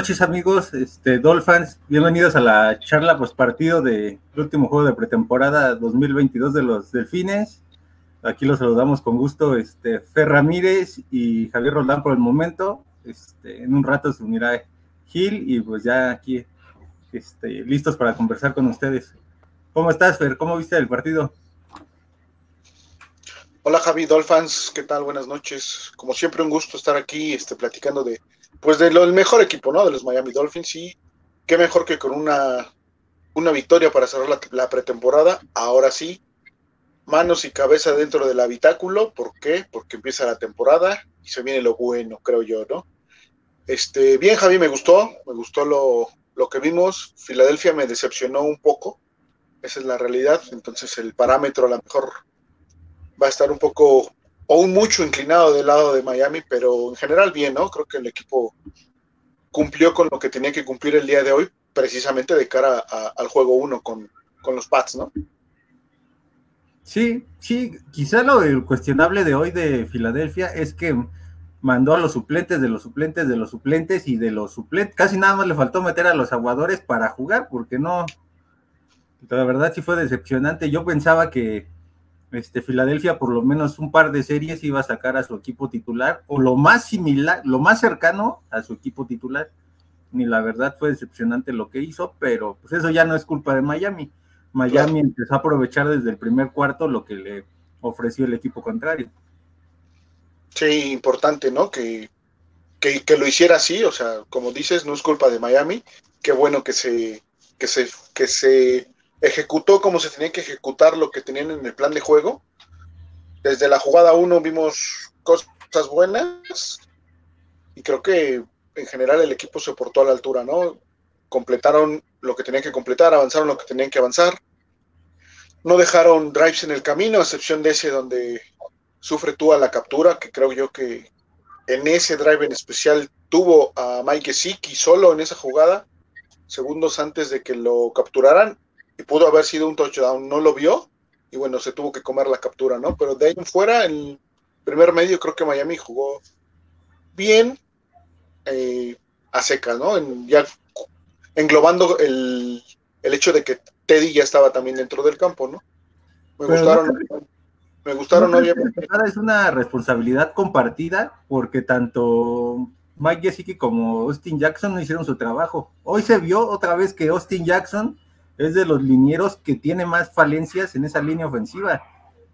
Buenas noches amigos, este, Dolphins, bienvenidos a la charla post partido del último juego de pretemporada 2022 de los Delfines. Aquí los saludamos con gusto, este, Fer Ramírez y Javier Roldán por el momento. Este, en un rato se unirá Gil y pues ya aquí este, listos para conversar con ustedes. ¿Cómo estás, Fer? ¿Cómo viste el partido? Hola Javi Dolphins, ¿qué tal? Buenas noches. Como siempre, un gusto estar aquí este, platicando de, pues de lo, el mejor equipo, ¿no? De los Miami Dolphins y qué mejor que con una, una victoria para cerrar la, pretemporada. Ahora sí, manos y cabeza dentro del habitáculo. ¿Por qué? Porque empieza la temporada y se viene lo bueno, creo yo, ¿no? Este, bien, Javi, me gustó, me gustó lo, lo que vimos. Filadelfia me decepcionó un poco, esa es la realidad. Entonces, el parámetro a lo mejor va a estar un poco o un mucho inclinado del lado de Miami, pero en general bien, ¿no? Creo que el equipo cumplió con lo que tenía que cumplir el día de hoy, precisamente de cara al juego 1 con, los Pats, ¿no? Sí, sí, quizá lo cuestionable de hoy de Filadelfia es que mandó a los suplentes de los suplentes de los suplentes y de los suplentes, casi nada más le faltó meter a los aguadores para jugar, porque no, la verdad sí fue decepcionante. Yo pensaba que este, Filadelfia por lo menos un par de series iba a sacar a su equipo titular o lo más similar, lo más cercano a su equipo titular. Ni la verdad fue decepcionante lo que hizo, pero pues eso ya no es culpa de Miami. Miami empezó a aprovechar desde el primer cuarto lo que le ofreció el equipo contrario. Sí, importante, ¿no? Que, que, que, lo hiciera así, o sea, como dices, no es culpa de Miami. Qué bueno que se, que se, que se ejecutó como se tenía que ejecutar lo que tenían en el plan de juego. Desde la jugada 1 vimos cosas buenas y creo que en general el equipo se portó a la altura, ¿no? Completaron lo que tenían que completar, avanzaron lo que tenían que avanzar. No dejaron drives en el camino, a excepción de ese donde sufre tú a la captura, que creo yo que en ese drive en especial tuvo a Mike Gesicki solo en esa jugada, segundos antes de que lo capturaran, y pudo haber sido un touchdown, no lo vio y bueno, se tuvo que comer la captura, ¿no? Pero de ahí en fuera, el primer medio creo que Miami jugó bien eh, a secas, ¿no? ya englobando el, hecho de que Teddy ya estaba también dentro del campo, ¿no? Me gustaron. me gustaron, obviamente. Es una responsabilidad compartida porque tanto Mike Gesicki como Austin Jackson no hicieron su trabajo. Hoy se vio otra vez que Austin Jackson es de los linieros que tiene más falencias en esa línea ofensiva,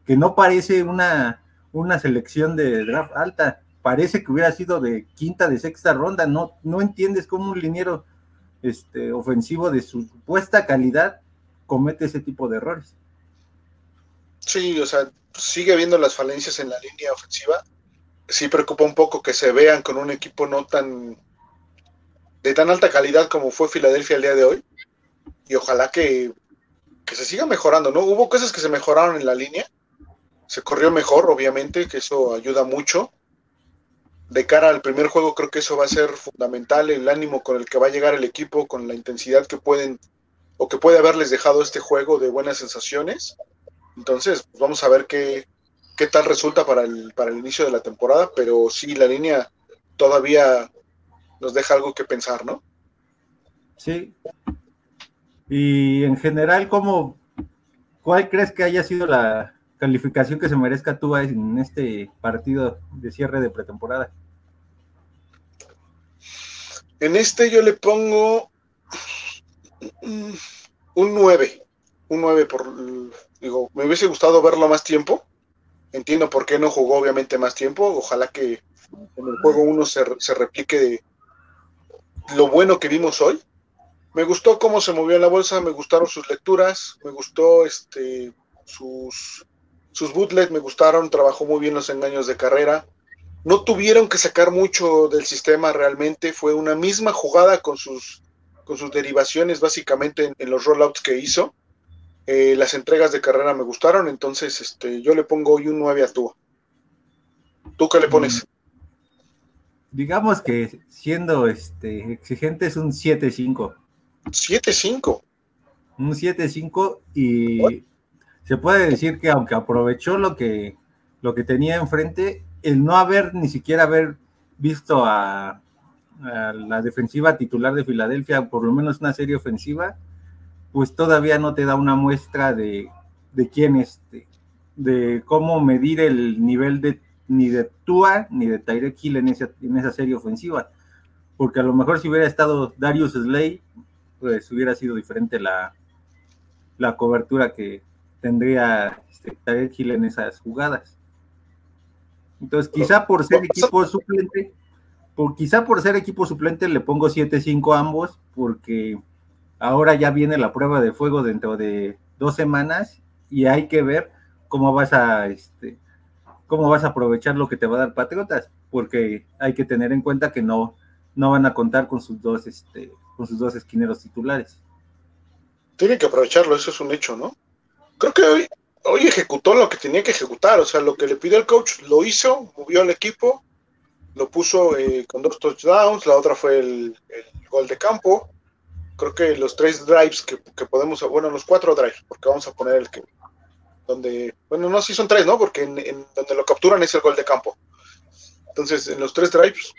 que no parece una, una selección de draft alta, parece que hubiera sido de quinta, de sexta ronda, no, no entiendes cómo un liniero este, ofensivo de su supuesta calidad comete ese tipo de errores. Sí, o sea, sigue viendo las falencias en la línea ofensiva. Sí preocupa un poco que se vean con un equipo no tan de tan alta calidad como fue Filadelfia el día de hoy y ojalá que, se siga mejorando, ¿no? Hubo cosas que se mejoraron en la línea, se corrió mejor, obviamente, que eso ayuda mucho. De cara al primer juego creo que eso va a ser fundamental, el ánimo con el que va a llegar el equipo, con la intensidad que pueden o que puede haberles dejado este juego de buenas sensaciones. Entonces, pues vamos a ver qué, qué tal resulta para el, para el inicio de la temporada, pero sí, la línea todavía nos deja algo que pensar, ¿no? Sí, y en general, ¿cómo, ¿cuál crees que haya sido la calificación que se merezca tú en este partido de cierre de pretemporada? En este yo le pongo un 9, un 9 por, digo, me hubiese gustado verlo más tiempo, entiendo por qué no jugó obviamente más tiempo, ojalá que en el juego uno se, se replique lo bueno que vimos hoy, me gustó cómo se movió en la bolsa, me gustaron sus lecturas, me gustó este sus, sus me gustaron, trabajó muy bien los engaños de carrera. No tuvieron que sacar mucho del sistema realmente, fue una misma jugada con sus, con sus derivaciones básicamente en, los rollouts que hizo. Eh, las entregas de carrera me gustaron, entonces este, yo le pongo hoy un 9 a Tua. ¿Tú qué le pones? Mm. Digamos que siendo este, exigente es un 7-5. 7-5. Un 7-5 y se puede decir que aunque aprovechó lo que, lo que tenía enfrente, el no haber ni siquiera haber visto a, a la defensiva titular de Filadelfia, por lo menos una serie ofensiva, pues todavía no te da una muestra de, de quién este, de cómo medir el nivel de ni de Tua ni de Tyreek Hill en esa, en esa serie ofensiva. Porque a lo mejor si hubiera estado Darius Slay, pues hubiera sido diferente la, la cobertura que tendría este, Tyreek Hill en esas jugadas. Entonces, quizá por ser equipo suplente, por, quizá por ser equipo suplente le pongo 7-5 a ambos, porque ahora ya viene la prueba de fuego dentro de dos semanas y hay que ver cómo vas a este, cómo vas a aprovechar lo que te va a dar Patriotas, porque hay que tener en cuenta que no, no van a contar con sus dos, este, con sus dos esquineros titulares. Tienen que aprovecharlo, eso es un hecho, ¿no? Creo que hoy, hoy ejecutó lo que tenía que ejecutar, o sea, lo que le pidió el coach lo hizo, movió al equipo, lo puso eh, con dos touchdowns, la otra fue el, gol de campo. Creo que los tres drives que, que, podemos, bueno, los cuatro drives, porque vamos a poner el que, donde, bueno, no, sí son tres, ¿no? Porque en, donde lo capturan es el gol de campo. Entonces, en los tres drives,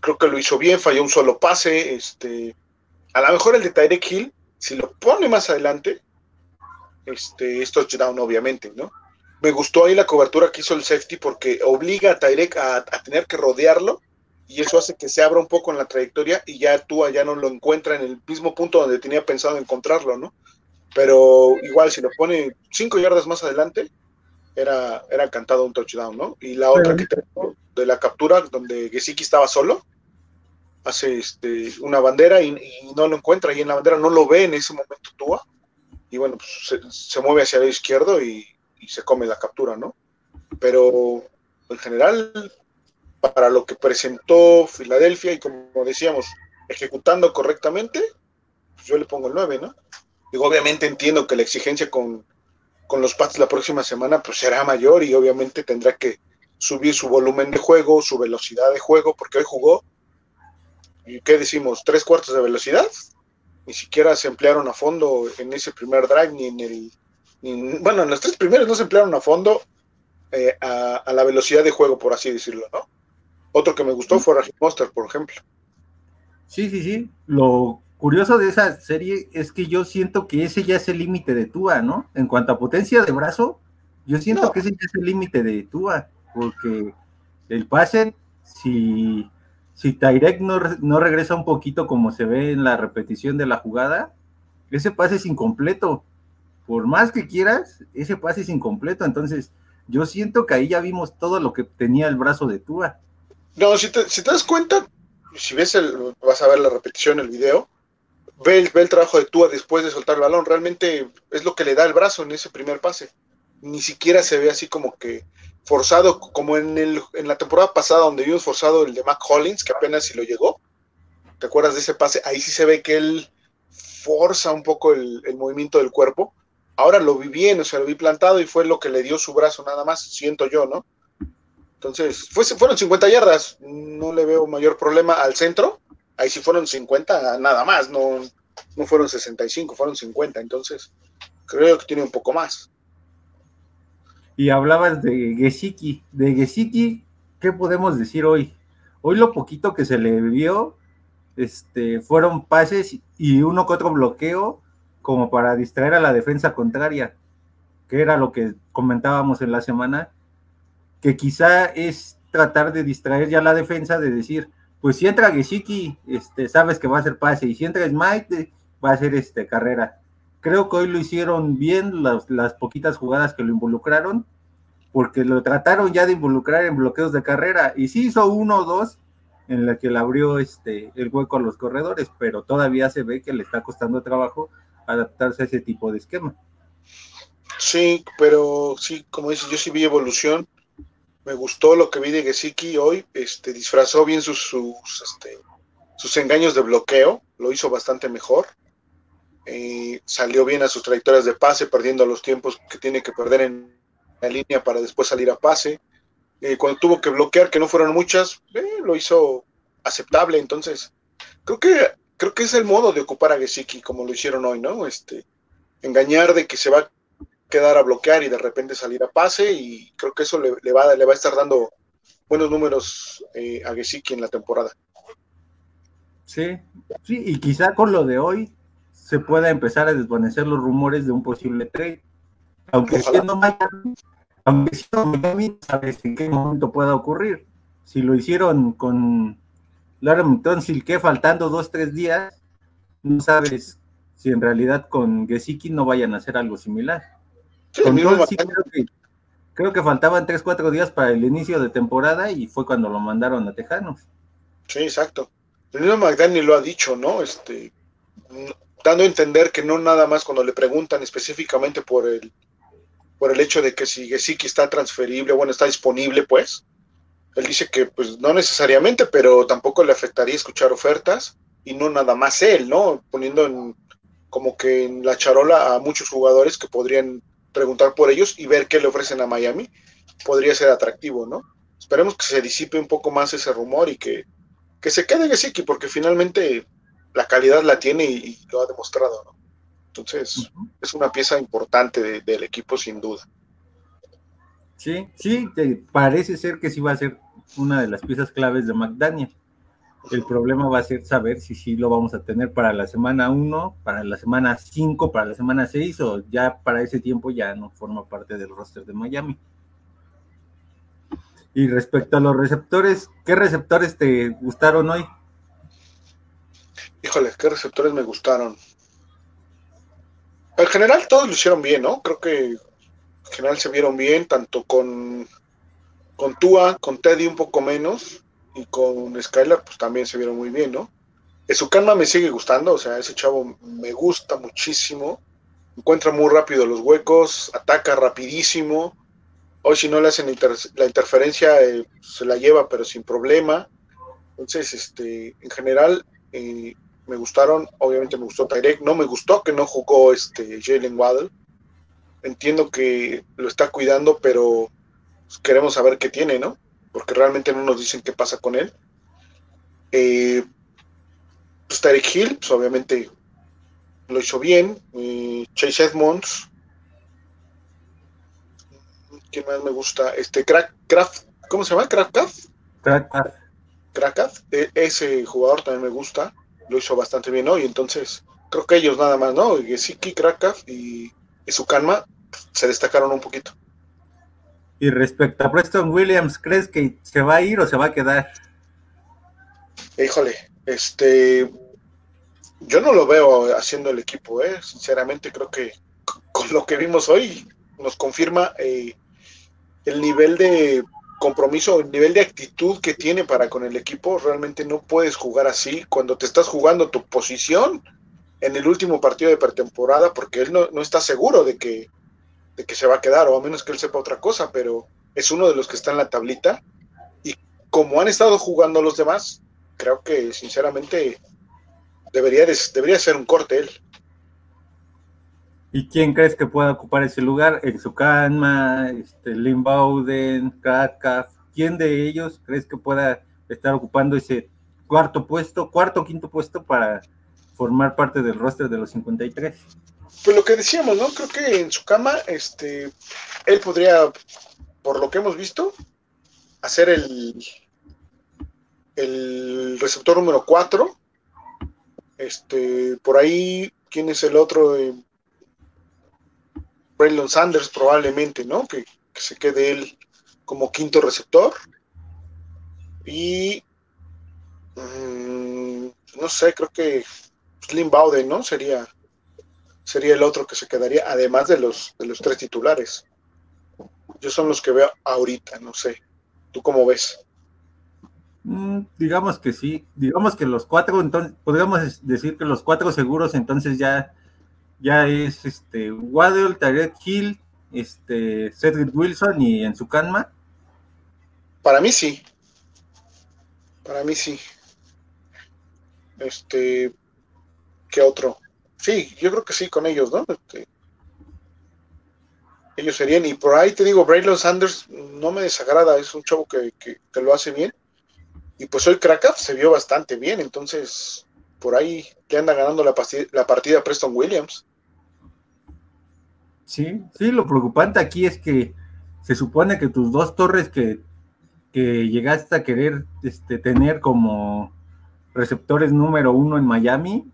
creo que lo hizo bien, falló un solo pase, este, a lo mejor el de Tyreek Hill, si lo pone más adelante, este, es touchdown, obviamente, ¿no? Me gustó ahí la cobertura que hizo el safety porque obliga a Tyrek a, a, tener que rodearlo y eso hace que se abra un poco en la trayectoria y ya tú ya no lo encuentra en el mismo punto donde tenía pensado encontrarlo, ¿no? pero igual si lo pone cinco yardas más adelante, era, era cantado un touchdown, ¿no? Y la otra que tengo de la captura, donde Gesicki estaba solo, hace este, una bandera y, no lo encuentra, y en la bandera no lo ve en ese momento Tua, y bueno, pues se, mueve hacia el izquierdo y, y, se come la captura, ¿no? Pero en general, para lo que presentó Filadelfia y como decíamos, ejecutando correctamente, pues yo le pongo el 9, ¿no? Digo, obviamente entiendo que la exigencia con, los Pats la próxima semana pues será mayor y obviamente tendrá que subir su volumen de juego, su velocidad de juego, porque hoy jugó, ¿y qué decimos? ¿Tres cuartos de velocidad? Ni siquiera se emplearon a fondo en ese primer drive, ni en el... bueno, en los tres primeros no se emplearon a fondo eh, a, a, la velocidad de juego, por así decirlo, ¿no? Otro que me gustó fue Raheem Monster, por ejemplo. Sí, sí, sí. Lo curioso de esa serie es que yo siento que ese ya es el límite de Tua, ¿no? En cuanto a potencia de brazo, yo siento que ese ya es el límite de Tua, porque el pase, si, si Tyrek no, no regresa un poquito como se ve en la repetición de la jugada, ese pase es incompleto. Por más que quieras, ese pase es incompleto. Entonces, yo siento que ahí ya vimos todo lo que tenía el brazo de Tua. No, si te, si te das cuenta, si ves el, vas a ver la repetición, el video, ve el, trabajo de Tua después de soltar el balón, realmente es lo que le da el brazo en ese primer pase. Ni siquiera se ve así como que forzado, como en, el, en la temporada pasada donde vimos forzado el de Mac Hollins, que apenas si lo llegó. ¿Te acuerdas de ese pase? Ahí sí se ve que él forza un poco el, movimiento del cuerpo. Ahora lo vi bien, o sea, lo vi plantado y fue lo que le dio su brazo nada más, siento yo, ¿no? Entonces, fue, fueron 50 yardas, no le veo mayor problema al centro, ahí sí fueron 50 nada más, no, no fueron 65, fueron 50, entonces creo que tiene un poco más. Y hablabas de Gesicki, de Gesicki, ¿qué podemos decir hoy? Hoy lo poquito que se le vio, este, fueron pases y uno que otro bloqueo como para distraer a la defensa contraria, que era lo que comentábamos en la semana, que quizá es tratar de distraer ya la defensa de decir, pues si entra Gesicki, este, sabes que va a ser pase, y si entra Smite, va a ser este, carrera. Creo que hoy lo hicieron bien las, las poquitas jugadas que lo involucraron, porque lo trataron ya de involucrar en bloqueos de carrera, y sí hizo uno o dos en la que le abrió este, el hueco a los corredores, pero todavía se ve que le está costando trabajo adaptarse a ese tipo de esquema. Sí, pero sí, como dices, yo sí vi evolución me gustó lo que vi de Gesicki hoy, este, disfrazó bien sus, sus, este, sus engaños de bloqueo, lo hizo bastante mejor, eh, salió bien a sus trayectorias de pase, perdiendo los tiempos que tiene que perder en la línea para después salir a pase. Eh, cuando tuvo que bloquear, que no fueron muchas, eh, lo hizo aceptable, entonces creo que creo que es el modo de ocupar a Gesicki como lo hicieron hoy, ¿no? Este, engañar de que se va quedar a bloquear y de repente salir a pase y creo que eso le, va, le va a estar dando buenos números a Gesicki en la temporada. Sí, sí, y quizá con lo de hoy se pueda empezar a desvanecer los rumores de un posible trade. Aunque siendo Miami, aunque siendo Miami, sabes en qué momento pueda ocurrir. Si lo hicieron con Laramie Tonsil, que faltando dos, tres días, no sabes si en realidad con Gesicki no vayan a hacer algo similar. con Tonsil creo que, creo que faltaban tres, cuatro días para el inicio de temporada y fue cuando lo mandaron a Tejanos. Sí, exacto. El mismo McDaniel lo ha dicho, ¿no? Este, dando a entender que no nada más cuando le preguntan específicamente por el, por el hecho de que si Gesicki está transferible, bueno, está disponible, pues, él dice que pues no necesariamente, pero tampoco le afectaría escuchar ofertas y no nada más él, ¿no? Poniendo en, como que en la charola a muchos jugadores que podrían preguntar por ellos y ver qué le ofrecen a Miami, podría ser atractivo, ¿no? Esperemos que se disipe un poco más ese rumor y que que se quede Gesicki, porque finalmente la calidad la tiene y, lo ha demostrado, ¿no? Entonces, es una pieza importante del equipo, sin duda. Sí, sí, parece ser que sí va a ser una de las piezas claves de McDaniel. El problema va a ser saber si sí lo vamos a tener para la semana 1, para la semana 5, para la semana 6 o ya para ese tiempo ya no forma parte del roster de Miami. Y respecto a los receptores, ¿qué receptores te gustaron hoy? Híjole, ¿qué receptores me gustaron? En general todos lo hicieron bien, ¿no? Creo que en general se vieron bien, tanto con, con Tua, con Teddy un poco menos, y con Skylar pues también se vieron muy bien, ¿no? Su calma me sigue gustando, o sea, ese chavo me gusta muchísimo, encuentra muy rápido los huecos, ataca rapidísimo, Hoy si no le hacen la interferencia, eh, se la lleva, pero sin problema. Entonces, este, en general, eh, me gustaron, obviamente me gustó Tyrek, no me gustó que no jugó este Jalen Waddle. Entiendo que lo está cuidando, pero queremos saber qué tiene, ¿no? Porque realmente no nos dicen qué pasa con él. Eh, pues Tyreek Hill, pues obviamente lo hizo bien. Chase Edmonds, ¿Quién más me gusta? Este, Crack, ¿cómo se llama? Crackcraft. Crackcraft. E, ese jugador también me gusta. Lo hizo bastante bien hoy. Entonces, creo que ellos nada más, ¿no? Gesicki, Crackcraft y, y su calma se destacaron un poquito. Y respecto a Preston Williams, ¿crees que se va a ir o se va a quedar? Híjole, este, yo no lo veo haciendo el equipo, ¿eh? sinceramente creo que con lo que vimos hoy nos confirma eh, el nivel de compromiso, el nivel de actitud que tiene para con el equipo, realmente no puedes jugar así cuando te estás jugando tu posición en el último partido de pretemporada, porque él no, está seguro de que, de que se va a quedar, o a menos que él sepa otra cosa, pero es uno de los que está en la tablita. Y como han estado jugando los demás, creo que sinceramente debería, debería ser un corte él. ¿Y quién crees que pueda ocupar ese lugar? Exucanma, este, Lynn Bowden, Kratkaf. ¿Quién de ellos crees que pueda estar ocupando ese cuarto puesto, cuarto o quinto puesto para formar parte del roster de los 53? Pues lo que decíamos, ¿no? Creo que en su cama, este, él podría, por lo que hemos visto, hacer el, el receptor número 4. Este, por ahí, ¿quién es el otro? Braylon Sanders probablemente, ¿no? Que, se quede él como quinto receptor. Y mm, no sé, creo que Slim Bowden, ¿no? Sería, sería el otro que se quedaría, además de los, de los tres titulares. Yo son los que veo ahorita, no sé. ¿Tú cómo ves? Mm, digamos que sí, digamos que los cuatro, entonces, podríamos decir que los cuatro seguros entonces ya ya es este Waddle, Tarek Hill, este Cedric Wilson y en su canma. Para mí sí. Para mí sí. Este, ¿qué otro? Sí, yo creo que sí con ellos, ¿no? Este, ellos serían, y por ahí te digo, Braylon Sanders no me desagrada, es un chavo que, lo hace bien. Y pues hoy Krakow se vio bastante bien, entonces por ahí le anda ganando la, partida Preston Williams. Sí, sí, lo preocupante aquí es que se supone que tus dos torres que, llegaste a querer este, tener como receptores número uno en Miami,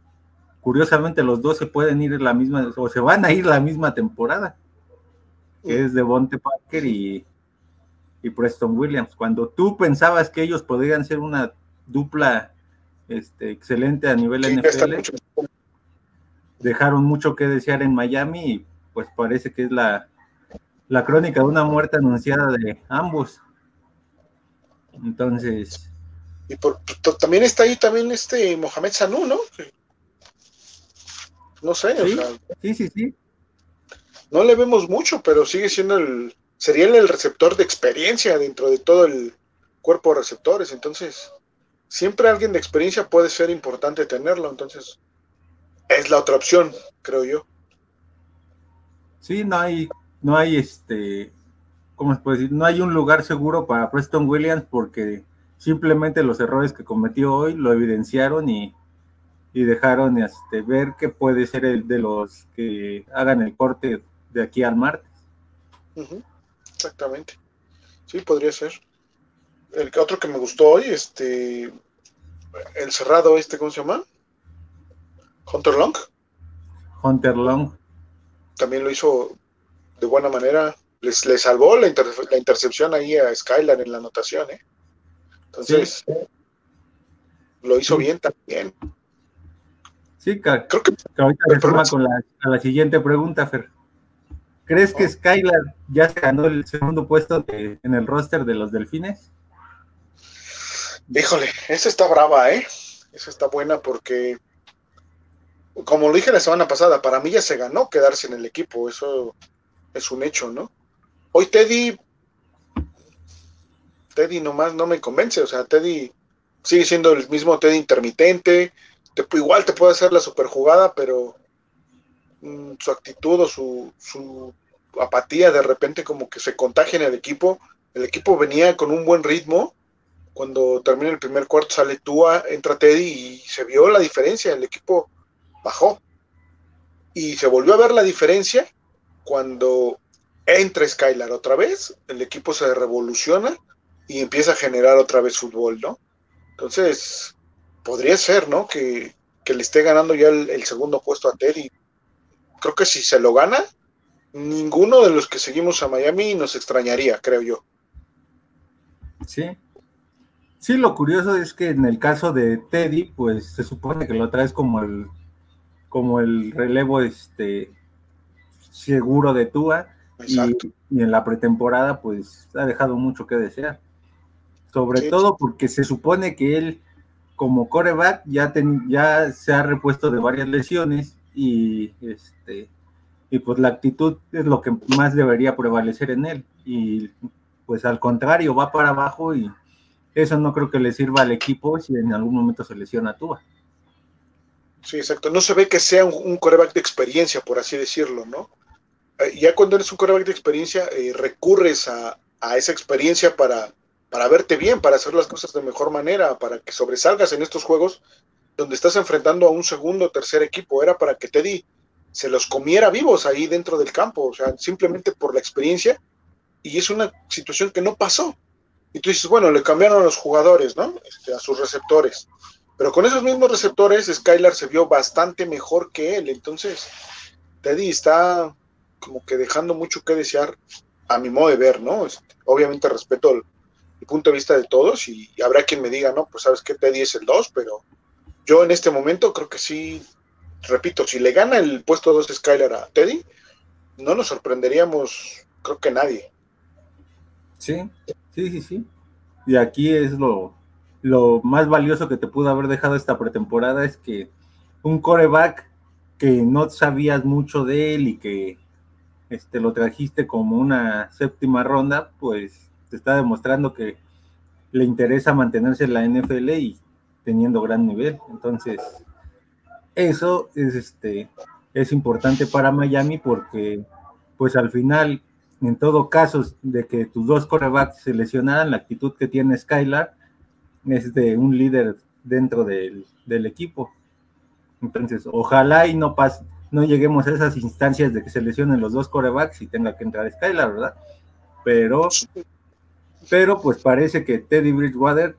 curiosamente los dos se pueden ir la misma, o se van a ir la misma temporada, que es de Bonte Parker y, y Preston Williams. Cuando tú pensabas que ellos podrían ser una dupla este, excelente a nivel NFL, dejaron mucho que desear en Miami y pues parece que es la, la crónica de una muerte anunciada de ambos. Entonces. Y también está ahí también este Mohamed Sanu, ¿no? No sé, ¿Sí? sí, sí, sí. No le vemos mucho, pero sigue siendo el. Sería el receptor de experiencia dentro de todo el cuerpo de receptores. Entonces, siempre alguien de experiencia puede ser importante tenerlo. Entonces, es la otra opción, creo yo. Sí, no hay, no hay este, ¿cómo se puede decir? No hay un lugar seguro para Preston Williams porque simplemente los errores que cometió hoy lo evidenciaron y, dejaron este, ver que puede ser el de los que hagan el corte de aquí al martes. Exactamente. Sí, podría ser. El otro que me gustó hoy, este, el cerrado este, ¿cómo se llama? Hunter Long. Hunter Long. También lo hizo de buena manera. Les, le salvó la, la, intercepción ahí a Skylar en la anotación, ¿eh? Entonces, lo hizo bien también. Sí, creo que, ahorita reforma con la, a la siguiente pregunta, Fer. ¿Crees que Skylar ya se ganó el segundo puesto en el roster de los Delfines? Híjole, esa está brava, ¿eh? Esa está buena porque como lo dije la semana pasada, para mí ya se ganó quedarse en el equipo, eso es un hecho, ¿no? Hoy Teddy, Teddy nomás no me convence, o sea, Teddy sigue siendo el mismo Teddy intermitente, te, igual te puede hacer la superjugada, pero mm, su actitud o su apatía de repente como que se contagia en el equipo, el equipo venía con un buen ritmo, cuando termina el primer cuarto sale Tua, entra Teddy y se vio la diferencia, el equipo bajó. Y se volvió a ver la diferencia cuando entra Skylar otra vez, el equipo se revoluciona y empieza a generar otra vez fútbol, ¿no? Entonces, podría ser, ¿no? Que, le esté ganando ya el, segundo puesto a Teddy. Creo que si se lo gana, ninguno de los que seguimos a Miami nos extrañaría, creo yo. Sí. Sí, lo curioso es que en el caso de Teddy, pues se supone que lo traes como el como el relevo este seguro de Tua y, en la pretemporada pues ha dejado mucho que desear. Sobre todo porque se supone que él como coreback ya, ya se ha repuesto de varias lesiones y este y pues la actitud es lo que más debería prevalecer en él. Y pues al contrario va para abajo y eso no creo que le sirva al equipo si en algún momento se lesiona Tua. Sí, exacto. No se ve que sea un, coreback de experiencia, por así decirlo, ¿no? Eh, ya cuando eres un coreback de experiencia, eh, recurres a, esa experiencia para, para verte bien, para hacer las cosas de mejor manera, para que sobresalgas en estos juegos donde estás enfrentando a un segundo o tercer equipo. Era para que Teddy se los comiera vivos ahí dentro del campo, o sea, simplemente por la experiencia. Y es una situación que no pasó. Y tú dices, bueno, le cambiaron a los jugadores, ¿no? Este, a sus receptores. Pero con esos mismos receptores, Skylar se vio bastante mejor que él. Entonces, Teddy está como que dejando mucho que desear a mi modo de ver, ¿no? Este, obviamente respeto el, punto de vista de todos y, habrá quien me diga, no, pues sabes que Teddy es el 2, pero yo en este momento creo que sí, repito, si le gana el puesto 2 Skylar a Teddy, no nos sorprenderíamos, creo que nadie. Sí, sí, sí, sí. Y aquí es lo, lo más valioso que te pudo haber dejado esta pretemporada es que un coreback que no sabías mucho de él y que este, lo trajiste como una séptima ronda, pues te está demostrando que le interesa mantenerse en la NFL y teniendo gran nivel. Entonces, eso es, este, es importante para Miami porque, pues al final, en todo caso de que tus dos corebacks se lesionaran, la actitud que tiene Skylar, es de un líder dentro del, equipo. Entonces, ojalá y no pase, no lleguemos a esas instancias de que se lesionen los dos corebacks y tenga que entrar Skylar, ¿verdad? Pero, pero pues parece que Teddy Bridgewater,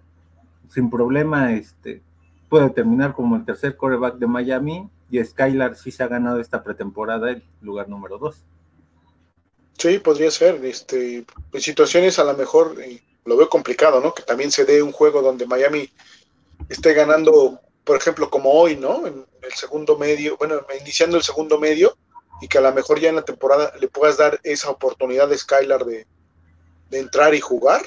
sin problema, este, puede terminar como el tercer coreback de Miami y Skylar sí se ha ganado esta pretemporada el lugar número dos. Sí, podría ser. Este, en situaciones a lo mejor eh, lo veo complicado, ¿no? Que también se dé un juego donde Miami esté ganando, por ejemplo, como hoy, ¿no? En el segundo medio, bueno, iniciando el segundo medio, y que a lo mejor ya en la temporada le puedas dar esa oportunidad de Skylar de, entrar y jugar.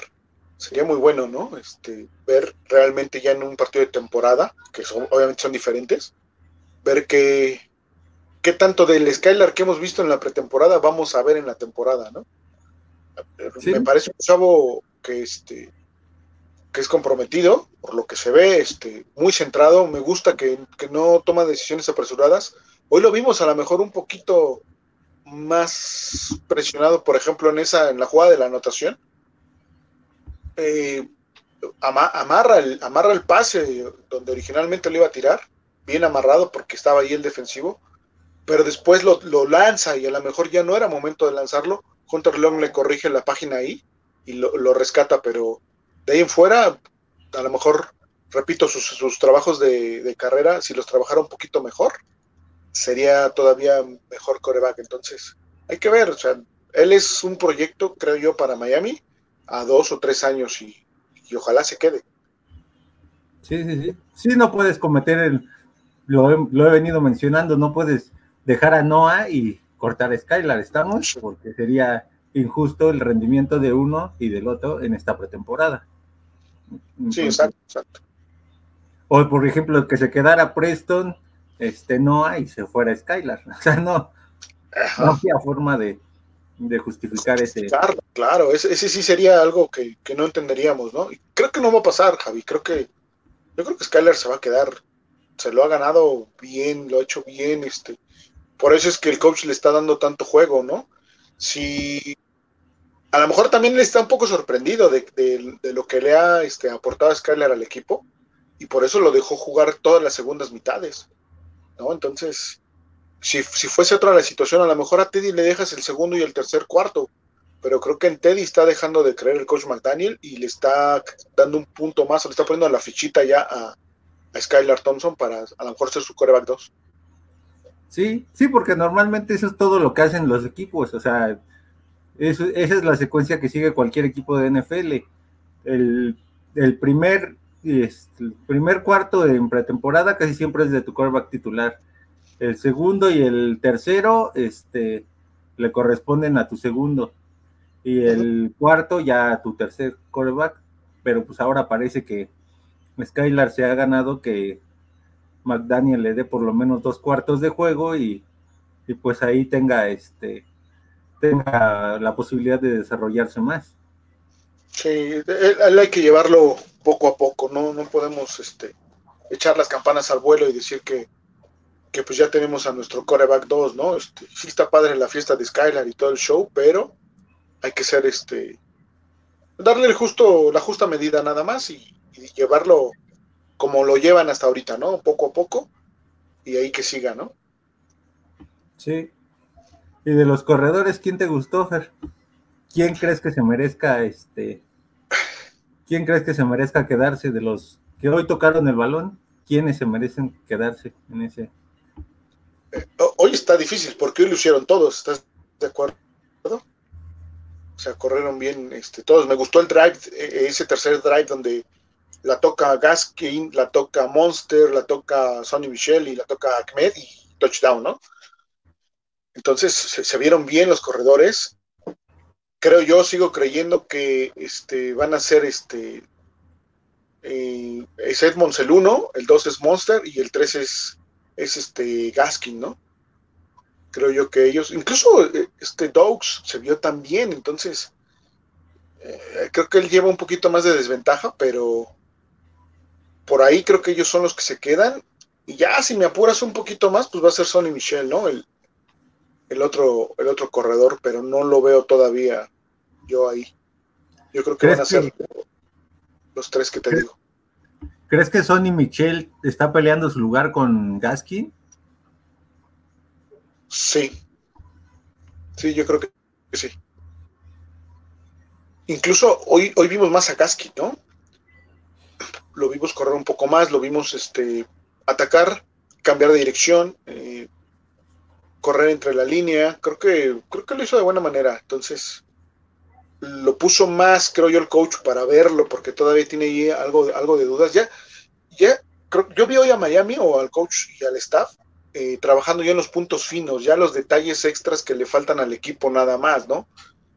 Sería muy bueno, ¿no? Este, ver realmente ya en un partido de temporada, que son, obviamente son diferentes, ver qué, qué tanto del Skylar que hemos visto en la pretemporada vamos a ver en la temporada, ¿no? Me parece un chavo que este que es comprometido, por lo que se ve, este, muy centrado, me gusta que, no toma decisiones apresuradas. Hoy lo vimos a lo mejor un poquito más presionado, por ejemplo, en esa, en la jugada de la anotación. Eh, amarra, el, amarra el pase donde originalmente lo iba a tirar, bien amarrado porque estaba ahí el defensivo, pero después lo, lanza y a lo mejor ya no era momento de lanzarlo. Hunter Long le corrige la página ahí y lo, rescata, pero de ahí en fuera, a lo mejor, repito, sus, trabajos de, carrera, si los trabajara un poquito mejor, sería todavía mejor coreback. Entonces, hay que ver, o sea, él es un proyecto, creo yo, para Miami a dos o tres años y, ojalá se quede. Sí, sí, sí. Sí, no puedes cometer el, lo he, venido mencionando, no puedes dejar a Noah y cortar a Skylar, ¿estamos? Porque sería injusto el rendimiento de uno y del otro en esta pretemporada. sí, exacto, exacto. O por ejemplo, que se quedara Preston, este Noah y se fuera Skylar. O sea, no, no había forma de, justificar ese. Claro, ese, sí sería algo que, que, no entenderíamos, ¿no? Y creo que no va a pasar, Javi. Creo que yo creo que Skylar se va a quedar se lo ha ganado bien, lo ha hecho bien, este, por eso es que el coach le está dando tanto juego, ¿no? Si a lo mejor también le está un poco sorprendido de, lo que le ha este, aportado Skyler al equipo y por eso lo dejó jugar todas las segundas mitades, ¿no? Entonces, si, si fuese otra la situación, a lo mejor a Teddy le dejas el segundo y el tercer cuarto, pero creo que en Teddy está dejando de creer el coach McDaniel y le está dando un punto más, le está poniendo la fichita ya a, Skylar Thompson para a lo mejor ser su coreback 2. Sí, sí, porque normalmente eso es todo lo que hacen los equipos, o sea, esa es la secuencia que sigue cualquier equipo de NFL. El, primer, este, el primer cuarto en pretemporada casi siempre es de tu coreback titular. El segundo y el tercero este, le corresponden a tu segundo. Y el cuarto ya a tu tercer coreback. Pero pues ahora parece que Skylar se ha ganado que McDaniel le dé por lo menos dos cuartos de juego y, pues ahí tenga este tenga la posibilidad de desarrollarse más. Sí, él, hay que llevarlo poco a poco, no, no podemos este, echar las campanas al vuelo y decir que, que pues ya tenemos a nuestro coreback 2, ¿no? Este, sí está padre la fiesta de Skylar y todo el show, pero hay que ser este darle el justo, la justa medida nada más y, y llevarlo como lo llevan hasta ahorita, ¿no? Poco a poco y ahí que siga, ¿no? Sí. Y de los corredores, ¿quién te gustó, Fer? ¿Quién crees que se merezca este? ¿Quién crees que se merezca quedarse de los que hoy tocaron el balón? ¿Quiénes se merecen quedarse en ese? Eh, hoy está difícil porque hoy lo hicieron todos, ¿estás de acuerdo? O sea, corrieron bien este, todos. Me gustó el drive, e, ese tercer drive donde la toca Gaskin, la toca Monster, la toca Sonny Michel y la toca Ahmed y touchdown, ¿no? Entonces se, vieron bien los corredores. Creo yo, sigo creyendo que este, van a ser este. Eh, es Edmonds el 1, el 2 es Monster y el 3 es, es este Gaskin, ¿no? Creo yo que ellos, incluso eh, este Dogs se vio tan bien, entonces eh, creo que él lleva un poquito más de desventaja, pero por ahí creo que ellos son los que se quedan. Y ya si me apuras un poquito más, pues va a ser Sonny Michel, ¿no? El, el, otro, el otro corredor, pero no lo veo todavía yo ahí. Yo creo que van a ser los tres que te digo. ¿Crees que Sonny Michel está peleando su lugar con Gaskin? Sí. Sí, yo creo que sí. Incluso hoy, hoy vimos más a Gaskin, ¿no? lo vimos correr un poco más, lo vimos este, atacar, cambiar de dirección, eh, correr entre la línea. Creo que, creo que lo hizo de buena manera. Entonces, lo puso más, creo yo, el coach para verlo, porque todavía tiene ahí algo, algo de dudas. Ya, ya, creo, yo vi hoy a Miami o al coach y al staff eh, trabajando ya en los puntos finos, ya los detalles extras que le faltan al equipo nada más, ¿no?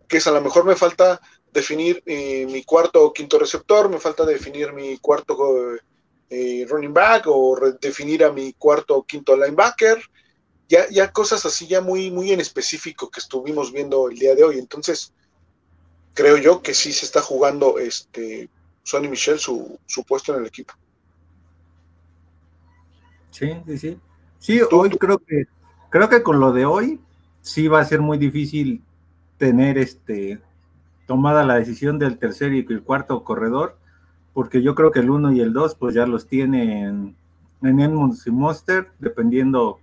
Que es a lo mejor me falta definir eh, mi cuarto o quinto receptor, me falta definir mi cuarto eh, running back o definir a mi cuarto o quinto linebacker, ya, ya cosas así ya muy, muy en específico que estuvimos viendo el día de hoy. Entonces, creo yo que sí se está jugando este Sonny Michel su, su puesto en el equipo. Sí, sí, sí. Sí, hoy creo que creo que con lo de hoy sí va a ser muy difícil tener este tomada la decisión del tercer y el cuarto corredor, porque yo creo que el uno y el dos pues ya los tienen en Edmonds y Monster, dependiendo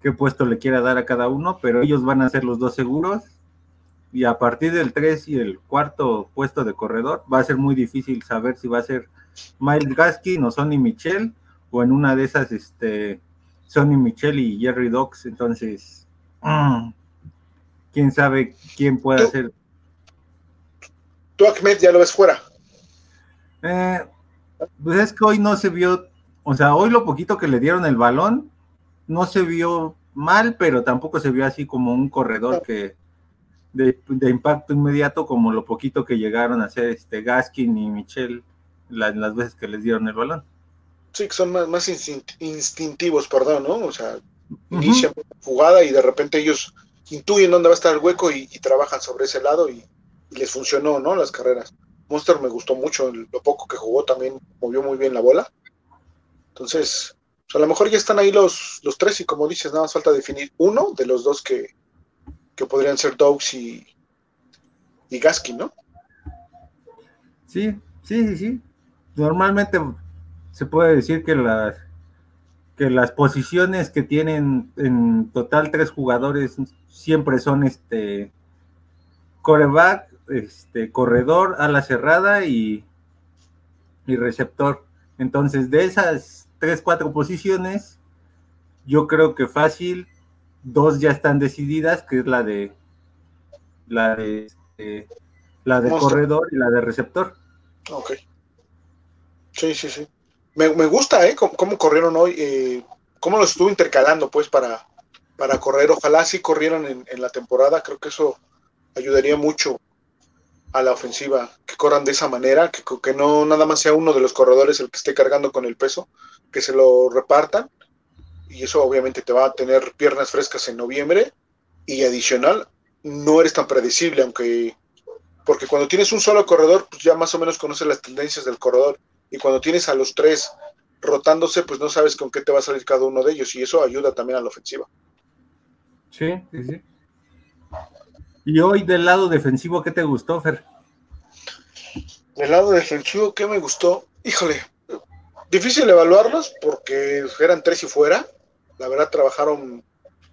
qué puesto le quiera dar a cada uno, pero ellos van a ser los dos seguros y a partir del 3 y el cuarto puesto de corredor va a ser muy difícil saber si va a ser Miles Gaskin o Sonny Michel o en una de esas este Sonny Michel y Jerry Dox, entonces quién sabe quién puede hacer. ¿Tú Ahmed ya lo ves fuera? Eh, pues es que hoy no se vio, o sea, hoy lo poquito que le dieron el balón no se vio mal, pero tampoco se vio así como un corredor que de, impacto inmediato como lo poquito que llegaron a hacer este Gaskin y Michel las veces que les dieron el balón. Sí, que son más, más instintivos, perdón, ¿no? O sea, inician jugada y de repente ellos intuyen dónde va a estar el hueco y, trabajan sobre ese lado y, les funcionó, ¿no? Las carreras. Monster me gustó mucho, lo poco que jugó también movió muy bien la bola. Entonces, pues, a lo mejor ya están ahí los, los tres y como dices, nada más falta definir uno de los dos que, que podrían ser Dogs y, y Gaskin, ¿no? Sí, sí, sí, sí. Normalmente se puede decir que las que las posiciones que tienen en total tres jugadores siempre son este coreback, este corredor, ala cerrada y, y receptor. Entonces, de esas tres, cuatro posiciones, yo creo que fácil dos ya están decididas, que es la de la de este, la de corredor y la de receptor. Ok. Sí, sí, sí. Me, gusta, ¿eh? Cómo, corrieron hoy, eh, cómo lo estuvo intercalando, pues, para, para correr. Ojalá sí corrieran en, en, la temporada. Creo que eso ayudaría mucho a la ofensiva, que corran de esa manera, que, que no nada más sea uno de los corredores el que esté cargando con el peso, que se lo repartan y eso obviamente te va a tener piernas frescas en noviembre y adicional no eres tan predecible, aunque porque cuando tienes un solo corredor, pues ya más o menos conoces las tendencias del corredor y cuando tienes a los tres rotándose, pues no sabes con qué te va a salir cada uno de ellos y eso ayuda también a la ofensiva. Sí, sí, sí. Y hoy del lado defensivo, ¿qué te gustó, Fer? Del lado defensivo, ¿qué me gustó? Híjole, difícil evaluarlos porque eran tres y fuera, la verdad trabajaron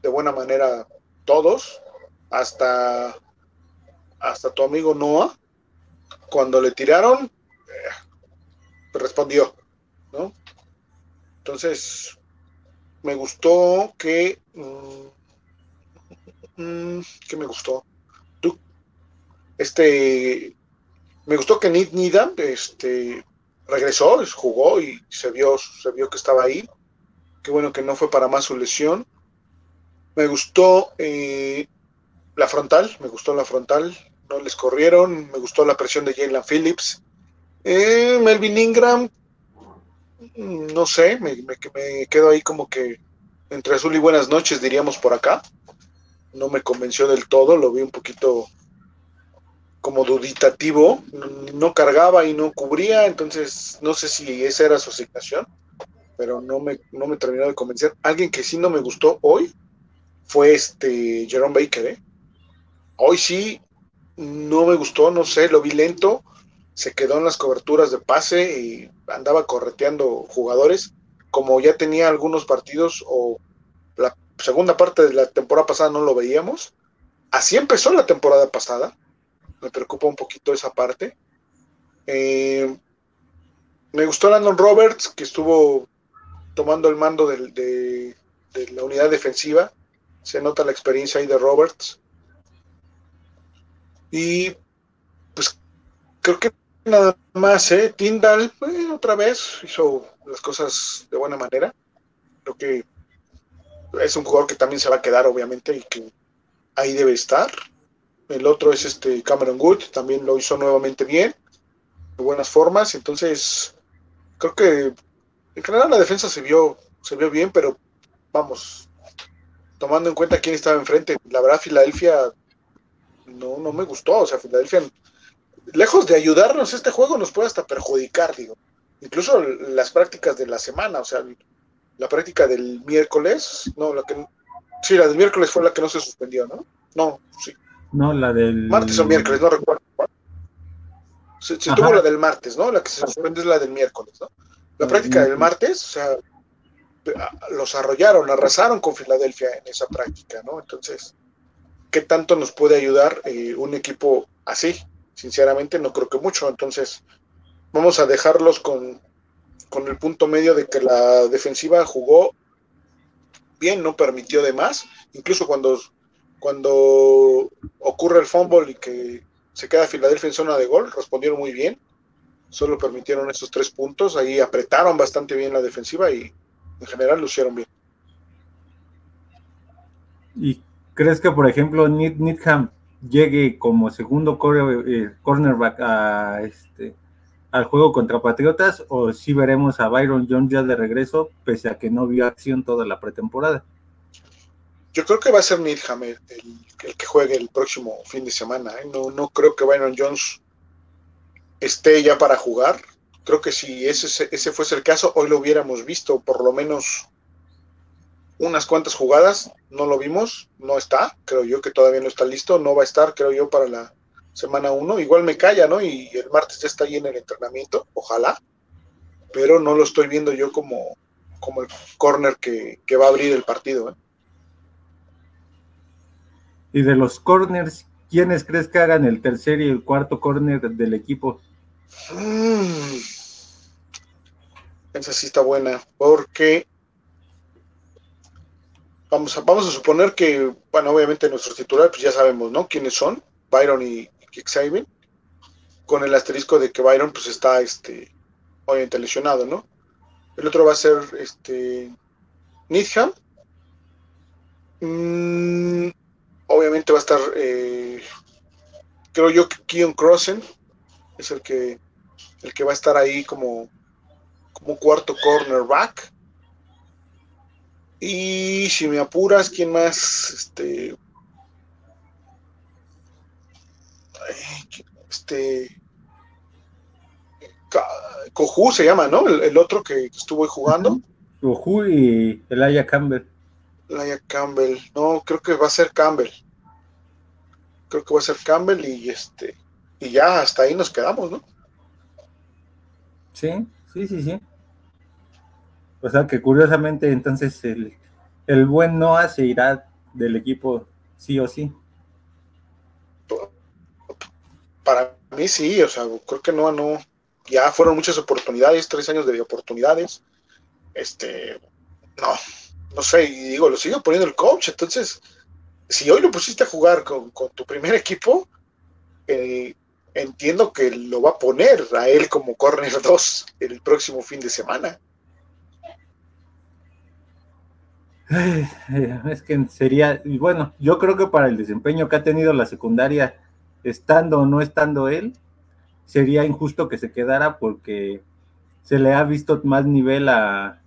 de buena manera todos, hasta, hasta tu amigo Noah. Cuando le tiraron, eh, respondió, ¿no? Entonces, me gustó que... Mm, mm, ¿Qué me gustó? Este... Me gustó que Nid Nida este, regresó, jugó y se vio, se vio que estaba ahí. Qué bueno que no fue para más su lesión. Me gustó eh, la frontal, me gustó la frontal, no les corrieron, me gustó la presión de Jalen Phillips. Eh, Melvin Ingram, mm, no sé, me, quedo ahí como que entre azul y buenas noches, diríamos por acá. No me convenció del todo, lo vi un poquito como duditativo, no cargaba y no cubría, entonces no sé si esa era su asignación pero no me, no me terminó de convencer. Alguien que sí no me gustó hoy fue este Jerome Baker, ¿eh? Hoy sí no me gustó, no sé, lo vi lento, se quedó en las coberturas de pase y andaba correteando jugadores, como ya tenía algunos partidos o la segunda parte de la temporada pasada no lo veíamos. Así empezó la temporada pasada. Me preocupa un poquito esa parte. Eh, Me gustó Landon Roberts, que estuvo tomando el mando de, la unidad defensiva. Se nota la experiencia ahí de Roberts. Y pues creo que nada más, ¿eh? Tyndall, otra vez, hizo las cosas de buena manera. Creo que es un jugador que también se va a quedar, obviamente, y que ahí debe estar. El otro es este Cameron Good, también lo hizo nuevamente bien, de buenas formas. Entonces, creo que en general la defensa se vio, se vio bien, pero vamos, tomando en cuenta quién estaba enfrente, la verdad Filadelfia no, no me gustó. O sea, Filadelfia, lejos de ayudarnos, este juego nos puede hasta perjudicar, digo. Incluso las prácticas de la semana, o sea, la práctica del miércoles, no, la que, sí, la del miércoles fue la que no se suspendió, ¿no? No, sí. No, la del... Martes o miércoles, no recuerdo. Se, tuvo la del martes, ¿no? La que se suspende es la del miércoles, ¿no? La práctica del martes, o sea, los arrollaron, arrasaron con Filadelfia en esa práctica, ¿no? Entonces, ¿qué tanto nos puede ayudar eh, un equipo así? Sinceramente, no creo que mucho. Entonces, vamos a dejarlos con, con el punto medio de que la defensiva jugó bien, no permitió de más. Incluso cuando, cuando ocurre el fumble y que se queda Filadelfia en zona de gol, respondieron muy bien. Solo permitieron esos tres puntos. Ahí apretaron bastante bien la defensiva y en general lo hicieron bien. ¿Y crees que, por ejemplo, Needham llegue como segundo eh, cornerback a este al juego contra Patriotas o si veremos a Byron Jones ya de regreso, pese a que no vio acción toda la pretemporada? Yo creo que va a ser Needham el, que juegue el próximo fin de semana. ¿eh? No, no creo que Byron Jones esté ya para jugar. Creo que si ese, ese fuese el caso, hoy lo hubiéramos visto por lo menos unas cuantas jugadas. No lo vimos, no está. Creo yo que todavía no está listo. No va a estar, creo yo, para la semana 1. Igual me calla, ¿no? Y el martes ya está ahí en el entrenamiento, ojalá. Pero no lo estoy viendo yo como, como el corner que, va a abrir el partido. ¿eh? Y de los corners, ¿quiénes crees que hagan el tercer y el cuarto corner del equipo? Mm. Esa sí está buena, porque vamos a, vamos a suponer que, bueno, obviamente nuestros titulares, pues ya sabemos, ¿no? ¿Quiénes son? Byron y, con el asterisco de que Byron pues está este, obviamente lesionado, ¿no? El otro va a ser este Needham. Mm, obviamente va a estar, eh, creo yo que Keon Crossen es el que, el que va a estar ahí como, como cuarto cornerback. Y si me apuras, ¿quién más? Este, este Cojú se llama, ¿no? El, otro que estuvo ahí jugando. Cojú y Elaya Campbell. Elaya Campbell, no, creo que va a ser Campbell. Creo que va a ser Campbell y este y ya hasta ahí nos quedamos, ¿no? Sí, sí, sí, sí. O sea que curiosamente entonces el, el buen Noah se irá del equipo sí o sí para mí sí, o sea, creo que no, no, ya fueron muchas oportunidades, tres años de oportunidades, este, no, no sé, y digo, lo sigo poniendo el coach, entonces, si hoy lo pusiste a jugar con, tu primer equipo, eh, entiendo que lo va a poner a él como corner 2 el próximo fin de semana. Es que sería, bueno, yo creo que para el desempeño que ha tenido la secundaria, estando o no estando él, sería injusto que se quedara porque se le ha visto más nivel a,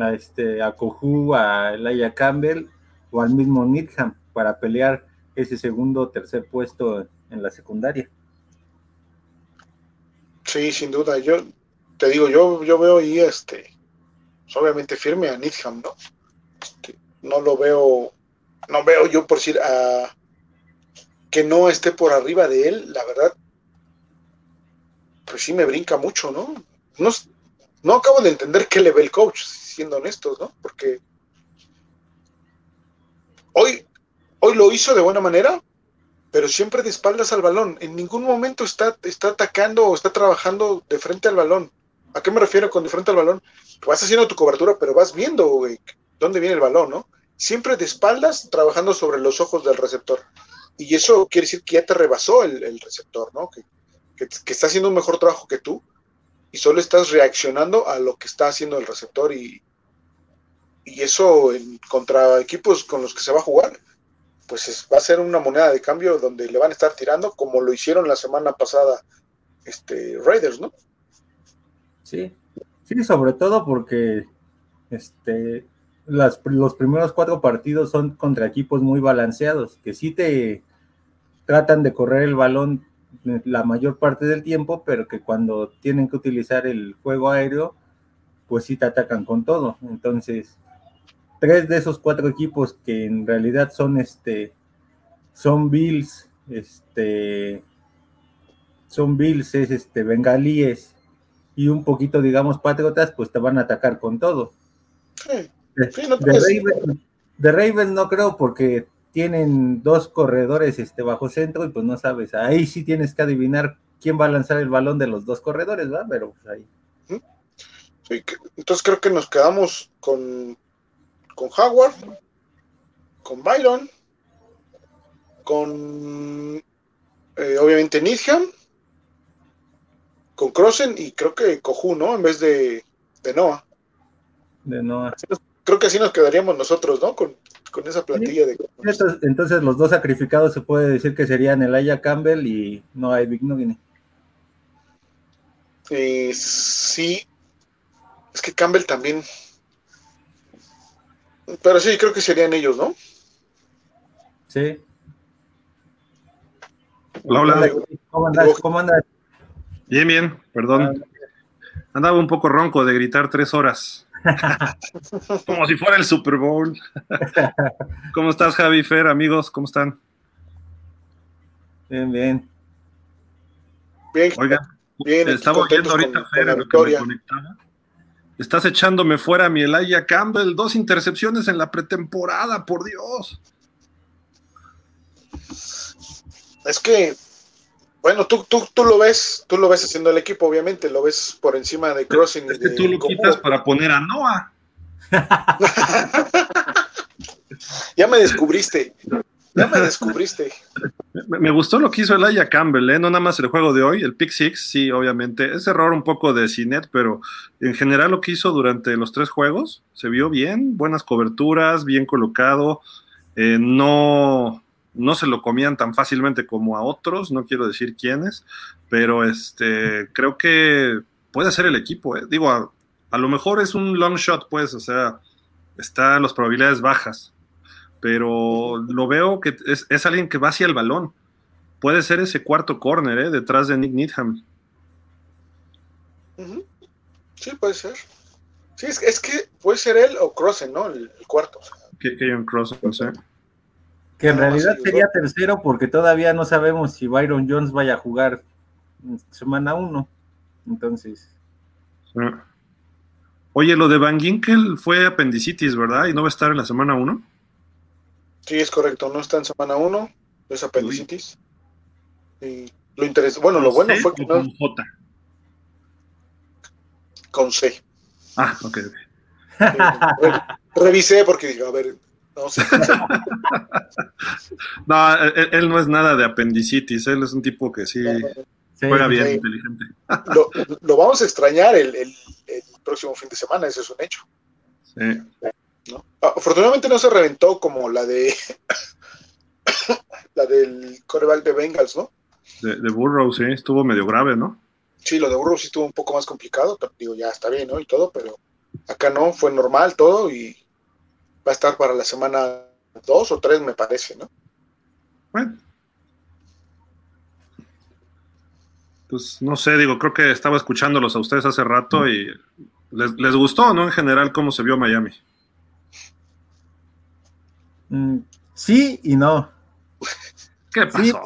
a este a Kohu, a Elijah Campbell o al mismo Needham para pelear ese segundo o tercer puesto en la secundaria. Sí, sin duda. Yo te digo, yo, yo veo ahí este, pues, obviamente firme a Needham, ¿no? Este, no lo veo, no veo yo por decir a, que no esté por arriba de él, la verdad, pues sí me brinca mucho, ¿no? No, no acabo de entender qué le ve el coach, siendo honestos, ¿no? Porque hoy, hoy lo hizo de buena manera, pero siempre de espaldas al balón. En ningún momento está, está atacando o está trabajando de frente al balón. ¿A qué me refiero con diferente al balón? Vas haciendo tu cobertura, pero vas viendo, dónde viene el balón, ¿no? Siempre de espaldas, trabajando sobre los ojos del receptor. Y eso quiere decir que ya te rebasó el, receptor, ¿no? Que, que, está haciendo un mejor trabajo que tú y solo estás reaccionando a lo que está haciendo el receptor y, y eso en, contra equipos con los que se va a jugar, pues va a ser una moneda de cambio donde le van a estar tirando como lo hicieron la semana pasada este, Raiders, ¿no? Sí, sí, sobre todo porque este, las, los primeros cuatro partidos son contra equipos muy balanceados, que sí te tratan de correr el balón la mayor parte del tiempo, pero que cuando tienen que utilizar el juego aéreo, pues sí te atacan con todo. Entonces, tres de esos cuatro equipos que en realidad son este, son Bills, este, son Bills, es este, bengalíes y un poquito, digamos, patriotas, pues te van a atacar con todo. de, Raven, no creo porque tienen dos corredores este, bajo centro y pues no sabes, ahí sí tienes que adivinar quién va a lanzar el balón de los dos corredores, ¿verdad? Pero pues ahí. entonces creo que nos quedamos con, con Howard, con Byron, con eh, obviamente Nidham con Crossen y creo que Cojú, ¿no? En vez de, de Noah. De Noah. creo que así nos quedaríamos nosotros, ¿no? Con, esa plantilla de. Entonces, los dos sacrificados se puede decir que serían Elijah Campbell y Noah Bignogini. Eh, sí. Es que Campbell también. Pero sí, creo que serían ellos, ¿no? Sí. Hola, hola. ¿Cómo andas? ¿Cómo andas? Bien, bien, perdón. Andaba un poco ronco de gritar tres horas. Como si fuera el Super Bowl. ¿Cómo estás, Javi Fer, amigos? ¿Cómo están? Bien, bien. Bien. Oiga, bien, estaba oyendo ahorita, Fer, a lo que me conectaba. Estás echándome fuera a mi Elijah Campbell, dos intercepciones en la pretemporada, por Dios. Es que bueno, tú, tú, tú lo ves, tú lo ves haciendo el equipo, obviamente, lo ves por encima de Crossing. Es que tú lo quitas para poner a Noah. ya me descubriste. Ya me descubriste. Me gustó lo que hizo Elijah Campbell, ¿eh? no nada más el juego de hoy, el pick six, sí, obviamente. Es error un poco de Cinet, pero en general lo que hizo durante los tres juegos se vio bien, buenas coberturas, bien colocado. Eh, no, no se lo comían tan fácilmente como a otros, no quiero decir quiénes, pero este, creo que puede ser el equipo. ¿eh? Digo, a, lo mejor es un long shot, pues, o sea, están las probabilidades bajas, pero lo veo que es, alguien que va hacia el balón. Puede ser ese cuarto corner, ¿eh? detrás de Nick Needham. Sí, puede ser. Sí, es, que puede ser él o Crossen, ¿no? El, cuarto. Que, que Crossen, sé. Que en realidad sería tercero porque todavía no sabemos si Byron Jones vaya a jugar semana uno. Entonces. Oye, lo de Van Ginkel fue apendicitis, ¿verdad? ¿Y no va a estar en la semana uno? Sí, es correcto. No está en semana uno. Es apendicitis. Y lo bueno, lo bueno fue que Con J. Con C. Ah, ok. revisé porque dije, a ver, No, él, no es nada de apendicitis, él es un tipo que sí, juega bien, inteligente. Lo, vamos a extrañar el, próximo fin de semana, ese es un hecho. Sí. Afortunadamente no se reventó como la de la del coreback de Bengals, ¿no? De, de, Burrow, sí, estuvo medio grave, ¿no? Sí, lo de Burrow sí estuvo un poco más complicado, pero digo, ya está bien, ¿no? Y todo, pero acá no, fue normal todo y va a estar para la semana 2 o 3, me parece, ¿no? Bueno. Pues no sé, digo, creo que estaba escuchándolos a ustedes hace rato y les, gustó, ¿no? En general, cómo se vio Miami. Mm, sí y no. ¿Qué pasó?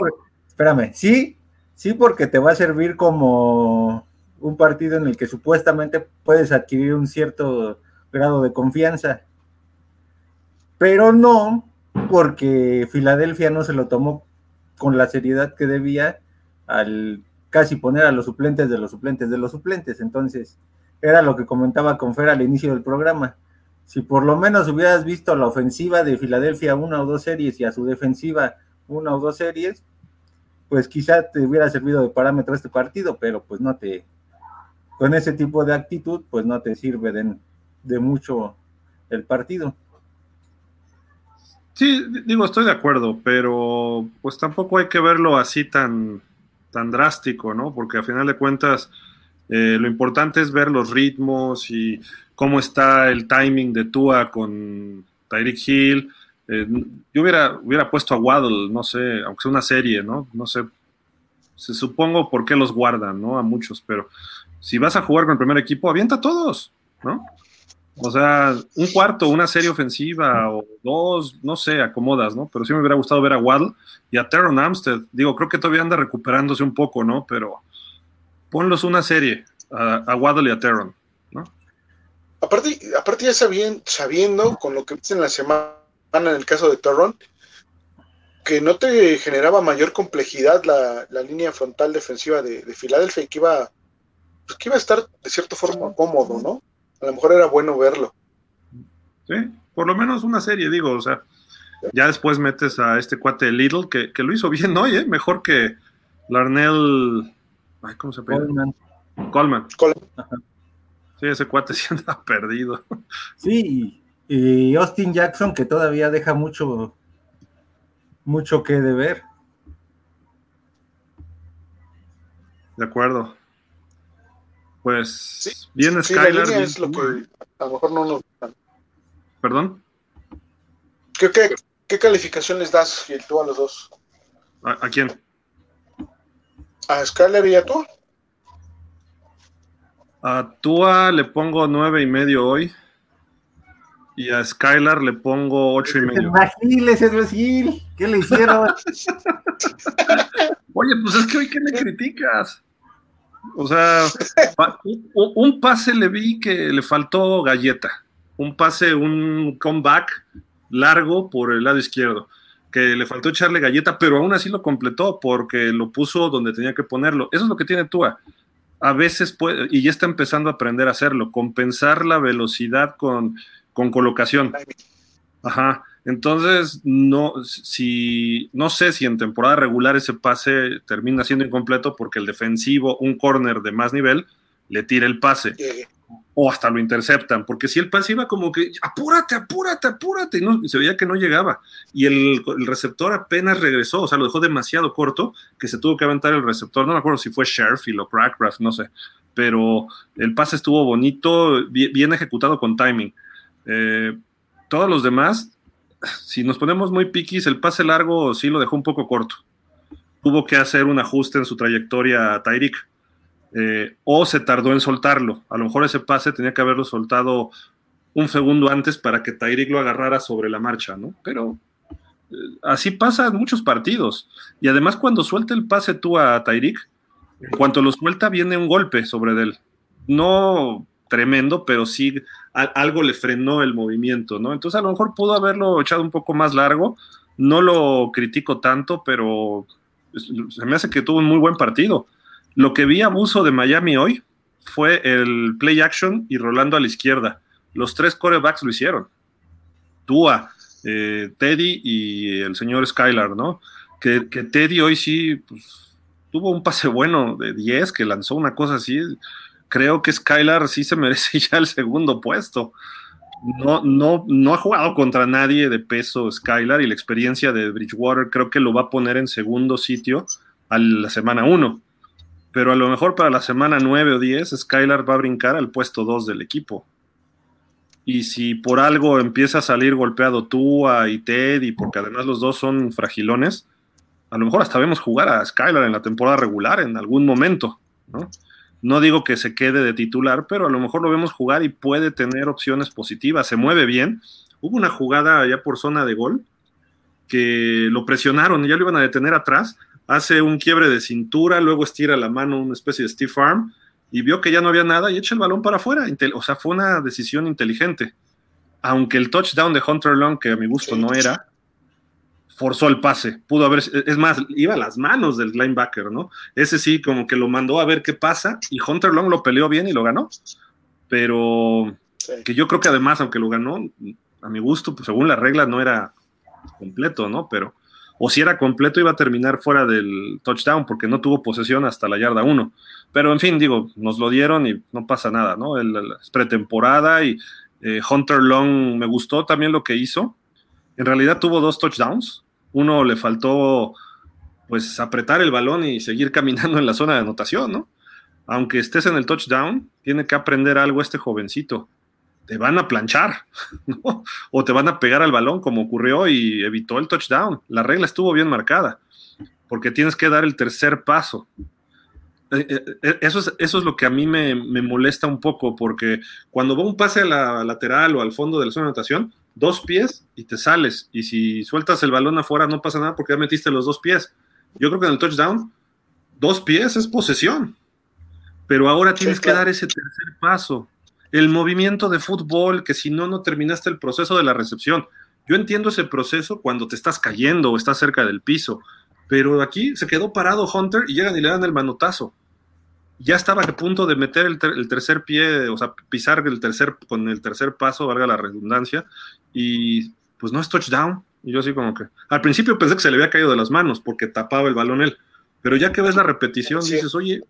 espérame, sí, sí, porque te va a servir como un partido en el que supuestamente puedes adquirir un cierto grado de confianza pero no porque Filadelfia no se lo tomó con la seriedad que debía al casi poner a los suplentes de los suplentes de los suplentes. Entonces, era lo que comentaba con Fer al inicio del programa. Si por lo menos hubieras visto la ofensiva de Filadelfia una o dos series y a su defensiva una o dos series, pues quizá te hubiera servido de parámetro este partido, pero pues no te, con ese tipo de actitud, pues no te sirve de, mucho el partido. Sí, digo, estoy de acuerdo, pero pues tampoco hay que verlo así tan, tan drástico, ¿no? Porque a final de cuentas, eh, lo importante es ver los ritmos y cómo está el timing de Tua con Tyreek Hill. Eh, yo hubiera, hubiera puesto a Waddle, no sé, aunque sea una serie, ¿no? No sé, se supongo por qué los guardan, ¿no? A muchos, pero si vas a jugar con el primer equipo, avienta a todos, ¿no? O sea, un cuarto, una serie ofensiva o dos, no sé, acomodas, ¿no? Pero sí me hubiera gustado ver a Waddle y a Teron Amstead. Digo, creo que todavía anda recuperándose un poco, ¿no? Pero ponlos una serie a, Waddle y a Teron. Aparte, aparte ya sabiendo, sabiendo con lo que viste en la semana en el caso de Teron, que no te generaba mayor complejidad la, línea frontal defensiva de, de Filadelfia y que iba, pues que iba a estar de cierta forma cómodo, ¿no? a lo mejor era bueno verlo. Sí, por lo menos una serie, digo, o sea, ya después metes a este cuate de Little, que, lo hizo bien hoy, ¿eh? Mejor que Larnell, ay, ¿cómo se llama? Coleman. Coleman. Sí, ese cuate sí anda perdido. Sí, y Austin Jackson, que todavía deja mucho, mucho que deber. De acuerdo. Pues bien Skylar. es lo que a lo mejor no nos. ¿Perdón? ¿Qué, qué, calificación les das tú a los dos? ¿A, quién? ¿A Skylar y a tú? A Tua le pongo nueve y medio hoy. Y a Skylar le pongo ocho y medio. ese es Gil. ¿Qué le hicieron? Oye, pues es que hoy que le criticas. O sea, un pase le vi que le faltó galleta. Un pase, un comeback largo por el lado izquierdo, que le faltó echarle galleta, pero aún así lo completó porque lo puso donde tenía que ponerlo. Eso es lo que tiene Tua. A veces puede, y ya está empezando a aprender a hacerlo, compensar la velocidad con, con colocación. Ajá. Entonces, no, si, no sé si en temporada regular ese pase termina siendo incompleto porque el defensivo, un corner de más nivel, le tira el pase. O hasta lo interceptan, porque si el pase iba como que, apúrate, apúrate, apúrate, y, no, se veía que no llegaba. Y el, receptor apenas regresó, o sea, lo dejó demasiado corto, que se tuvo que aventar el receptor. No me acuerdo si fue Sherfield o Crackcraft, no sé. Pero el pase estuvo bonito, bien, ejecutado con timing. Eh, todos los demás si nos ponemos muy piquis, el pase largo sí lo dejó un poco corto. Tuvo que hacer un ajuste en su trayectoria a. Eh, o se tardó en soltarlo. A lo mejor ese pase tenía que haberlo soltado un segundo antes para que Tyreek lo agarrara sobre la marcha, ¿no? Pero eh, así pasa en muchos partidos. Y además cuando suelta el pase tú a Tyreek, en cuanto lo suelta viene un golpe sobre él. No tremendo, pero sí algo le frenó el movimiento, ¿no? Entonces a lo mejor pudo haberlo echado un poco más largo, no lo critico tanto, pero se me hace que tuvo un muy buen partido. Lo que vi abuso de Miami hoy fue el play action y rolando a la izquierda. Los tres corebacks lo hicieron. Tua, eh, Teddy y el señor Skylar, ¿no? Que, Teddy hoy sí pues, tuvo un pase bueno de 10, que lanzó una cosa así creo que Skylar sí se merece ya el segundo puesto. No, no, no ha jugado contra nadie de peso Skylar y la experiencia de Bridgewater creo que lo va a poner en segundo sitio a la semana 1. Pero a lo mejor para la semana 9 o 10 Skylar va a brincar al puesto 2 del equipo. Y si por algo empieza a salir golpeado Tua y Teddy, porque además los dos son fragilones, a lo mejor hasta vemos jugar a Skylar en la temporada regular en algún momento, ¿no? No digo que se quede de titular, pero a lo mejor lo vemos jugar y puede tener opciones positivas. Se mueve bien. Hubo una jugada ya por zona de gol que lo presionaron, ya lo iban a detener atrás. Hace un quiebre de cintura, luego estira la mano, una especie de stiff arm, y vio que ya no había nada y echa el balón para afuera. O sea, fue una decisión inteligente. Aunque el touchdown de Hunter Long, que a mi gusto no era, forzó el pase, pudo haber, es más, iba a las manos del linebacker, ¿no? Ese sí, como que lo mandó a ver qué pasa y Hunter Long lo peleó bien y lo ganó. pero que yo creo que además, aunque lo ganó, a mi gusto, pues según las reglas no era completo, ¿no? Pero, o si era completo iba a terminar fuera del touchdown porque no tuvo posesión hasta la yarda 1. Pero en fin, digo, nos lo dieron y no pasa nada, ¿no? El, es pretemporada y eh, Hunter Long me gustó también lo que hizo. En realidad tuvo dos touchdowns. Uno le faltó pues apretar el balón y seguir caminando en la zona de anotación, ¿no? Aunque estés en el touchdown, tiene que aprender algo este jovencito. Te van a planchar, ¿no? O te van a pegar al balón como ocurrió y evitó el touchdown. La regla estuvo bien marcada, porque tienes que dar el tercer paso. Eh, eh, eh, eso es, eso es lo que a mí me, molesta un poco, porque cuando va un pase a la lateral o al fondo de la zona de anotación, dos pies y te sales. Y si sueltas el balón afuera, no pasa nada porque ya metiste los dos pies. Yo creo que en el touchdown, dos pies es posesión. Pero ahora tienes que dar ese tercer paso. El movimiento de fútbol, que si no, no terminaste el proceso de la recepción. Yo entiendo ese proceso cuando te estás cayendo o estás cerca del piso, pero aquí se quedó parado Hunter y llegan y le dan el manotazo. Ya estaba a punto de meter el, tercer pie, o sea, pisar el tercer, con el tercer paso, valga la redundancia, y pues no es touchdown. Y yo así como que, al principio pensé que se le había caído de las manos porque tapaba el balón él, pero ya que ves la repetición dices, oye,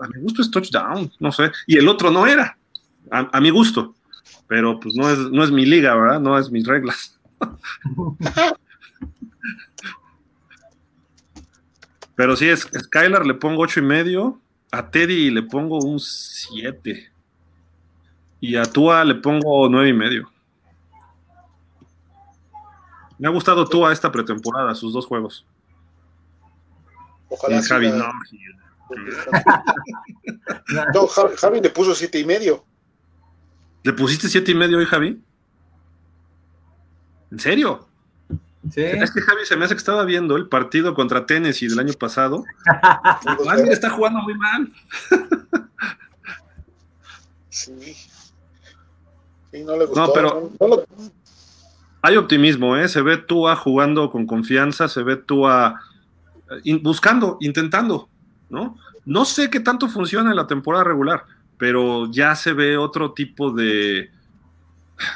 a mi gusto es touchdown, no sé, y el otro no era, a, mi gusto, pero pues no es, no es mi liga, ¿verdad? No es mis reglas. pero sí, es, Skylar le pongo ocho y medio, a Teddy le pongo un 7 y a Tua le pongo nueve y medio. Me ha gustado tú a esta pretemporada, sus dos juegos. Ojalá. Javi, no. no, Javi, le puso siete y medio. ¿Le pusiste siete y medio hoy, Javi? ¿En serio? Sí. Es que Javi se me hace que estaba viendo el partido contra Tennessee del año pasado. ah, mira, está jugando muy mal. sí. Sí, no le gustó. No, pero. Hay optimismo, ¿eh? Se ve Tua jugando con confianza, se ve Tua buscando, intentando, ¿no? No sé qué tanto funciona en la temporada regular, pero ya se ve otro tipo de,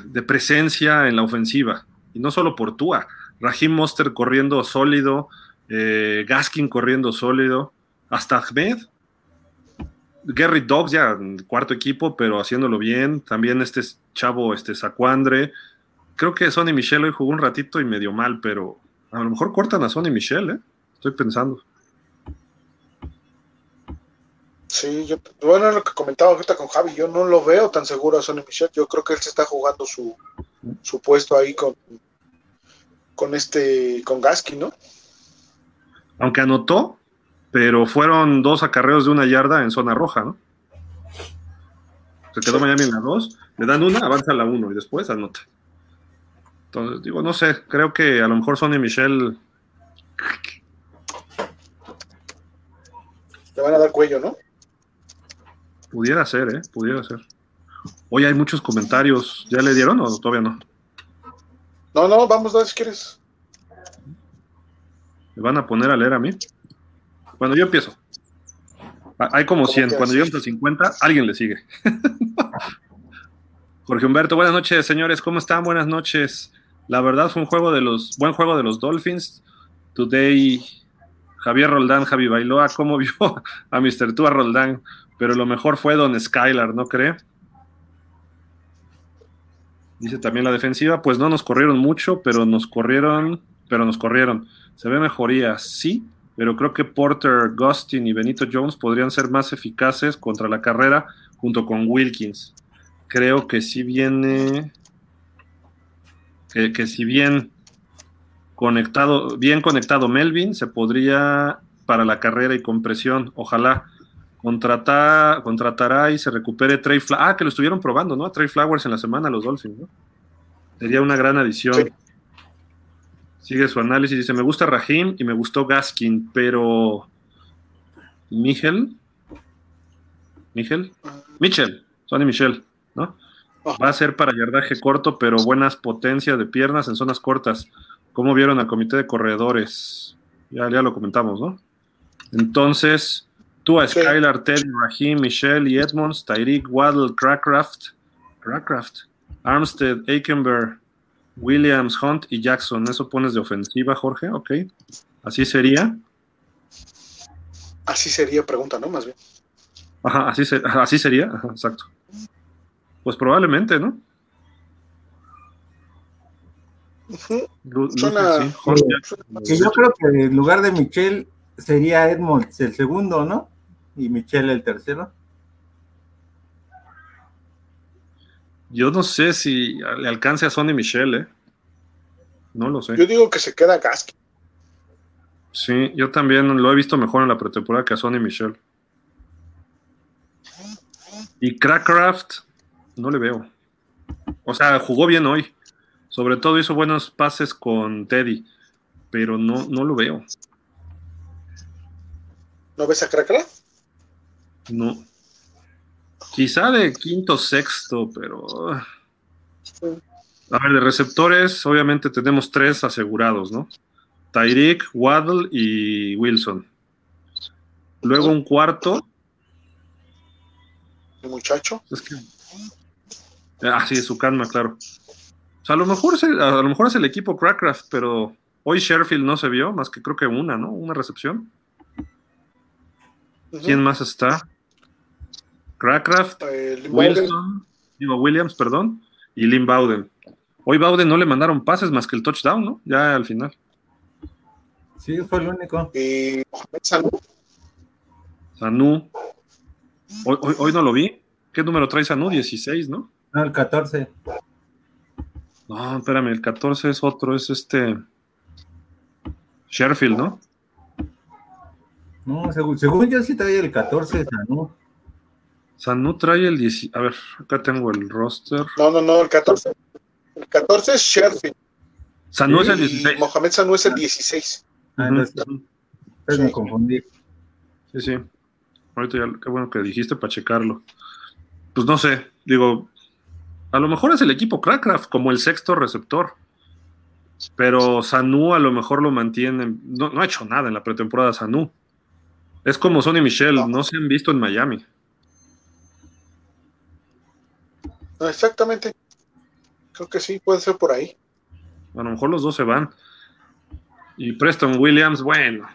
de presencia en la ofensiva. Y no solo por Tua. Rahim Monster corriendo sólido, eh, Gaskin corriendo sólido, hasta Ahmed. Gary Dogs ya cuarto equipo, pero haciéndolo bien. También este chavo, este Sacuandre creo que Sonny Michel hoy jugó un ratito y medio mal, pero a lo mejor cortan a Sonny Michel, ¿eh? Estoy pensando. Sí, yo, bueno, lo que comentaba ahorita con Javi, yo no lo veo tan seguro a Sonny Michel. Yo creo que él se está jugando su, su puesto ahí con, con este, con Gasky, ¿no? Aunque anotó, pero fueron dos acarreos de una yarda en zona roja, ¿no? Se quedó Miami en la dos, le dan una, avanza a la uno y después anota. Entonces, digo, no sé, creo que a lo mejor Sonny Michelle. Te van a dar cuello, ¿no? Pudiera ser, ¿eh? Pudiera ser. Hoy hay muchos comentarios. ¿Ya le dieron o todavía no? No, no, vamos a ver si quieres. ¿Me van a poner a leer a mí? Cuando yo empiezo. Ah, hay como 100. Cuando yo entro a 50, alguien le sigue. Jorge Humberto, buenas noches, señores. ¿Cómo están? Buenas noches. La verdad fue un juego de los, buen juego de los Dolphins. Today, Javier Roldán, Javi Bailoa, ¿cómo vio a Mr. Tua Roldán? Pero lo mejor fue Don Skylar, ¿no cree? Dice también la defensiva, pues no nos corrieron mucho, pero nos corrieron, pero nos corrieron. Se ve mejoría, sí, pero creo que Porter, Gustin y Benito Jones podrían ser más eficaces contra la carrera junto con Wilkins. Creo que sí viene que, si bien conectado, bien conectado Melvin, se podría para la carrera y compresión, ojalá contratar, contratará y se recupere Trey Flowers. Ah, que lo estuvieron probando, ¿no? Trey Flowers en la semana los Dolphins, ¿no? Sería una gran adición. Sigue su análisis, dice, me gusta Rahim y me gustó Gaskin, pero Miguel, Miguel, Michel, Sonny Michel, ¿no? Va a ser para yardaje corto, pero buenas potencias de piernas en zonas cortas. ¿Cómo vieron al comité de corredores? Ya, ya lo comentamos, ¿no? Entonces, Tú a Skylar, Teddy, Raheem, Michelle y Edmonds, Tyreek, Waddle, Crackcraft, Crackcraft, Armstead, Aikenberg, Williams, Hunt y Jackson. ¿Eso pones de ofensiva, Jorge? Ok. ¿Así sería? Así sería, pregunta, ¿no? Más bien. Ajá, así, así sería, exacto. Pues probablemente, ¿no? yo creo que en lugar de Michelle sería Edmonds el segundo, ¿no? Y Michelle el tercero. Yo no sé si le alcance a Sonny Michelle, ¿eh? No lo sé. Yo digo que se queda Gasky. Sí, yo también lo he visto mejor en la pretemporada que a Sonny Michelle. Y Crackcraft, no le veo. O sea, jugó bien hoy. Sobre todo hizo buenos pases con Teddy, pero no, no lo veo. ¿No ves a Crackcraft? No. Quizá de quinto, sexto, pero. A ver, de receptores, obviamente tenemos tres asegurados, ¿no? Tyreek, Waddle y Wilson. Luego un cuarto. ¿El muchacho? Es que... Ah, sí, su calma, claro. O sea, a lo mejor es el, a lo mejor es el equipo Crackcraft, pero hoy Sherfield no se vio, más que creo que una, ¿no? Una recepción. ¿Quién más está? Crackcraft, Wilson, digo Williams, perdón, y Lynn Bowden. Hoy Bowden no le mandaron pases más que el touchdown, ¿no? Ya al final. Sí, fue el único. Y Sanu. Sanu. Hoy, no lo vi. ¿Qué número trae Sanu? 16, ¿no? No, el 14. No, espérame, el 14 es otro, es este. Sherfield, ¿no? No, según, según yo sí trae el 14 Sanu. Sanu trae el 10. A ver, acá tengo el roster. No, no, no, el 14. El 14 es Sherfield. Sanu es el 16. Mohamed Sanu es el 16. Ah, entonces, me confundí. Sí, sí. Ahorita ya, qué bueno que dijiste para checarlo. Pues no sé, digo, a lo mejor es el equipo Crackcraft como el sexto receptor. Pero Sanu a lo mejor lo mantiene. No, no ha hecho nada en la pretemporada Sanu. Es como Sonny Michel, no se han visto en Miami. Exactamente. Creo que sí, puede ser por ahí. A lo mejor los dos se van. Y Preston Williams, bueno.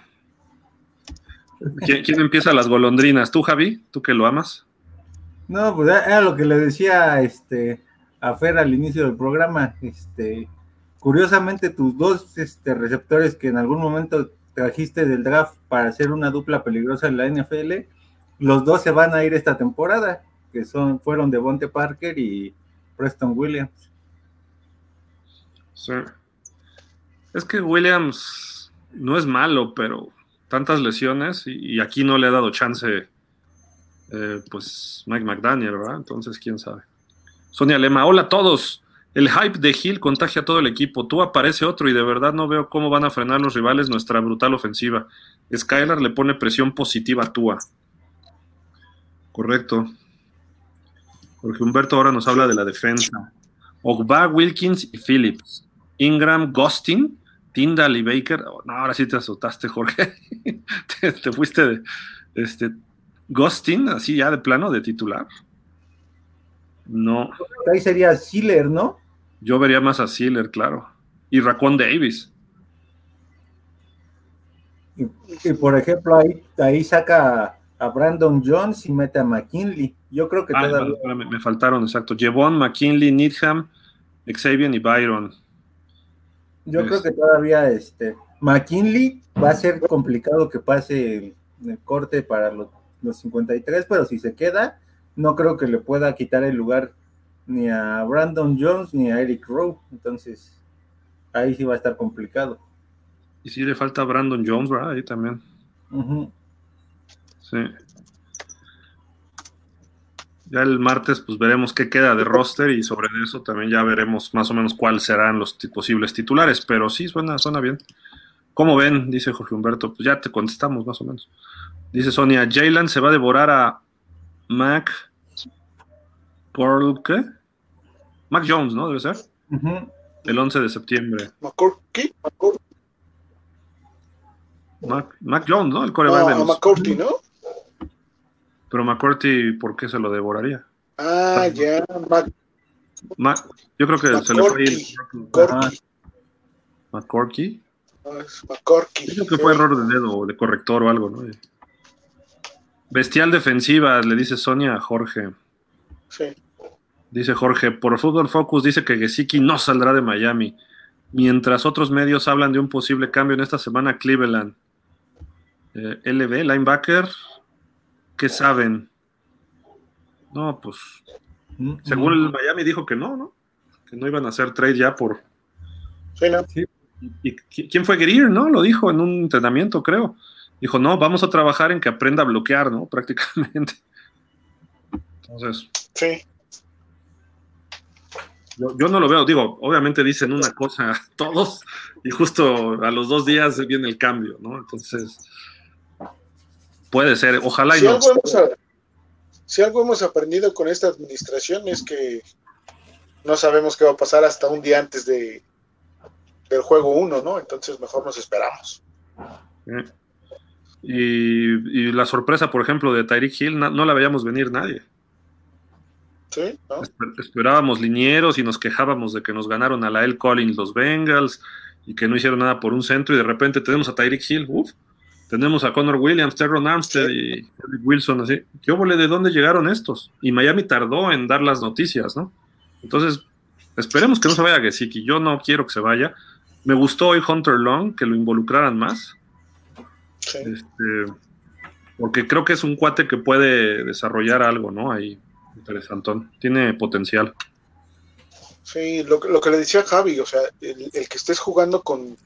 ¿Quién, empieza las golondrinas? ¿Tú, Javi? ¿Tú que lo amas? No, pues era lo que le decía este, a Fer al inicio del programa. Este, curiosamente, tus dos este, receptores que en algún momento trajiste del draft para hacer una dupla peligrosa en la NFL, los dos se van a ir esta temporada que son, fueron de Bonte Parker y Preston Williams. Sí. Es que Williams no es malo, pero tantas lesiones y, aquí no le ha dado chance, eh, pues Mike McDaniel, ¿verdad? Entonces, quién sabe. Sonia Lema, hola a todos. El hype de Hill contagia a todo el equipo. Tú aparece otro y de verdad no veo cómo van a frenar los rivales nuestra brutal ofensiva. Skylar le pone presión positiva a Tua. Correcto. Porque Humberto ahora nos habla de la defensa. Ogba, Wilkins y Phillips. Ingram, Gostin, Tyndall y Baker. Oh, no, ahora sí te asustaste, Jorge. te, fuiste de este Gostin, así ya de plano, de titular. No. Ahí sería Sealer, ¿no? Yo vería más a Sealer, claro. Y Racon Davis. Y, por ejemplo, ahí, ahí saca a Brandon Jones y mete a McKinley. Yo creo que ah, todavía... me, faltaron, exacto. Jevon, McKinley, Needham, Xavier y Byron. Yo creo que todavía este McKinley va a ser complicado que pase el, corte para los, 53, pero si se queda, no creo que le pueda quitar el lugar ni a Brandon Jones ni a Eric Rowe. Entonces, ahí sí va a estar complicado. Y si le falta a Brandon Jones, ¿verdad? Ahí también. Sí. Ya el martes pues veremos qué queda de roster y sobre eso también ya veremos más o menos cuáles serán los posibles titulares, pero sí, suena, suena bien. ¿Cómo ven? Dice Jorge Humberto. Pues ya te contestamos más o menos. Dice Sonia, Jalen se va a devorar a Mac... ¿Qué? Mac Jones, ¿no? Debe ser. El 11 de septiembre. ¿McCourty? Mac, Mac Jones, ¿no? El coreback no, de ¿no? Pero McCourty, ¿por qué se lo devoraría? Ah, ya. yo creo que se le fue Corky. McCorky. Ah, McCorky. Creo que fue error de dedo o de corrector o algo, ¿no? Bestial defensiva, le dice Sonia a Jorge. Sí. Dice Jorge, por Fútbol Focus dice que Gesicki no saldrá de Miami, mientras otros medios hablan de un posible cambio en esta semana Cleveland. Eh, LB, linebacker, ¿qué saben? No, pues, mm, según el Miami dijo que no, ¿no? Que no iban a hacer trade ya por... Sí, no. ¿Y, quién fue Greer, no? Lo dijo en un entrenamiento, creo. Dijo, no, vamos a trabajar en que aprenda a bloquear, ¿no? Prácticamente. Entonces... Sí. Yo, no lo veo, digo, obviamente dicen una cosa todos y justo a los dos días viene el cambio, ¿no? Entonces, puede ser, ojalá y si no. Algo hemos, si algo hemos aprendido con esta administración es que no sabemos qué va a pasar hasta un día antes de, del juego 1, ¿no? Entonces mejor nos esperamos. Y, la sorpresa, por ejemplo, de Tyreek Hill no la veíamos venir nadie. Esperábamos linieros y nos quejábamos de que nos ganaron a la L. Collins los Bengals y que no hicieron nada por un centro y de repente tenemos a Tyreek Hill, uf, tenemos a Connor Williams, Terron Armstead y Wilson, así. ¿Qué óvole de dónde llegaron estos? Y Miami tardó en dar las noticias, ¿no? Entonces, esperemos que no se vaya Gesicki. Yo no quiero que se vaya. Me gustó hoy Hunter Long, que lo involucraran más. Este, porque creo que es un cuate que puede desarrollar algo, ¿no? Ahí Interesantón. Tiene potencial. Sí, lo, que le decía Javi, o sea, el, que estés jugando con,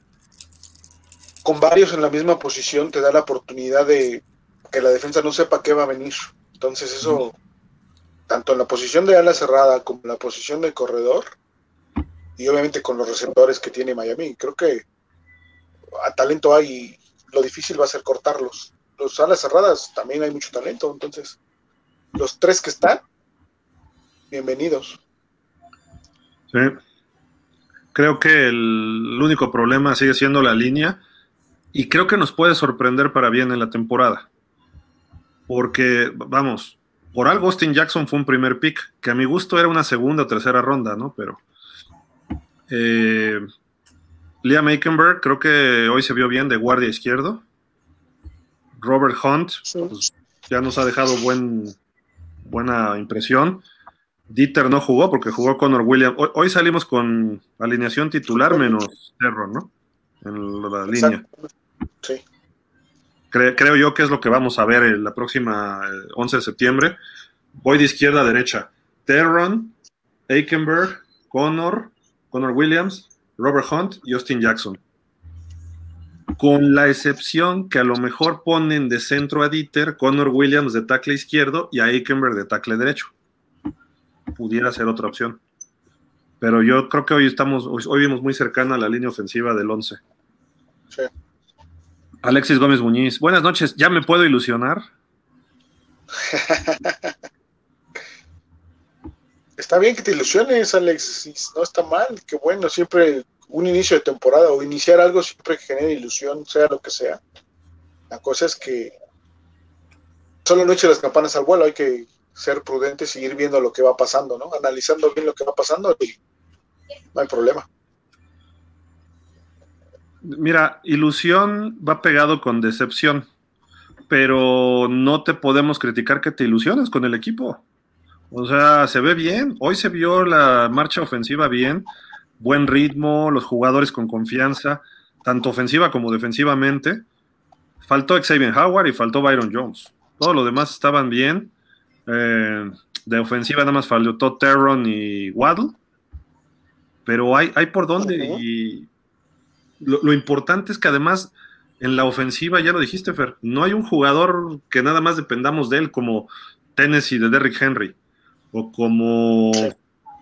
con varios en la misma posición te da la oportunidad de que la defensa no sepa qué va a venir. Entonces eso, tanto en la posición de ala cerrada como en la posición de corredor, y obviamente con los receptores que tiene Miami, creo que a talento hay, lo difícil va a ser cortarlos. Los alas cerradas también hay mucho talento, entonces los tres que están bienvenidos. Sí. Creo que el, único problema sigue siendo la línea y creo que nos puede sorprender para bien en la temporada. Porque, vamos, por algo Austin Jackson fue un primer pick, que a mi gusto era una segunda o tercera ronda, ¿no? Pero eh, Liam Aikenberg creo que hoy se vio bien de guardia izquierdo. Robert Hunt pues, ya nos ha dejado buen, buena impresión. Dieter no jugó porque jugó Connor Williams. Hoy, salimos con alineación titular menos Terror, ¿no? En la línea. Sí. creo yo que es lo que vamos a ver la próxima 11 eh, de septiembre. Voy de izquierda a derecha. Terron, Aikenberg, Connor, Connor Williams, Robert Hunt y Austin Jackson. Con la excepción que a lo mejor ponen de centro a Dieter, Connor Williams de tackle izquierdo y a Aikenberg de tackle derecho pudiera ser otra opción. Pero yo creo que hoy estamos, hoy, vimos muy cercana a la línea ofensiva del 11. Sí. Alexis Gómez Muñiz, buenas noches, ¿ya me puedo ilusionar? está bien que te ilusiones, Alex, no está mal, qué bueno, siempre un inicio de temporada o iniciar algo siempre genera ilusión, sea lo que sea. La cosa es que solo no eche las campanas al vuelo, hay que ser prudentes y ir viendo lo que va pasando, ¿no? Analizando bien lo que va pasando y no hay problema. Mira, ilusión va pegado con decepción, pero no te podemos criticar que te ilusiones con el equipo. O sea, se ve bien. Hoy se vio la marcha ofensiva bien, buen ritmo, los jugadores con confianza, tanto ofensiva como defensivamente. Faltó Xavier Howard y faltó Byron Jones. Todos los demás estaban bien. Eh, de ofensiva nada más faltó Terron y Waddle. Pero hay, hay por dónde. Y lo, importante es que además en la ofensiva, ya lo dijiste, Fer, no hay un jugador que nada más dependamos de él como Tennessee de Derrick Henry o como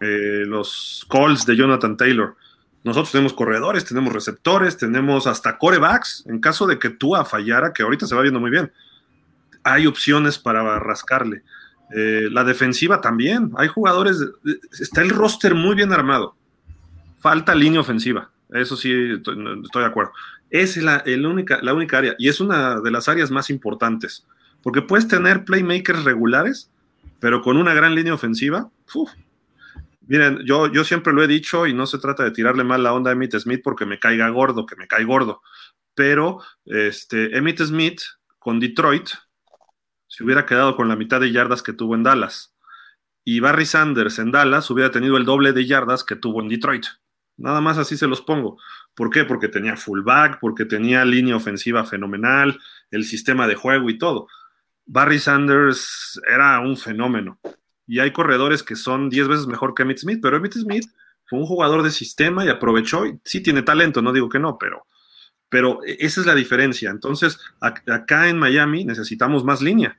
eh, los Colts de Jonathan Taylor. Nosotros tenemos corredores, tenemos receptores, tenemos hasta corebacks. En caso de que Tua fallara, que ahorita se va viendo muy bien, hay opciones para rascarle. Eh, la defensiva también. Hay jugadores. Está el roster muy bien armado. Falta línea ofensiva. Eso sí, estoy, de acuerdo. Es la, única, la única área y es una de las áreas más importantes. porque puedes tener playmakers regulares, pero con una gran línea ofensiva. Miren, yo, yo siempre lo he dicho y no se trata de tirarle mal la onda a Emmitt Smith porque me caiga gordo, que me cae gordo. Pero este, Emmitt Smith con Detroit se hubiera quedado con la mitad de yardas que tuvo en Dallas. Y Barry Sanders en Dallas hubiera tenido el doble de yardas que tuvo en Detroit. Nada más así se los pongo. ¿Por qué? Porque tenía fullback, porque tenía línea ofensiva fenomenal, el sistema de juego y todo. Barry Sanders era un fenómeno y hay corredores que son 10 veces mejor que Emmitt Smith, pero Emmitt Smith fue un jugador de sistema y aprovechó, y sí tiene talento, no digo que no, pero, pero esa es la diferencia. Entonces, acá en Miami necesitamos más línea.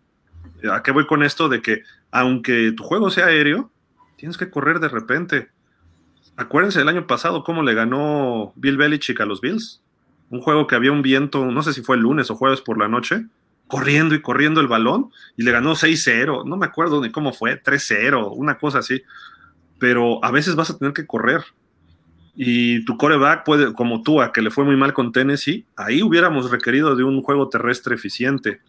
¿A qué voy con esto? De que aunque tu juego sea aéreo, tienes que correr de repente. Acuérdense del año pasado cómo le ganó Bill Belichick a los Bills. Un juego que había un viento, no sé si fue el lunes o jueves por la noche, corriendo y corriendo el balón y le ganó 6-0, no me acuerdo ni cómo fue, 3-0, una cosa así, pero a veces vas a tener que correr. Y tu coreback puede, como tú, a que le fue muy mal con Tennessee, ahí hubiéramos requerido de un juego terrestre eficiente.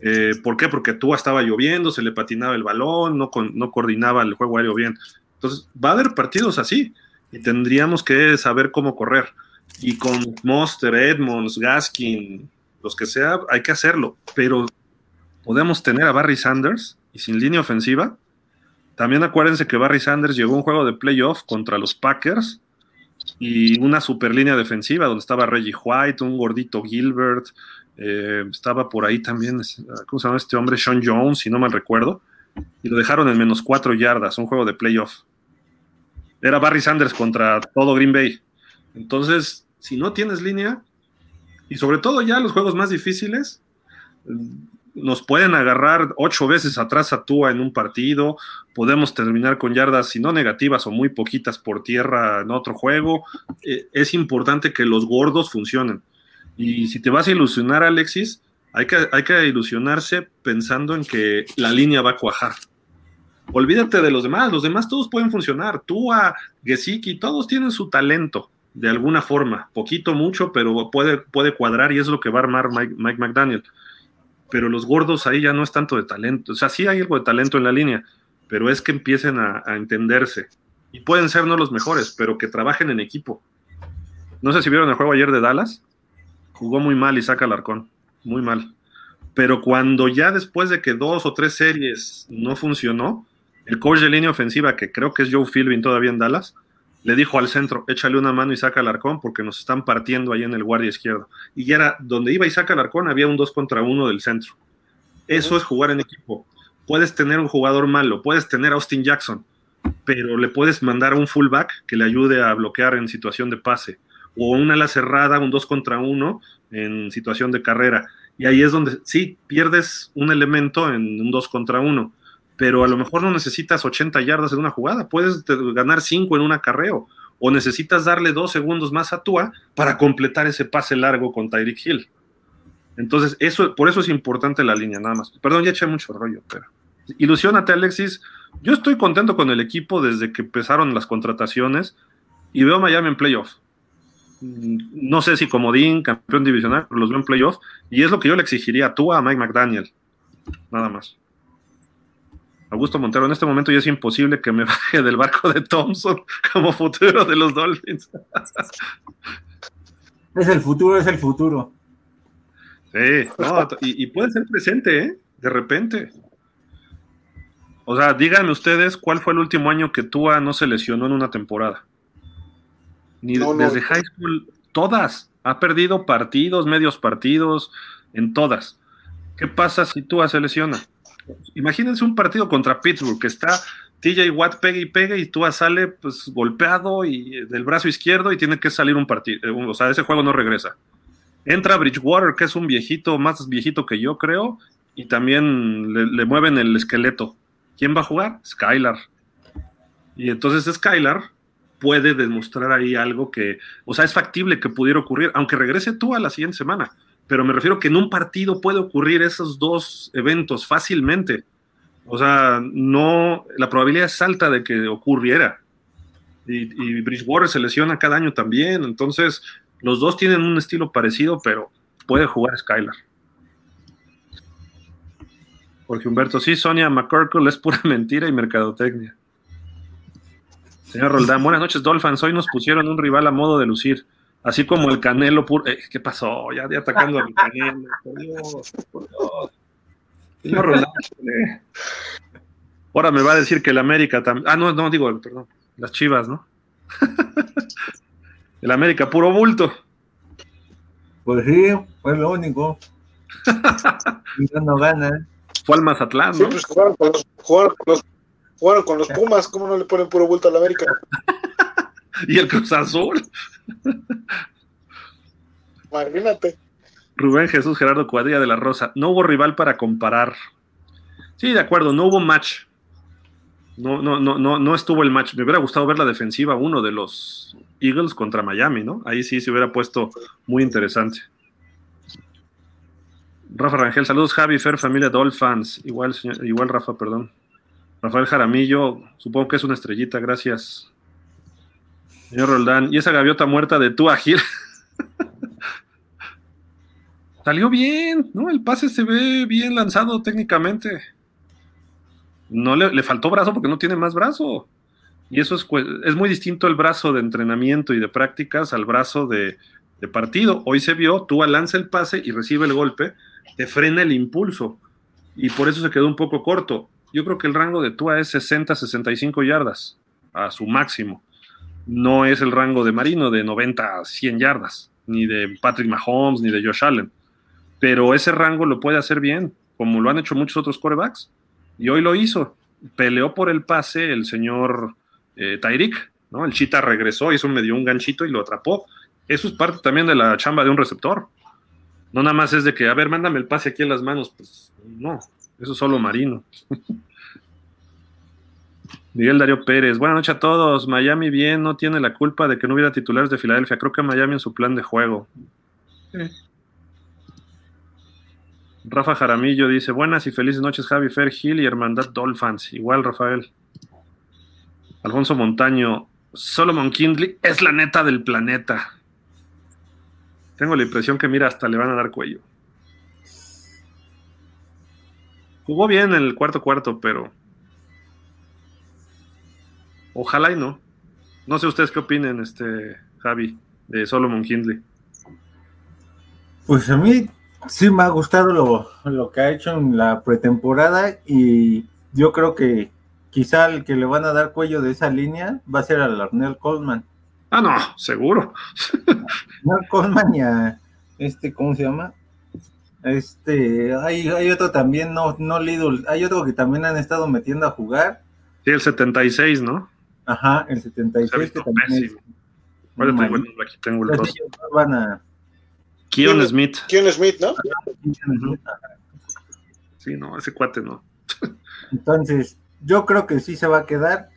Eh, ¿Por qué? Porque tú estaba lloviendo, se le patinaba el balón, no, no coordinaba el juego aéreo bien. Entonces, va a haber partidos así y tendríamos que saber cómo correr. Y con Monster, Edmonds, Gaskin, los que sea, hay que hacerlo, pero podemos tener a Barry Sanders y sin línea ofensiva. También acuérdense que Barry Sanders llegó a un juego de playoff contra los Packers y una super línea defensiva donde estaba Reggie White, un gordito Gilbert, eh, estaba por ahí también, ¿cómo se llama este hombre? Sean Jones, si no mal recuerdo, y lo dejaron en menos cuatro yardas, un juego de playoff. Era Barry Sanders contra todo Green Bay. Entonces, si no tienes línea, y sobre todo ya los juegos más difíciles nos pueden agarrar ocho veces atrás a Tua en un partido, podemos terminar con yardas, si no negativas o muy poquitas por tierra en otro juego. Eh, es importante que los gordos funcionen. Y si te vas a ilusionar, Alexis, hay que, hay que ilusionarse pensando en que la línea va a cuajar. Olvídate de los demás, los demás todos pueden funcionar. Tua, Gesicki, todos tienen su talento de alguna forma, poquito, mucho, pero puede, puede cuadrar y es lo que va a armar Mike, McDaniel. Pero los gordos ahí ya no es tanto de talento, o sea, sí hay algo de talento en la línea, pero es que empiecen a, entenderse. Y pueden ser no los mejores, pero que trabajen en equipo. No sé si vieron el juego ayer de Dallas, jugó muy mal saca Alarcón, muy mal. Pero cuando ya después de que dos o tres series no funcionó, el coach de línea ofensiva, que creo que es Joe Philbin todavía en Dallas, le dijo al centro, échale una mano y saca al arcón porque nos están partiendo ahí en el guardia izquierdo. Y ya era donde iba y saca al arcón, había un 2 contra 1 del centro. Eso es jugar en equipo. Puedes tener un jugador malo, puedes tener a Austin Jackson, pero le puedes mandar a un fullback que le ayude a bloquear en situación de pase, o una ala cerrada, un 2 contra 1 en situación de carrera. Y ahí es donde sí pierdes un elemento en un 2 contra 1 pero a lo mejor no necesitas 80 yardas en una jugada, puedes ganar 5 en un acarreo, o necesitas darle dos segundos más a Tua para completar ese pase largo con Tyreek Hill. Entonces, eso, por eso es importante la línea, nada más. Perdón, ya eché mucho rollo, pero ilusionate, Alexis. Yo estoy contento con el equipo desde que empezaron las contrataciones y veo a Miami en playoff. Mm, no sé si comodín, campeón divisional, pero los veo en playoff y es lo que yo le exigiría a Tua, a Mike McDaniel. Nada más. Augusto Montero, en este momento ya es imposible que me baje del barco de Thompson como futuro de los Dolphins. Es el futuro, es el futuro. Sí, y, puede ser presente, ¿eh? De repente. O sea, díganme ustedes cuál fue el último año que Tua no se lesionó en una temporada. Ni desde high school, todas. Ha perdido partidos, medios partidos, en todas. ¿Qué pasa si Tua se lesiona? Imagínense un partido contra Pittsburgh que está TJ Watt pega y pega y Tua sale pues golpeado y del brazo izquierdo y tiene que salir un partido, eh, o sea, ese juego no regresa. Entra Bridgewater, que es un viejito, más viejito que yo creo, y también le, mueven el esqueleto. ¿Quién va a jugar? Skylar. Y entonces Skylar puede demostrar ahí algo que, o sea, es factible que pudiera ocurrir, aunque regrese Tua la siguiente semana pero me refiero que en un partido puede ocurrir esos dos eventos fácilmente. O sea, no, la probabilidad es alta de que ocurriera. Y, y Bridgewater se lesiona cada año también, entonces los dos tienen un estilo parecido, pero puede jugar Skylar. Jorge Humberto, sí, Sonia McCorkle es pura mentira y mercadotecnia. Señor Roldán, buenas noches, Dolphins. Hoy nos pusieron un rival a modo de lucir, así como el Canelo puro. Eh, ¿Qué pasó? Ya, ya atacando al Canelo. Por Dios, por Dios. Señor eh. Ahora me va a decir que el América también. Ah, no, no, digo, perdón. Las chivas, ¿no? el América, puro bulto. Pues sí, fue lo único. Ya no gana. Fue al Mazatlán, Sí, ¿no? pues jugaron con los, jugaron con los, jugaron con los Pumas, ¿cómo no le ponen puro vuelto a la América? Y el Cruz Azul. Imagínate. Rubén Jesús Gerardo Cuadrilla de la Rosa. No hubo rival para comparar. Sí, de acuerdo, no hubo match. No, no, no, no, no estuvo el match. Me hubiera gustado ver la defensiva uno de los Eagles contra Miami, ¿no? Ahí sí se hubiera puesto muy interesante. Rafa Rangel, saludos Javi, Fer, familia Dolphins. Igual, señor- igual Rafa, perdón. Rafael Jaramillo, supongo que es una estrellita, gracias. Señor Roldán, y esa gaviota muerta de tú Gil. Salió bien, ¿no? El pase se ve bien lanzado técnicamente. No le, le faltó brazo porque no tiene más brazo. Y eso es, es muy distinto el brazo de entrenamiento y de prácticas al brazo de, partido. Hoy se vio, Tua lanza el pase y recibe el golpe, te frena el impulso. Y por eso se quedó un poco corto. Yo creo que el rango de Tua es 60-65 yardas a su máximo. No es el rango de Marino de 90 a 100 yardas, ni de Patrick Mahomes, ni de Josh Allen. Pero ese rango lo puede hacer bien, como lo han hecho muchos otros corebacks. Y hoy lo hizo. Peleó por el pase el señor eh, Tyreek, ¿no? El Chita regresó, hizo medio un ganchito y lo atrapó. Eso es parte también de la chamba de un receptor. No nada más es de que, a ver, mándame el pase aquí en las manos. Pues no, eso es solo Marino. Miguel Darío Pérez, buenas noches a todos. Miami bien, no tiene la culpa de que no hubiera titulares de Filadelfia. Creo que Miami en su plan de juego. Rafa Jaramillo dice, buenas y felices noches Javi Fer Gil y Hermandad Dolphins. Igual, Rafael. Alfonso Montaño, Solomon Kindley es la neta del planeta. Tengo la impresión que, mira, hasta le van a dar cuello. Jugó bien en el cuarto cuarto, pero ojalá y no. No sé ustedes qué opinen, este Javi, de Solomon Kindley. Pues a mí sí me ha gustado lo, lo que ha hecho en la pretemporada y yo creo que quizá el que le van a dar cuello de esa línea va a ser a Larnell Coleman. Ah, no, seguro. Larnell Coleman y a este, ¿cómo se llama? Este, hay, hay otro también, no, no Lidl, hay otro que también han estado metiendo a jugar. Sí, el 76, ¿no? Ajá, el Se ha 76 que visto también es. muy tengo el mal. nombre, aquí tengo el dos. van a Keon ¿Quién- Smith. ¿Quién Smith, no? Sí, no, ese cuate no. Entonces, yo creo que sí se va a quedar.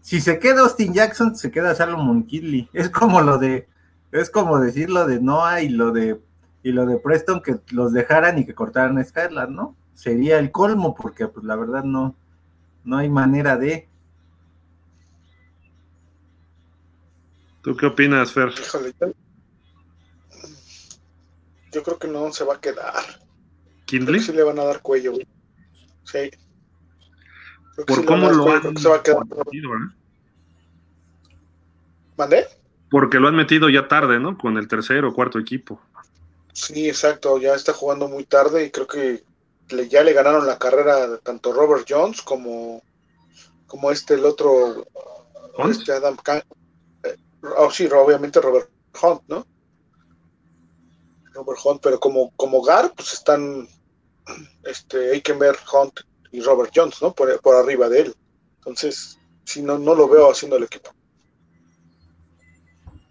Si se queda Austin Jackson, se queda Salomon Kidley. Es como lo de, es como decir lo de Noah y lo de y lo de Preston que los dejaran y que cortaran a Skylar, ¿no? Sería el colmo, porque pues la verdad no, no hay manera de. ¿Tú qué opinas, Fer? Híjole, yo, creo que no se va a quedar. Que sí le van a dar cuello. güey. Sí. Creo Por sí cómo lo cuello, han creo que se va a quedar. metido, ¿eh? ¿Mandé? Porque lo han metido ya tarde, ¿no? Con el tercero o cuarto equipo. Sí, exacto. Ya está jugando muy tarde y creo que le- ya le ganaron la carrera tanto Robert Jones como, como este, el otro, este Adam Can- oh, sí, obviamente Robert Hunt, ¿no? Robert Hunt, pero como, como Gar, pues están este, Eikenberg, Hunt y Robert Jones, ¿no? Por, por arriba de él. Entonces, sí, no, no lo veo haciendo el equipo.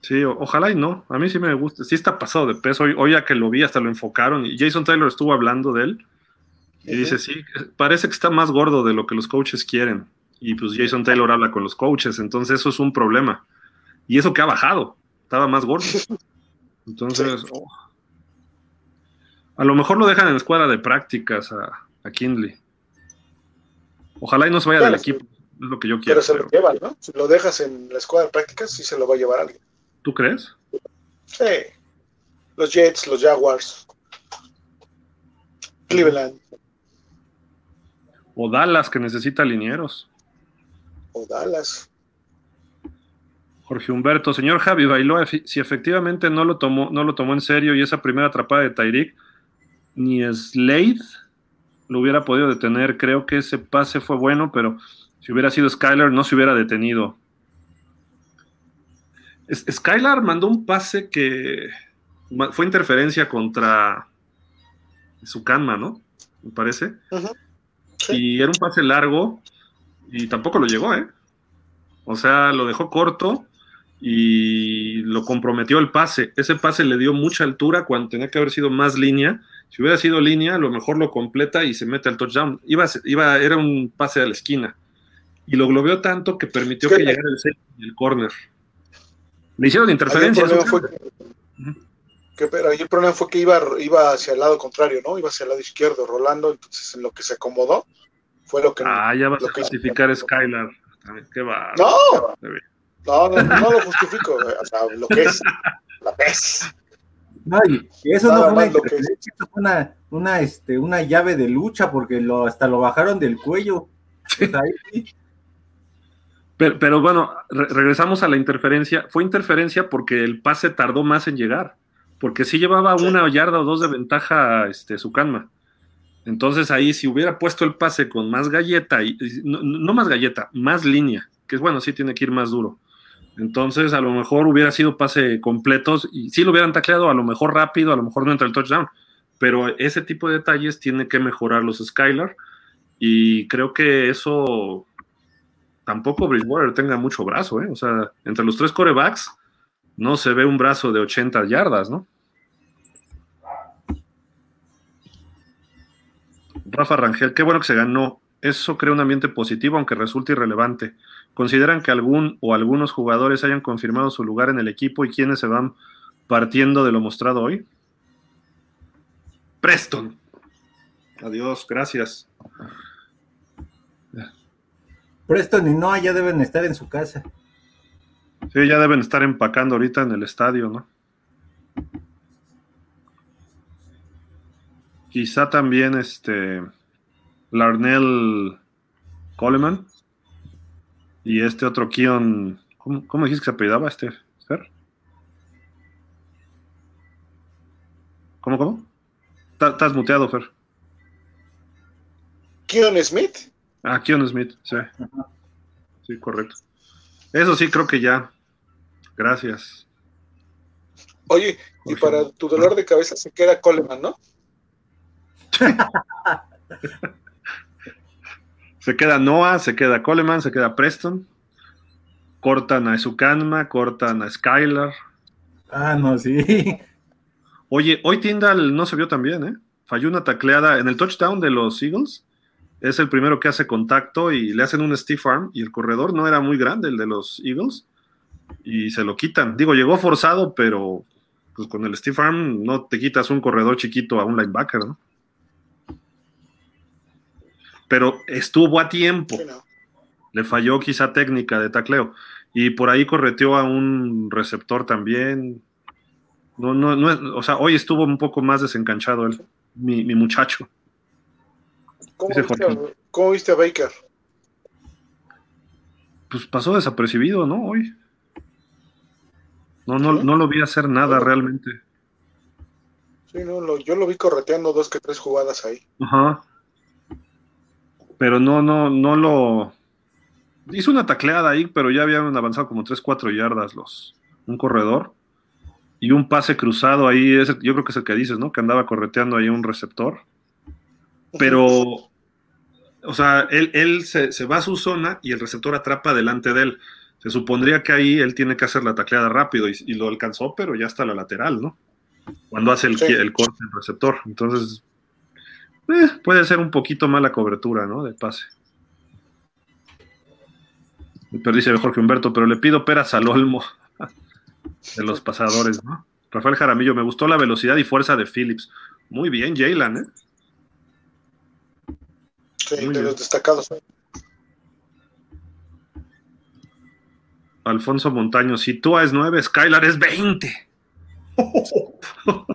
Sí, ojalá y no. A mí sí me gusta. Sí está pasado de peso. Hoy, hoy ya que lo vi, hasta lo enfocaron. Y Jason Taylor estuvo hablando de él. Y dice, sí, parece que está más gordo de lo que los coaches quieren. Y pues Jason Taylor habla con los coaches. Entonces eso es un problema. Y eso que ha bajado. Estaba más gordo. Entonces, oh. a lo mejor lo dejan en la escuadra de prácticas a, a Kindley. Ojalá y no se vaya del equipo. Es lo que yo quiero. Pero se lo pero- llevan, ¿no? Si lo dejas en la escuadra de prácticas, sí se lo va a llevar alguien. ¿Tú crees? Sí. Los Jets, los Jaguars, Cleveland. O Dallas, que necesita linieros. O Dallas. Jorge Humberto, señor Javi Bailó, si efectivamente no lo tomó, no lo tomó en serio y esa primera atrapada de Tyreek, ni Slade lo hubiera podido detener. Creo que ese pase fue bueno, pero si hubiera sido Skylar, no se hubiera detenido. Skylar mandó un pase que fue interferencia contra su canma, ¿no? Me parece. Y era un pase largo y tampoco lo llegó, ¿eh? O sea, lo dejó corto y lo comprometió el pase. Ese pase le dio mucha altura cuando tenía que haber sido más línea. Si hubiera sido línea, a lo mejor lo completa y se mete al touchdown. Iba, iba, era un pase a la esquina. Y lo globeó tanto que permitió que llegara el centro y el corner. Le hicieron interferencia. El pero ahí el problema fue que iba, iba hacia el lado contrario, ¿no? Iba hacia el lado izquierdo, rolando, entonces en lo que se acomodó fue lo que... Ah, ya vas a justificar Skylar. Qué va. No, no, no, no lo justifico, o sea, lo que es la pez. No, y eso no fue una, una, una, este, una llave de lucha porque lo, hasta lo bajaron del cuello. Pues ahí, pero, pero, bueno, regresamos a la interferencia. Fue interferencia porque el pase tardó más en llegar, porque sí llevaba una yarda o dos de ventaja este, su canma. Entonces ahí si hubiera puesto el pase con más galleta, y, no, no, más galleta, más línea, que es bueno, sí tiene que ir más duro. Entonces a lo mejor hubiera sido pase completos y sí lo hubieran tacleado a lo mejor rápido, a lo mejor no entra el touchdown. Pero ese tipo de detalles tiene que mejorar los Skylar y creo que eso tampoco Bridgewater tenga mucho brazo, ¿eh? O sea, entre los tres corebacks no se ve un brazo de 80 yardas, ¿no? Rafa Rangel, qué bueno que se ganó. Eso crea un ambiente positivo, aunque resulte irrelevante. ¿Consideran que algún o algunos jugadores hayan confirmado su lugar en el equipo y quiénes se van partiendo de lo mostrado hoy? Preston. Adiós, gracias. Preston y Noah ya deben estar en su casa. Sí, ya deben estar empacando ahorita en el estadio, ¿no? Quizá también este Larnell Coleman y este otro Kion. ¿Cómo, cómo dijiste que se apellidaba este? Fer? ¿Cómo, cómo? Estás muteado, Fer. ¿Kion Smith? Ah, Keon Smith, sí. Sí, correcto. Eso sí, creo que ya. Gracias. Oye, y para tu dolor de cabeza se queda Coleman, ¿no? se queda Noah, se queda Coleman, se queda Preston. Cortan a Sukanma, cortan a Skylar. Ah, no, sí. Oye, hoy Tyndall no se vio tan bien, ¿eh? Falló una tacleada en el touchdown de los Eagles es el primero que hace contacto y le hacen un stiff arm y el corredor no era muy grande, el de los Eagles, y se lo quitan. Digo, llegó forzado, pero pues con el stiff arm no te quitas un corredor chiquito a un linebacker, ¿no? Pero estuvo a tiempo. Le falló quizá técnica de tacleo. Y por ahí correteó a un receptor también. No, no, no, o sea, hoy estuvo un poco más desencanchado él, mi, mi muchacho. ¿Cómo viste, a, Baker? Pues pasó desapercibido, ¿no? Hoy. No, no, no lo vi hacer nada realmente. Sí, no, yo lo vi correteando dos que tres jugadas ahí. Ajá. Pero no, no, no lo. Hizo una tacleada ahí, pero ya habían avanzado como 3, 4 yardas los. Un corredor. Y un pase cruzado ahí, yo creo que es el que dices, ¿no? Que andaba correteando ahí un receptor. Pero, o sea, él, se, va a su zona y el receptor atrapa delante de él. Se supondría que ahí él tiene que hacer la tacleada rápido y, lo alcanzó, pero ya está la lateral, ¿no? Cuando hace el, el corte del receptor. Entonces, eh, puede ser un poquito mala cobertura, ¿no? De pase. Pero dice Jorge Humberto, pero le pido peras al olmo de los pasadores, ¿no? Rafael Jaramillo, me gustó la velocidad y fuerza de Phillips. Muy bien, Jaylan, ¿eh? de los destacados. Alfonso Montaño, si tú es 9, Skylar es 20.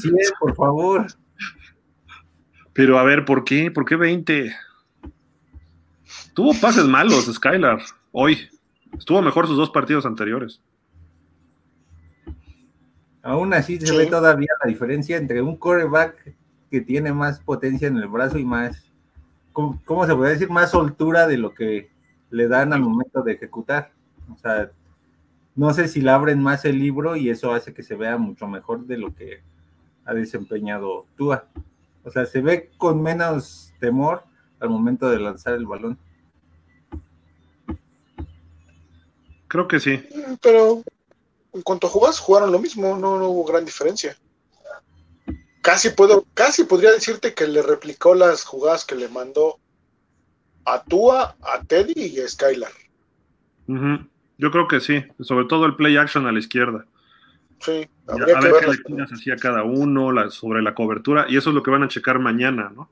Sí, por favor. Pero a ver, ¿por qué? ¿Por qué 20? Tuvo pases malos, Skylar, hoy. Estuvo mejor sus dos partidos anteriores. Aún así se ve todavía la diferencia entre un coreback que tiene más potencia en el brazo y más, ¿cómo, se puede decir? Más soltura de lo que le dan al momento de ejecutar. O sea, no sé si le abren más el libro y eso hace que se vea mucho mejor de lo que ha desempeñado Tua. O sea, se ve con menos temor al momento de lanzar el balón. Creo que sí. Pero en cuanto a jugadas, jugaron lo mismo, no, hubo gran diferencia. Casi puedo, casi podría decirte que le replicó las jugadas que le mandó a Tua, a Teddy y a Skylar. Yo creo que sí, sobre todo el play action a la izquierda. Sí, a ver qué lecturas hacía cada uno sobre la cobertura, y eso es lo que van a checar mañana, ¿no?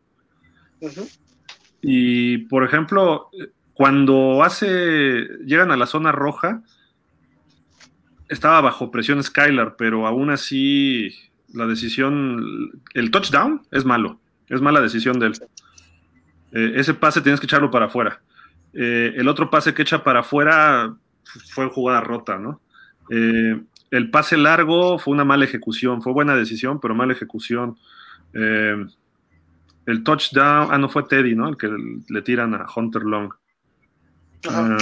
Y por ejemplo, cuando hace, llegan a la zona roja, estaba bajo presión Skylar, pero aún así la decisión, el touchdown es malo, es mala decisión de él. Eh, ese pase tienes que echarlo para afuera. Eh, el otro pase que echa para afuera fue jugada rota, ¿no? Eh, el pase largo fue una mala ejecución, fue buena decisión, pero mala ejecución. el touchdown, ah, no fue Teddy, ¿no? El que le tiran a Hunter Long. Ah.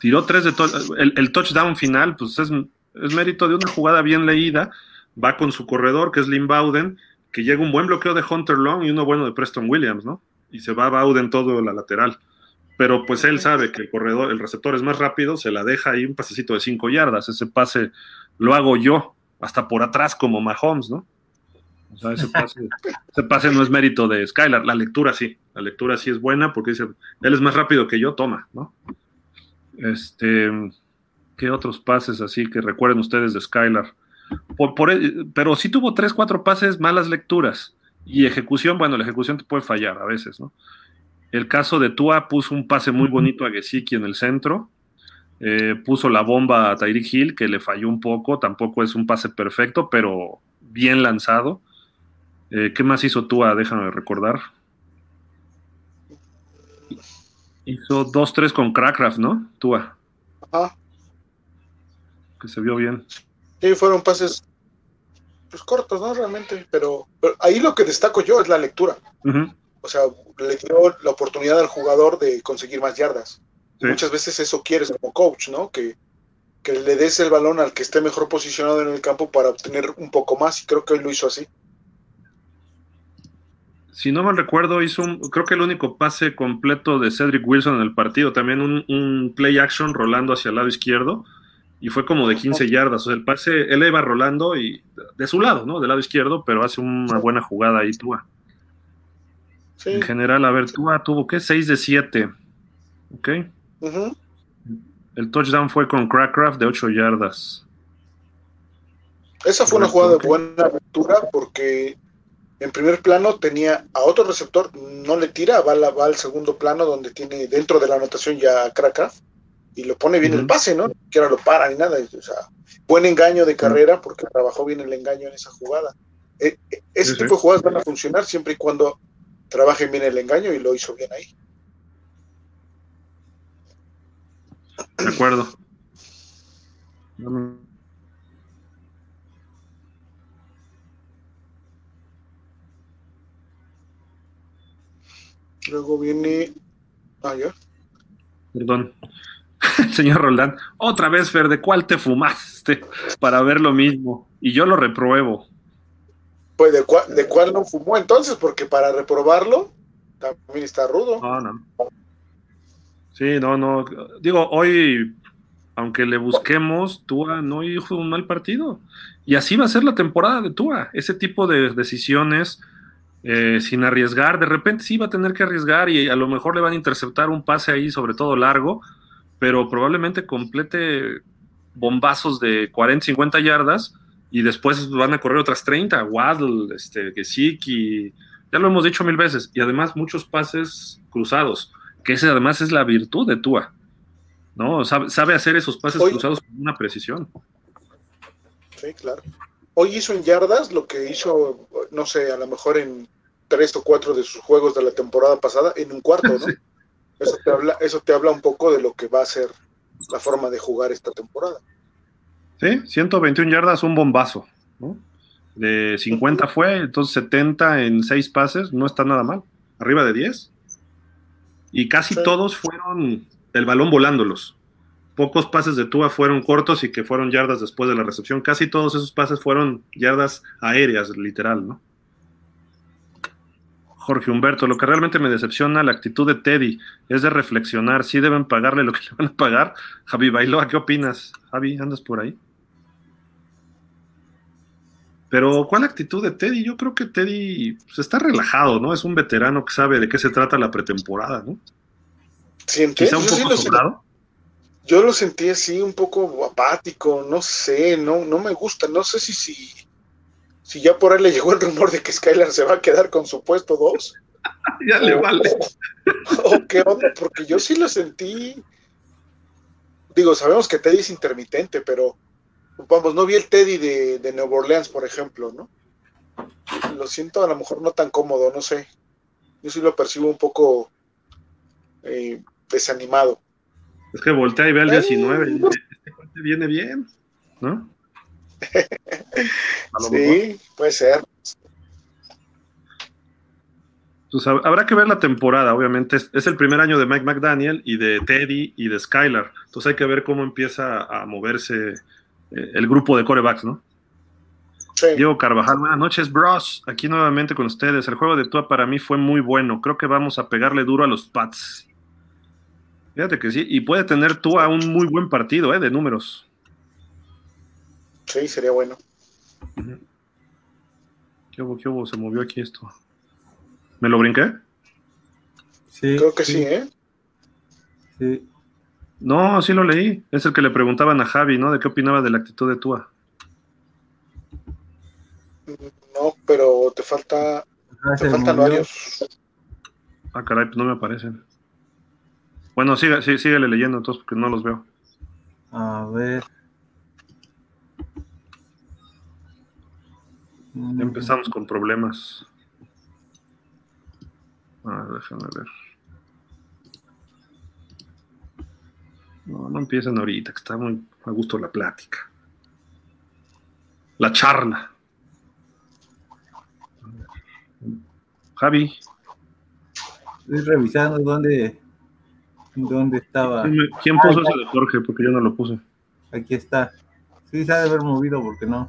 tiró tres de el, touchdown final, pues es, mérito de una jugada bien leída. Va con su corredor, que es Lynn Bowden, que llega un buen bloqueo de Hunter Long y uno bueno de Preston Williams, ¿no? Y se va Bowden todo la lateral. Pero pues él sabe que el corredor, el receptor es más rápido, se la deja ahí un pasecito de cinco yardas. Ese pase lo hago yo, hasta por atrás como Mahomes, ¿no? O sea, ese pase, no es mérito de Skylar, la lectura sí, la lectura sí es buena porque dice, él es más rápido que yo, toma, ¿no? Este, ¿qué otros pases así que recuerden ustedes de Skylar? Por, pero sí tuvo tres, cuatro pases, malas lecturas. Y ejecución, bueno, la ejecución te puede fallar a veces, ¿no? El caso de Tua puso un pase muy bonito a Gesicki en el centro. Eh, puso la bomba a Tyreek Hill, que le falló un poco. Tampoco es un pase perfecto, pero bien lanzado. Eh, ¿Qué más hizo Tua? Déjame recordar. Hizo 2-3 con Crackraft, ¿no? Tua. Ajá. Que se vio bien. Sí, fueron pases pues, cortos, ¿no? Realmente, pero, ahí lo que destaco yo es la lectura. O sea, le dio la oportunidad al jugador de conseguir más yardas. Muchas veces eso quieres como coach, ¿no? Que, que le des el balón al que esté mejor posicionado en el campo para obtener un poco más, y creo que él lo hizo así si no mal recuerdo, hizo un, creo que el único pase completo de Cedric Wilson en el partido, también un, play action rolando hacia el lado izquierdo, y fue como de 15 yardas. O sea, el pase, él iba rolando y de su lado, ¿no? Del lado izquierdo, pero hace una buena jugada ahí, Tua. En general, a ver, Tua tuvo, ¿qué? 6 de 7. ¿Ok? El touchdown fue con Crackcraft de 8 yardas. Esa fue una jugada de buena aventura porque en primer plano tenía a otro receptor, no le tira, va, va al segundo plano donde tiene dentro de la anotación ya a y lo pone bien el pase, ¿no? Que ahora lo para ni nada. O sea, buen engaño de carrera porque trabajó bien el engaño en esa jugada. E, e, ese tipo de jugadas van a funcionar siempre y cuando trabajen bien el engaño y lo hizo bien ahí. De acuerdo. Luego viene. Ah, ya. Perdón. Señor Roldán, otra vez, Fer, ¿de cuál te fumaste para ver lo mismo? Y yo lo repruebo. Pues de cuál, de cuál no fumó entonces, porque para reprobarlo también está rudo. No, no. Sí, no, no. Digo, hoy, aunque le busquemos, Tua no hizo un mal partido. Y así va a ser la temporada de Tua. Ese tipo de decisiones eh, sin arriesgar. De repente sí va a tener que arriesgar y a lo mejor le van a interceptar un pase ahí, sobre todo largo, pero probablemente complete bombazos de 40, 50 yardas y después van a correr otras 30. Waddle, este, y ya lo hemos dicho mil veces. Y además muchos pases cruzados, que ese además es la virtud de Tua. ¿no? Sabe, hacer esos pases cruzados con una precisión. Sí, claro. Hoy hizo en yardas lo que hizo, no sé, a lo mejor en tres o cuatro de sus juegos de la temporada pasada en un cuarto, ¿no? Eso, te habla, eso te habla un poco de lo que va a ser la forma de jugar esta temporada. Sí, 121 yardas, un bombazo, ¿no? De 50 fue, entonces 70 en 6 pases, no está nada mal. Arriba de 10. Y casi todos fueron el balón volándolos. Pocos pases de Tua fueron cortos y que fueron yardas después de la recepción. Casi todos esos pases fueron yardas aéreas, literal, ¿no? Jorge Humberto, lo que realmente me decepciona la actitud de Teddy es de reflexionar, si deben pagarle lo que le van a pagar. Javi Bailoa, ¿qué opinas? Javi, ¿andas por ahí? Pero, ¿cuál actitud de Teddy? Yo creo que Teddy pues, está relajado, ¿no? Es un veterano que sabe de qué se trata la pretemporada, ¿no? Quizá un poco sobrado. Yo lo sentí así, un poco apático, no sé, no, no me gusta, no sé si, si, si ya por ahí le llegó el rumor de que Skylar se va a quedar con su puesto 2. ya le vale. O, qué onda, porque yo sí lo sentí. Digo, sabemos que Teddy es intermitente, pero vamos, no vi el Teddy de, de Nueva Orleans, por ejemplo, ¿no? Lo siento a lo mejor no tan cómodo, no sé. Yo sí lo percibo un poco eh, desanimado. Es que voltea y ve al 19 y este viene bien, ¿no? sí, puede ser. Pues habrá que ver la temporada, obviamente. Es, el primer año de Mike McDaniel y de Teddy y de Skylar. Entonces hay que ver cómo empieza a moverse eh, el grupo de corebacks, ¿no? Diego Carvajal, buenas noches, bros. Aquí nuevamente con ustedes. El juego de Tua para mí fue muy bueno. Creo que vamos a pegarle duro a los Pats. Fíjate que sí, y puede tener tú a un muy buen partido, ¿eh? De números. Sí, sería bueno. ¿Qué hubo, qué hubo? Se movió aquí esto. ¿Me lo brinqué? Sí. Creo que sí, ¿eh? Sí. No, sí lo leí. Es el que le preguntaban a Javi, ¿no? De qué opinaba de la actitud de Tua. No, pero te falta. Ah, te faltan varios. Ah, caray, pues no me aparecen. Bueno, sigue, sí, síguele leyendo entonces porque no los veo. A ver. empezamos con problemas. A ver, déjame ver. No, no empiecen ahorita, que está muy a gusto la plática. La charla. Javi. Estoy revisando dónde ¿Dónde estaba? ¿Quién puso ese de Jorge? Porque yo no lo puse. Aquí está. Sí, se ha de haber movido porque no.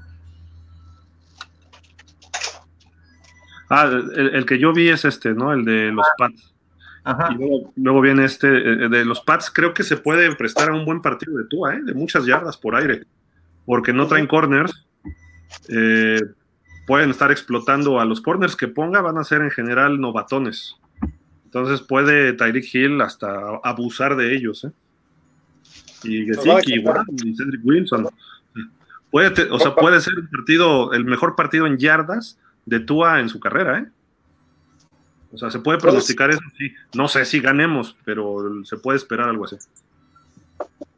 Ah, el, que yo vi es este, ¿no? El de los Pats. Ajá. Y luego, viene este, eh, de los Pats, creo que se puede prestar a un buen partido de Tua, ¿eh? De muchas yardas por aire. Porque no traen corners. Eh, pueden estar explotando a los corners que ponga, van a ser en general novatones. Entonces puede Tyreek Hill hasta abusar de ellos. ¿eh? Y Gesicki igual, y Cedric Wilson. Puede, o sea, puede ser un partido, el mejor partido en yardas de Tua en su carrera, ¿eh? O sea, se puede pronosticar eso, sí. No sé si ganemos, pero se puede esperar algo así.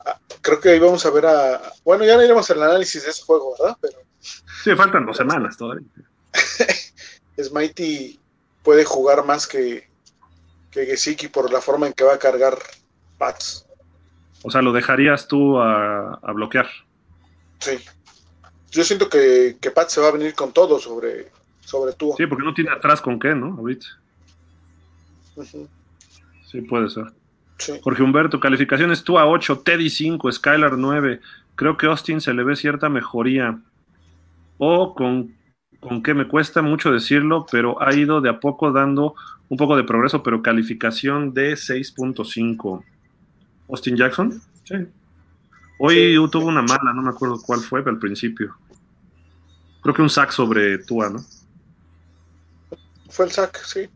Ah, creo que ahí vamos a ver a. Bueno, ya no iremos al análisis de ese juego, ¿verdad? Pero... Sí, faltan dos semanas todavía. Smitey puede jugar más que, que Gesicki por la forma en que va a cargar Pats. O sea, lo dejarías tú a, bloquear. Sí. Yo siento que, que Pats se va a venir con todo sobre, sobre tú. Sí, porque no tiene atrás con qué, ¿no? Ahorita. Sí, puede ser. Jorge Humberto, calificaciones tú a 8, Teddy 5, Skylar 9. Creo que Austin se le ve cierta mejoría. O con, con qué me cuesta mucho decirlo, pero ha ido de a poco dando un poco de progreso, pero calificación de 6.5. Austin Jackson, sí. Hoy tuvo una mala, no me acuerdo cuál fue, pero al principio. Creo que un sack sobre Tua, ¿no? Fue el sack, sí.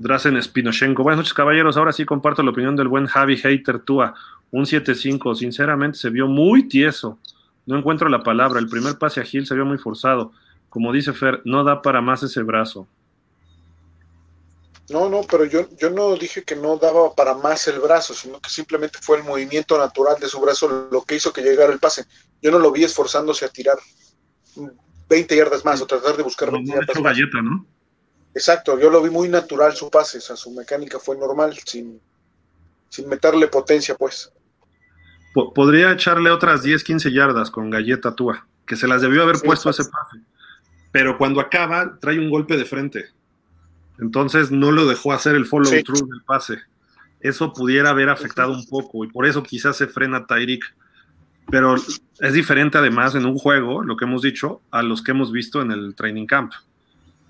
Drazen Spinochenko. Buenas noches, caballeros. Ahora sí comparto la opinión del buen Javi Hater Tua. Un 7-5. Sinceramente se vio muy tieso. No encuentro la palabra. El primer pase a Gil se vio muy forzado. Como dice Fer, no da para más ese brazo. No, no, pero yo, yo no dije que no daba para más el brazo, sino que simplemente fue el movimiento natural de su brazo lo que hizo que llegara el pase. Yo no lo vi esforzándose a tirar. 20 yardas más o tratar de buscar 20 yardas más. Galleta, ¿no? Exacto, yo lo vi muy natural su pase, o sea, su mecánica fue normal, sin, sin meterle potencia, pues. podría echarle otras 10, 15 yardas con Galleta Tua, que se las debió haber puesto ese pase. Pero cuando acaba, trae un golpe de frente. Entonces no lo dejó hacer el follow through del pase. Eso pudiera haber afectado un poco y por eso quizás se frena Tyreek. Pero es diferente además en un juego, lo que hemos dicho, a los que hemos visto en el training camp.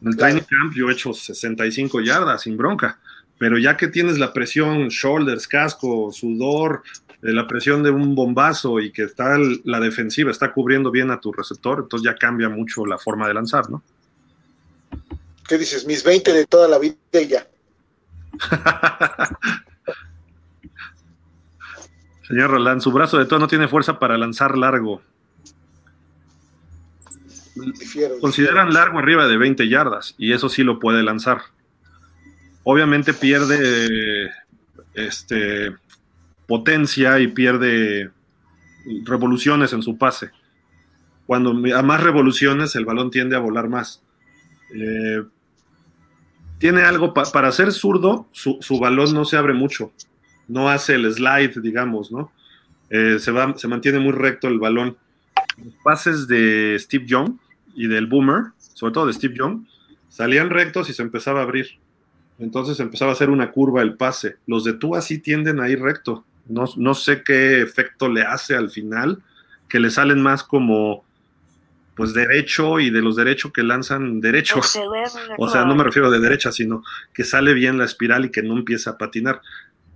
En el training camp yo he hecho 65 yardas sin bronca, pero ya que tienes la presión, shoulders, casco, sudor, eh, la presión de un bombazo y que está la defensiva está cubriendo bien a tu receptor, entonces ya cambia mucho la forma de lanzar, ¿no? ¿Qué dices? Mis 20 de toda la vida y ya. Señor Roland, su brazo de todo no tiene fuerza para lanzar largo. Consideran largo arriba de 20 yardas y eso sí lo puede lanzar. Obviamente pierde este, potencia y pierde revoluciones en su pase. Cuando a más revoluciones el balón tiende a volar más. Eh, tiene algo para ser zurdo, su, balón no se abre mucho, no hace el slide, digamos, ¿no? Eh, se, se mantiene muy recto el balón. Los pases de Steve Young y del Boomer, sobre todo de Steve Young, salían rectos y se empezaba a abrir. Entonces empezaba a hacer una curva el pase. Los de Tua sí tienden a ir recto. No, no sé qué efecto le hace al final, que le salen más como pues derecho y de los derechos que lanzan derecho. O sea, no me refiero de derecha, sino que sale bien la espiral y que no empieza a patinar.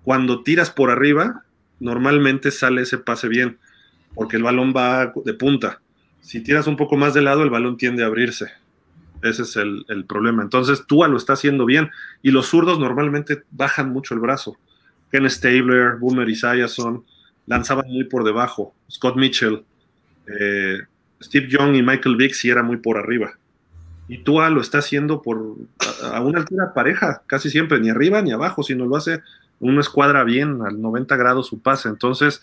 Cuando tiras por arriba, normalmente sale ese pase bien, porque el balón va de punta. Si tiras un poco más de lado, el balón tiende a abrirse. Ese es el, problema. Entonces, Tua lo está haciendo bien y los zurdos normalmente bajan mucho el brazo. Ken Stabler, Boomer Esiason lanzaban muy por debajo. Scott Mitchell, eh, Steve Young y Michael Vick sí era muy por arriba. Y Tua lo está haciendo por a, una altura pareja, casi siempre, ni arriba ni abajo, sino lo hace una escuadra bien, al 90 grados su pase. Entonces,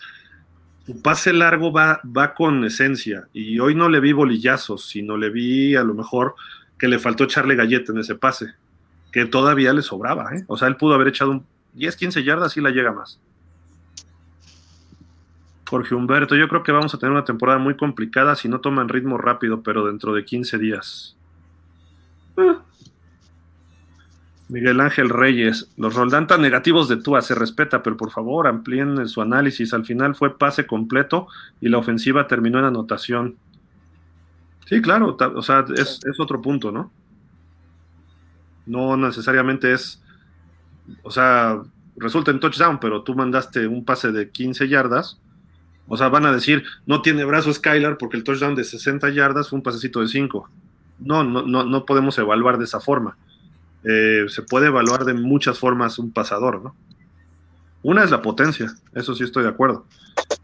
su pase largo va, va con esencia. Y hoy no le vi bolillazos, sino le vi a lo mejor que le faltó echarle galleta en ese pase, que todavía le sobraba. ¿eh? O sea, él pudo haber echado un 10, 15 yardas y la llega más. Jorge Humberto, yo creo que vamos a tener una temporada muy complicada si no toman ritmo rápido, pero dentro de 15 días. Ah. Miguel Ángel Reyes, los Roldantas negativos de Tua se respeta, pero por favor amplíen su análisis. Al final fue pase completo y la ofensiva terminó en anotación. Sí, claro, o sea, es, es otro punto, ¿no? No necesariamente es, o sea, resulta en touchdown, pero tú mandaste un pase de 15 yardas o sea, van a decir, no tiene brazo Skylar porque el touchdown de 60 yardas fue un pasecito de 5. No, no, no, no podemos evaluar de esa forma. Eh, se puede evaluar de muchas formas un pasador, ¿no? Una es la potencia, eso sí estoy de acuerdo.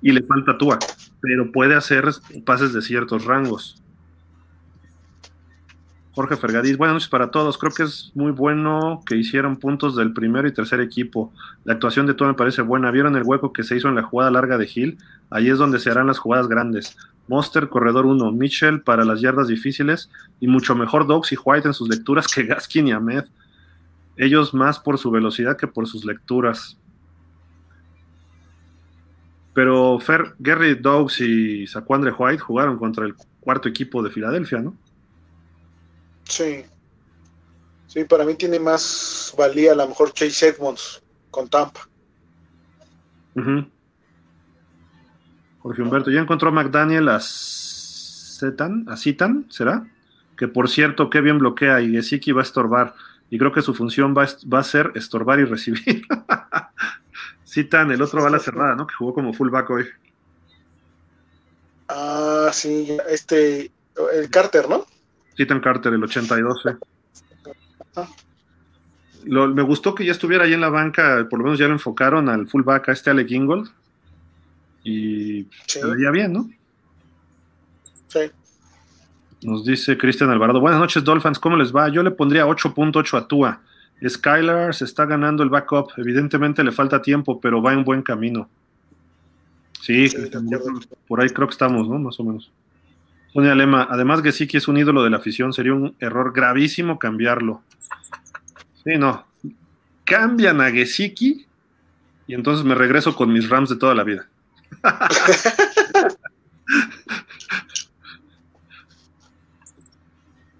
Y le falta Tua, pero puede hacer pases de ciertos rangos. Jorge Fergadís, buenas noches para todos. Creo que es muy bueno que hicieron puntos del primer y tercer equipo. La actuación de todo me parece buena. ¿Vieron el hueco que se hizo en la jugada larga de Hill? Ahí es donde se harán las jugadas grandes. Monster, corredor 1. Mitchell para las yardas difíciles. Y mucho mejor Dogs y White en sus lecturas que Gaskin y Ahmed. Ellos más por su velocidad que por sus lecturas. Pero Fer, Gary Dogs y Saquandre White jugaron contra el cuarto equipo de Filadelfia, ¿no? Sí. Sí, para mí tiene más valía a lo mejor Chase Edmonds con Tampa. Jorge Humberto, ya encontró a McDaniel a Zetan, a Citan, ¿será? Que por cierto, qué bien bloquea y Gesicki va a estorbar. Y creo que su función va, va a ser estorbar y recibir. Citan, el otro va a la cerrada, ¿no? Que jugó como fullback hoy. Ah, sí, este, el Carter, ¿no? Ethan Carter, el 82. me gustó que ya estuviera ahí en la banca, por lo menos ya lo enfocaron al fullback, a este Alec Ingold. Y se veía bien, ¿no? Sí. Nos dice Cristian Alvarado, buenas noches Dolphins, ¿cómo les va? Yo le pondría 8.8 a Tua. Skylar se está ganando el backup, evidentemente le falta tiempo, pero va en buen camino. Sí, por ahí creo que estamos, ¿no? Más o menos. Pone Alema, además Gesicki es un ídolo de la afición, sería un error gravísimo cambiarlo. Sí, no. Cambian a Gesicki y entonces me regreso con mis Rams de toda la vida.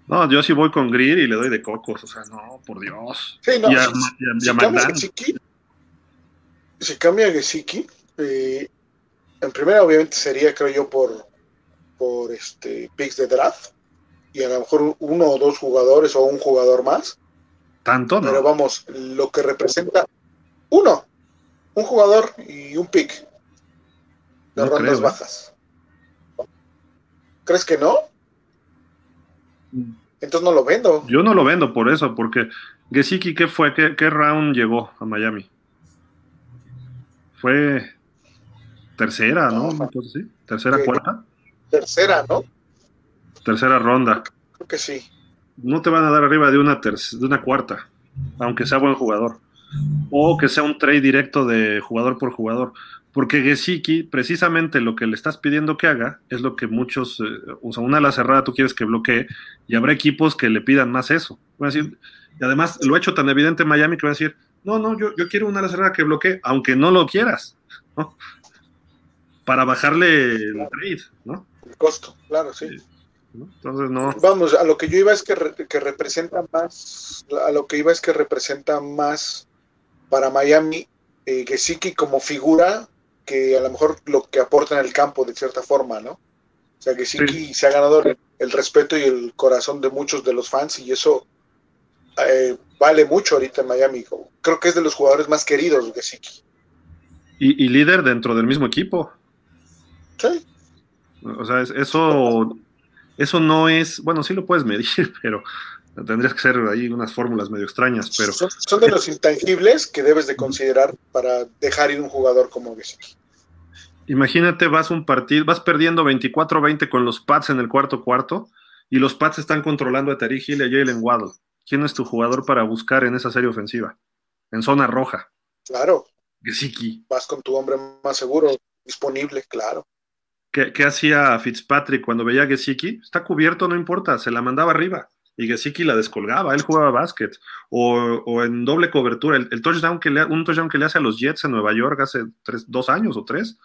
No, yo sí voy con Greer y le doy de cocos, o sea, no, por Dios. Sí, no, si, cambia Gesicki, si cambia Gesicki, eh, en primera obviamente sería, creo yo, por, por este picks de draft y a lo mejor uno o dos jugadores o un jugador más. Tanto, ¿no? Pero vamos, lo que representa uno, un jugador y un pick de rondas ¿eh? bajas. ¿Crees que no? Entonces no lo vendo. Yo no lo vendo por eso, porque Gesicki, ¿qué fue? ¿Qué, qué round llegó a Miami? Fue tercera, ¿no? sí. Tercera, cuarta. Tercera, ¿no? Tercera ronda. Creo que sí. No te van a dar arriba de una, de una cuarta, aunque sea buen jugador. O que sea un trade directo de jugador por jugador. Porque Gesicki, precisamente lo que le estás pidiendo que haga, es lo que muchos, eh, o sea, una ala cerrada tú quieres que bloquee, y habrá equipos que le pidan más eso. Voy a decir, y además lo ha hecho tan evidente en Miami que va a decir, no, no, yo, yo quiero una ala cerrada que bloquee, aunque no lo quieras. ¿no? para bajarle el trade, ¿no? El costo, claro, sí. Entonces no. Vamos, a lo que yo iba es que, que, representa más, a lo que iba es que representa más para Miami eh, Gesicki como figura que a lo mejor lo que aporta en el campo de cierta forma, ¿no? O sea, Gesicki se ha ganado el, respeto y el corazón de muchos de los fans y eso eh, vale mucho ahorita en Miami. Creo que es de los jugadores más queridos Gesicki. Y, y líder dentro del mismo equipo. O sea, eso, eso no es, bueno, sí lo puedes medir, pero tendrías que ser ahí unas fórmulas medio extrañas, pero... Son, de los intangibles que debes de considerar para dejar ir un jugador como Gesicki. Imagínate, vas un partido, vas perdiendo 24-20 con los Pats en el cuarto cuarto y los Pats están controlando a Tariq Hill y a Jalen Waddle. ¿Quién es tu jugador para buscar en esa serie ofensiva? En zona roja. Claro. Gesicki. Vas con tu hombre más seguro, disponible, claro. ¿Qué, hacía Fitzpatrick cuando veía a Gesicki? Está cubierto, no importa, se la mandaba arriba. Y Gesicki la descolgaba, él jugaba básquet. O, en doble cobertura, el, touchdown que le, un touchdown que le hace a los Jets en Nueva York hace dos años o tres.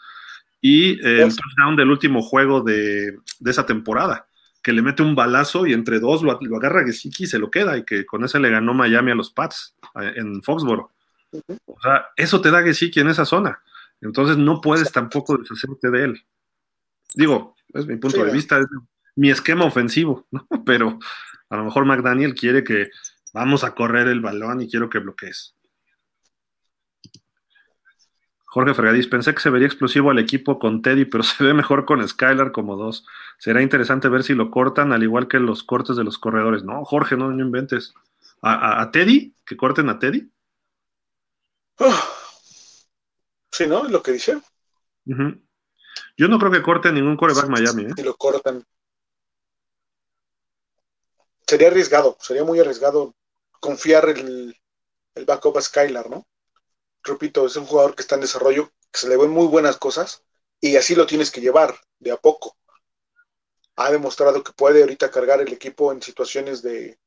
Y el touchdown del último juego de, esa temporada, que le mete un balazo y entre dos lo, agarra Gesicki y se lo queda. Y que con ese le ganó Miami a los Pats en Foxboro. O sea, eso te da Gesicki en esa zona. Entonces no puedes tampoco deshacerte de él. Digo, es mi punto de vista, es mi esquema ofensivo, ¿no? Pero a lo mejor McDaniel quiere que vamos a correr el balón y quiero que bloquees. Jorge Fregadís, pensé que se vería explosivo al equipo con Teddy, pero se ve mejor con Skylar como dos. Será interesante ver si lo cortan, al igual que los cortes de los corredores. No, Jorge, no, inventes. ¿A, Teddy? ¿Que corten a Teddy? Sí, ¿no? Es lo que dice. Yo no creo que corte ningún coreback Miami. ¿eh? Si lo cortan. Sería arriesgado, sería muy arriesgado confiar el, el backup a Skylar, ¿no? Repito, es un jugador que está en desarrollo, que se le ven muy buenas cosas y así lo tienes que llevar de a poco. Ha demostrado que puede ahorita cargar el equipo en situaciones de,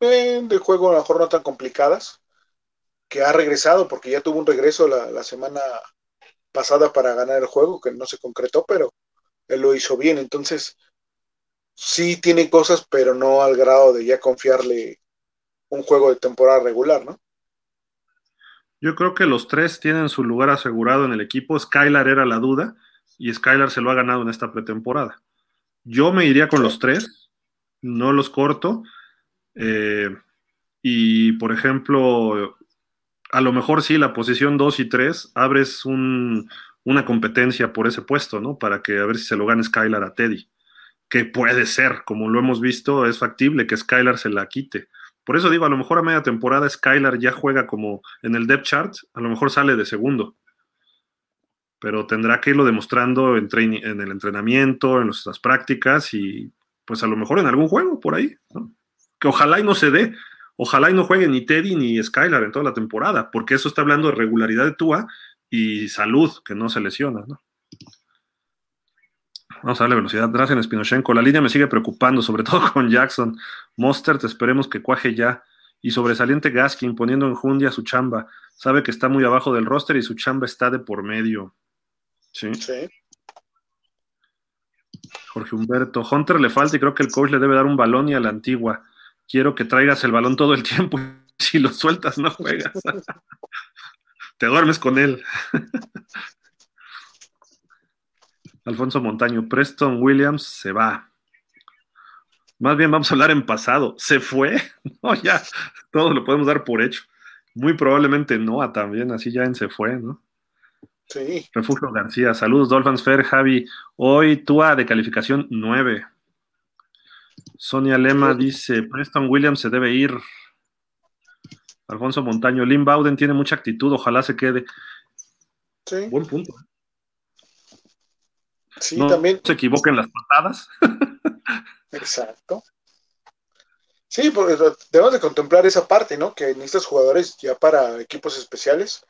eh, de juego a lo mejor no tan complicadas, que ha regresado porque ya tuvo un regreso la, la semana pasada para ganar el juego, que no se concretó, pero él lo hizo bien. Entonces, sí tiene cosas, pero no al grado de ya confiarle un juego de temporada regular, ¿no? Yo creo que los tres tienen su lugar asegurado en el equipo. Skylar era la duda y Skylar se lo ha ganado en esta pretemporada. Yo me iría con los tres, no los corto. Eh, y por ejemplo, a lo mejor sí, la posición 2 y 3, abres una competencia por ese puesto, ¿no? Para que a ver si se lo gane Skylar a Teddy. Que puede ser, como lo hemos visto, es factible que Skylar se la quite. Por eso digo, a lo mejor a media temporada Skylar ya juega como en el depth chart, a lo mejor sale de segundo. Pero tendrá que irlo demostrando en, el entrenamiento, en las prácticas y pues a lo mejor en algún juego por ahí. Que ojalá y no se dé, Ojalá y no juegue ni Teddy ni Skylar en toda la temporada, porque eso está hablando de regularidad de Tua y salud, que no se lesiona, ¿no? Vamos a darle velocidad. Drazen Spinochenko. La línea me sigue preocupando, sobre todo con Jackson. Mostert, esperemos que cuaje ya. Y sobresaliente Gaskin poniendo en jundia su chamba. Sabe que está muy abajo del roster y su chamba está de por medio. Sí. Sí. Jorge Humberto. Hunter le falta y creo que el coach le debe dar un balón y a la antigua. Quiero que traigas el balón todo el tiempo y si lo sueltas no juegas. Te duermes con él. Alfonso Montaño, Preston Williams se va. Más bien vamos a hablar en pasado. ¿Se fue? No, ya, todo lo podemos dar por hecho. Muy probablemente no, también, así ya en se fue, ¿no? Sí. Refugio García, saludos Dolphins Fair, Javi. Hoy Tua de calificación 9. Sonia Lema dice, Preston Williams se debe ir. Alfonso Montaño, Lynn Bowden tiene mucha actitud, ojalá se quede. Sí, Buen punto. Sí no también. se equivoquen las patadas. Exacto. Sí, porque debemos de contemplar esa parte, ¿no? Que necesitas jugadores ya para equipos especiales.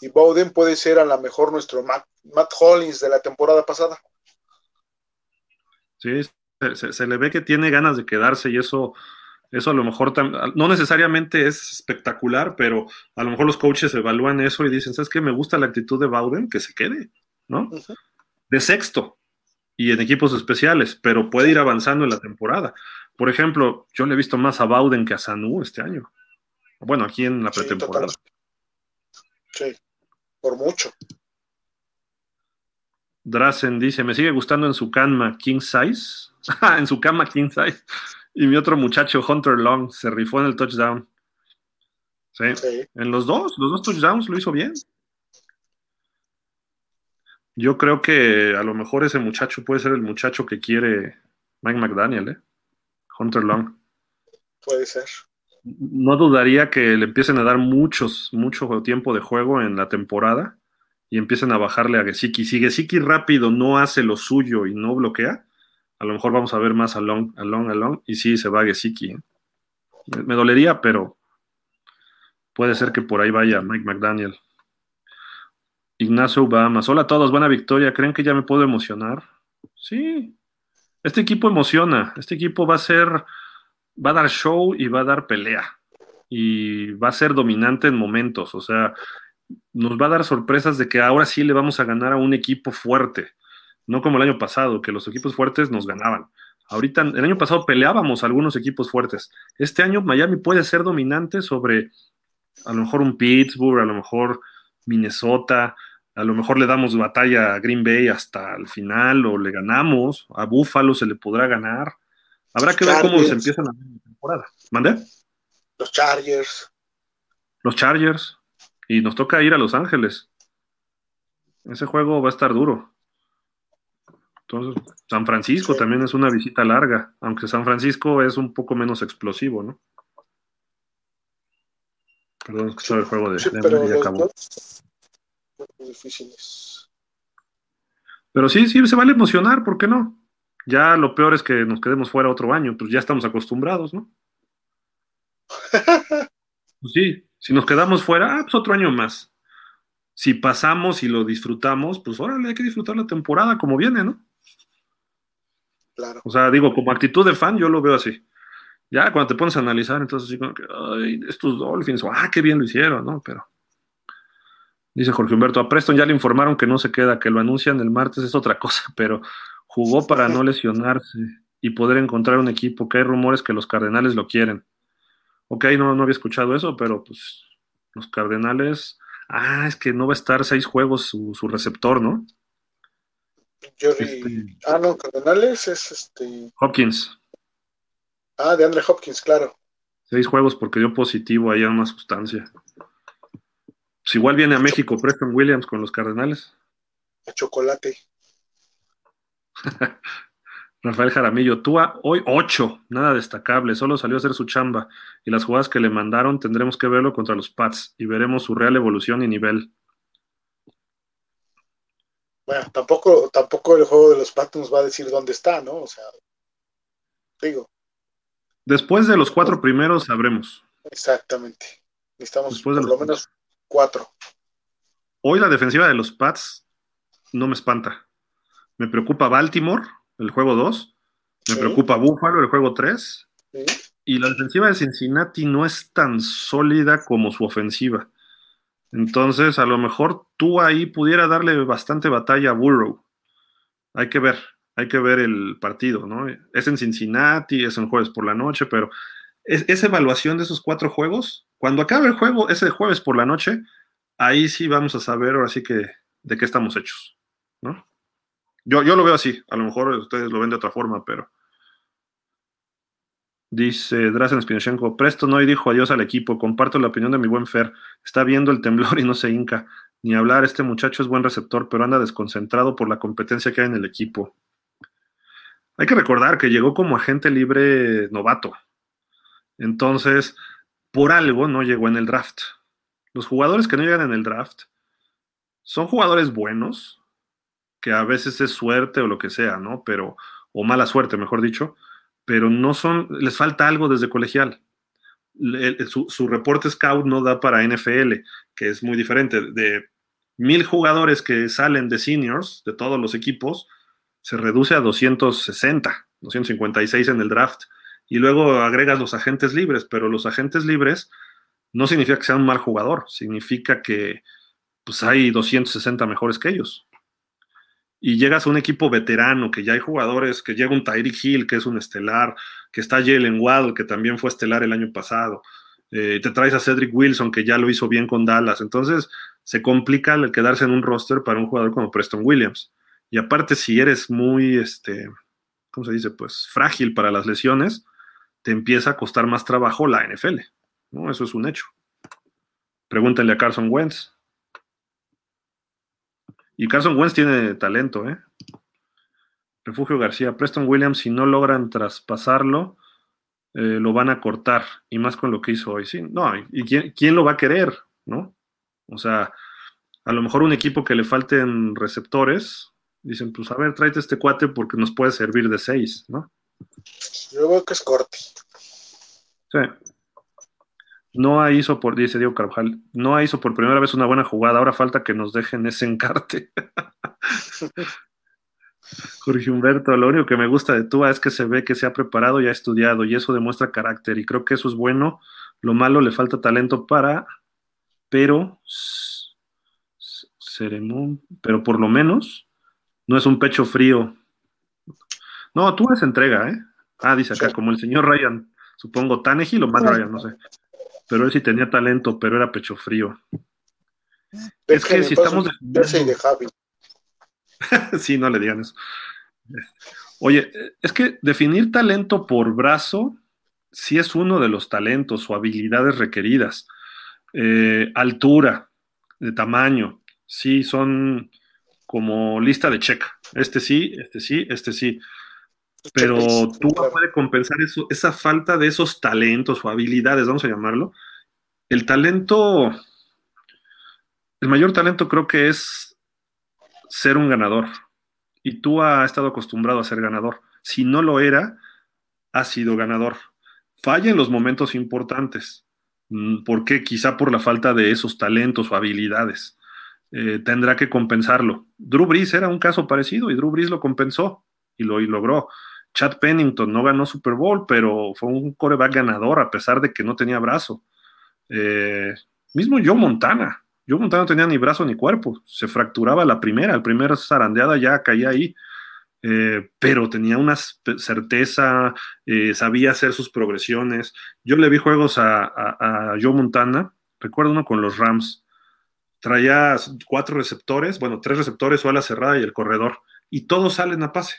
Y Bowden puede ser a lo mejor nuestro Matt, Matt Hollins de la temporada pasada. Sí, se, se- se le ve que tiene ganas de quedarse y eso, eso a lo mejor no necesariamente es espectacular, pero a lo mejor los coaches evalúan eso y dicen, ¿sabes qué? Me gusta la actitud de Bowden, que se quede, ¿no? Ujú. De sexto y en equipos especiales, pero puede ir avanzando en la temporada. Por ejemplo, yo le he visto más a Bowden que a Sanu este año. Bueno, aquí en la pretemporada. Sí, por mucho. Drazen dice, me sigue gustando en su cama King Size. Ah, en su cama King Size. Y mi otro muchacho, Hunter Long, se rifó en el touchdown. Sí. Sí. En los dos, los dos touchdowns lo hizo bien. Yo creo que a lo mejor ese muchacho puede ser el muchacho que quiere Mike McDaniel, ¿eh? Hunter Long. Puede ser. No dudaría que le empiecen a dar muchos, mucho tiempo de juego en la temporada y empiecen a bajarle a Gesicki. Si Gesicki rápido no hace lo suyo y no bloquea, a lo mejor vamos a ver más a Long, a Long, a Long, y sí se va Gesicki. ¿eh? Me, me dolería, pero puede ser que por ahí vaya Mike McDaniel. Ignacio Bahamas. Hola a todos, buena victoria. ¿Creen que ya me puedo emocionar? Sí. Este equipo emociona. Este equipo va a ser, va a dar show y va a dar pelea. Y va a ser dominante en momentos. O sea, nos va a dar sorpresas de que ahora sí le vamos a ganar a un equipo fuerte. No como el año pasado, que los equipos fuertes nos ganaban. Ahorita, el año pasado peleábamos algunos equipos fuertes. Este año Miami puede ser dominante sobre a lo mejor un Pittsburgh, a lo mejor Minnesota, a lo mejor le damos batalla a Green Bay hasta el final o le ganamos, a Buffalo se le podrá ganar. Habrá que ver cómo se empiezan a ver la temporada. ¿Mande? Los Chargers. Los Chargers. Y nos toca ir a Los Ángeles. Ese juego va a estar duro. Entonces, San Francisco Sí. también es una visita larga, aunque San Francisco es un poco menos explosivo, ¿no? Perdón, es que estaba el juego de, Sí, Denver y acabó. Difíciles. Pero sí, sí, se vale emocionar, ¿por qué no? Ya lo peor es que nos quedemos fuera otro año, pues ya estamos acostumbrados, ¿no? Pues sí, si nos quedamos fuera, ah, pues otro año más. Si pasamos y lo disfrutamos, pues órale, hay que disfrutar la temporada como viene, ¿no? Claro. O sea, digo, como actitud de fan, yo lo veo así. Ya cuando te pones a analizar, entonces así como que, ay, estos Dolphins, ah, qué bien lo hicieron, ¿no? Pero. Dice Jorge Humberto, a Preston ya le informaron que no se queda, que lo anuncian el martes, es otra cosa, pero jugó para no lesionarse y poder encontrar un equipo, que hay rumores que los Cardenales lo quieren. Ok, no, no había escuchado eso, pero pues los Cardenales, ah, es que no va a estar seis juegos su, su receptor, ¿no? Jerry. Este- Ah, no, Cardenales es este. Hopkins, Ah, de Andre Hopkins, claro. seis juegos porque dio positivo ahí a una sustancia. Pues igual viene a México Preston Williams con los Cardenales. A chocolate. Rafael Jaramillo, Tua, hoy 8, nada destacable, solo salió a hacer su chamba y las jugadas que le mandaron tendremos que verlo contra los Pats y veremos su real evolución y nivel. Bueno, tampoco, tampoco el juego de los Pats nos va a decir dónde está, ¿no? O sea, digo, Después de los cuatro primeros sabremos. exactamente. Necesitamos Después de por los- lo menos cuatro. Hoy la defensiva de los Pats no me espanta. Me preocupa Baltimore, el juego 2. Me preocupa Buffalo, el juego 3. Y la defensiva de Cincinnati no es tan sólida como su ofensiva. Entonces, a lo mejor tú ahí pudiera darle bastante batalla a Burrow. Hay que ver, hay que ver el partido, ¿no? Es en Cincinnati, es en jueves por la noche, pero esa evaluación de esos cuatro juegos, cuando acabe el juego, ese jueves por la noche, ahí sí vamos a saber ahora sí que de qué estamos hechos, ¿no? Yo, yo lo veo así, a lo mejor ustedes lo ven de otra forma, pero Dice Drazen Spinochenko, Preston hoy dijo adiós al equipo, comparto la opinión de mi buen Fer, está viendo el temblor y no se hinca, ni hablar, este muchacho es buen receptor, pero anda desconcentrado por la competencia que hay en el equipo. Hay que recordar que llegó como agente libre novato, entonces, por algo no llegó en el draft. Los jugadores que no llegan en el draft son jugadores buenos, que a veces es suerte o lo que sea, ¿no? Pero, o mala suerte, mejor dicho, pero no son, les falta algo desde colegial. su, reporte scout no da para NFL, que es muy diferente. De mil jugadores que salen de seniors, de todos los equipos, se reduce a 260, 256 en el draft. Y luego agregas los agentes libres, pero los agentes libres no significa que sean un mal jugador, significa que pues, hay 260 mejores que ellos y llegas a un equipo veterano, que ya hay jugadores, que llega un Tyreek Hill, que es un estelar, que está Jalen Waddle, que también fue estelar el año pasado, eh, te traes a Cedric Wilson, que ya lo hizo bien con Dallas, entonces se complica el quedarse en un roster para un jugador como Preston Williams. Y aparte, si eres muy, este, ¿cómo se dice? Pues frágil para las lesiones, te empieza a costar más trabajo la NFL, ¿no? Eso es un hecho. Pregúntale a Carson Wentz. Y Carson Wentz tiene talento, ¿eh? Refugio García, Preston Williams, si no logran traspasarlo, eh, lo van a cortar, y más con lo que hizo hoy. Sí, no, ¿y quién, lo va a querer? ¿No? O sea, a lo mejor un equipo que le falten receptores, dicen, pues a ver, tráete este cuate porque nos puede servir de seis, ¿no? Yo veo que es corte. Sí. No hizo por, dice Diego Carvajal, no hizo por primera vez una buena jugada, ahora falta que nos dejen ese encarte. Jorge Humberto, lo único que me gusta de Tua es que se ve que se ha preparado y ha estudiado y eso demuestra carácter y creo que eso es bueno. Lo malo le falta talento para, pero pero por lo menos no es un pecho frío. No, Tua es entrega, ¿eh? Ah, dice acá, como el señor Ryan, supongo, Tannehill o Matt Ryan, no sé pero él sí tenía talento, pero era pecho frío. Es, que, si estamos de Javi. sí, no le digan eso. Oye, es que definir talento por brazo sí es uno de los talentos o habilidades requeridas. Eh, altura, de tamaño, sí son como lista de check. Este sí, este sí, este sí. Pero tú puedes compensar eso, esa falta de esos talentos o habilidades, vamos a llamarlo. El talento, el mayor talento creo que es ser un ganador. Y tú has estado acostumbrado a ser ganador. Si no lo era, has sido ganador. Falla en los momentos importantes. Mm, porque quizá por la falta de esos talentos o habilidades. Eh, tendrá que compensarlo. Drew Brees era un caso parecido y Drew Brees lo compensó y lo y logró. Chad Pennington no ganó Super Bowl, pero fue un coreback ganador a pesar de que no tenía brazo. Eh, mismo Joe Montana. Joe Montana no tenía ni brazo ni cuerpo. Se fracturaba la primera, la primera zarandeada ya caía ahí. Eh, pero tenía una certeza, eh, sabía hacer sus progresiones. Yo le vi juegos a, a, Joe Montana, recuerdo uno con los Rams. Traía cuatro receptores, bueno, tres receptores o ala cerrada y el corredor, y todos salen a pase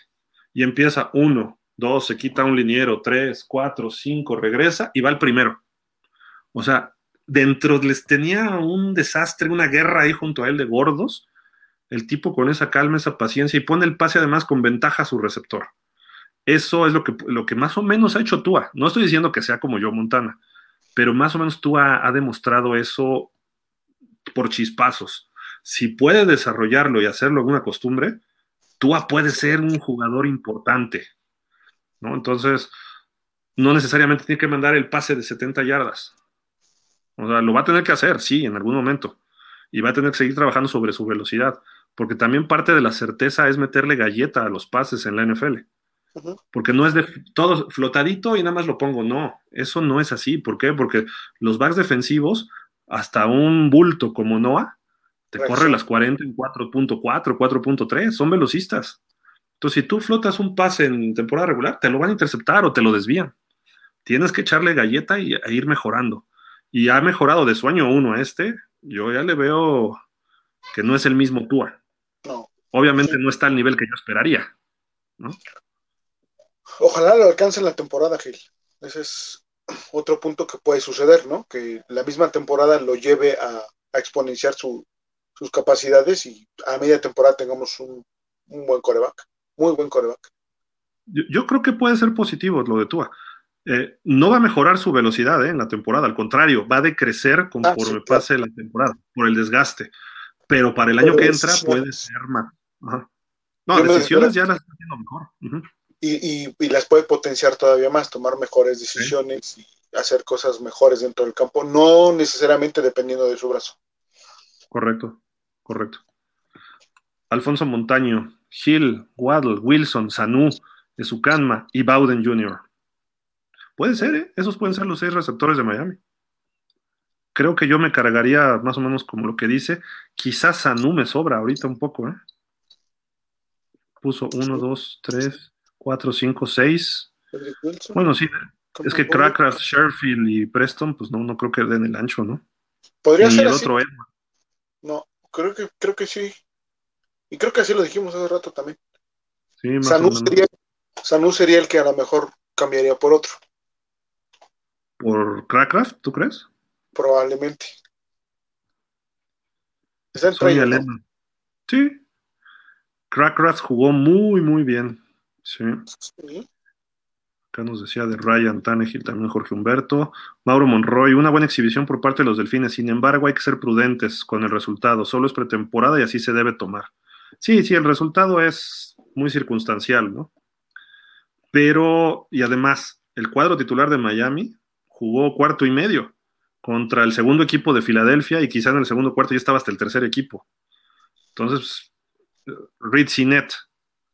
y empieza uno, dos, se quita un liniero, tres, cuatro, cinco, regresa y va el primero. O sea, dentro les tenía un desastre, una guerra ahí junto a él de gordos. El tipo con esa calma, esa paciencia y pone el pase además con ventaja a su receptor. Eso es lo que, lo que más o menos ha hecho Tua. No estoy diciendo que sea como yo, Montana, pero más o menos Tua ha demostrado eso por chispazos. Si puede desarrollarlo y hacerlo alguna costumbre, Tua puede ser un jugador importante, ¿no? Entonces, no necesariamente tiene que mandar el pase de 70 yardas. O sea, lo va a tener que hacer, sí, en algún momento. Y va a tener que seguir trabajando sobre su velocidad. porque también parte de la certeza es meterle galleta a los pases en la NFL. Porque no es de todo flotadito y nada más lo pongo. No, eso no es así. ¿Por qué? Porque los backs defensivos, hasta un bulto como Noah, te corre las 40 en 4.4, 4.3, son velocistas. Entonces, si tú flotas un pase en temporada regular, te lo van a interceptar o te lo desvían. Tienes que echarle galleta y e ir mejorando. Y ha mejorado de su año uno a este. Yo ya le veo que no es el mismo Tua. No. Obviamente no está al nivel que yo esperaría. Ojalá lo alcance en la temporada, Gil. Ese es otro punto que puede suceder, ¿no? Que la misma temporada lo lleve a, exponenciar sus capacidades y a media temporada tengamos un, buen coreback. Muy buen coreback. Yo, creo que puede ser positivo lo de Tua. Eh, no va a mejorar su velocidad eh, en la temporada, al contrario, va a decrecer conforme ah, pase la temporada, por el desgaste pero para el año que entra puede ser más. No, decisiones ya las está haciendo mejor. y, las puede potenciar todavía más, tomar mejores decisiones y hacer cosas mejores dentro del campo, no necesariamente dependiendo de su brazo. Correcto, correcto. Alfonso Montaño, Hill, Waddle, Wilson, Sanu, Ezukanma y Bowden Jr. Puede ser, ¿eh? Esos pueden ser los seis receptores de Miami creo que yo me cargaría más o menos como lo que dice. Quizás Sanu me sobra ahorita un poco, ¿eh? Puso 1, 2, 3, 4, 5, 6. Bueno, sí, es que Crackers, Sherfield y Preston, pues no, no creo que den el ancho, ¿no? Podría ser el otro No, creo que, creo que sí. Y creo que así lo dijimos hace rato también. Sí, más sería, el que a lo mejor cambiaría por otro. ¿Por Crackcraft, tú crees? probablemente. Soy Sí. Crackrath jugó muy, muy bien. Sí. Acá nos decía de Ryan Tannehill, también Jorge Humberto. Mauro Monroy, una buena exhibición por parte de los delfines. Sin embargo, hay que ser prudentes con el resultado. Solo es pretemporada y así se debe tomar. Sí, sí, el resultado es muy circunstancial, ¿no? Pero, y además, el cuadro titular de Miami jugó cuarto y medio contra el segundo equipo de Filadelfia y quizá en el segundo cuarto ya estaba hasta el tercer equipo. Entonces, Reed Sinet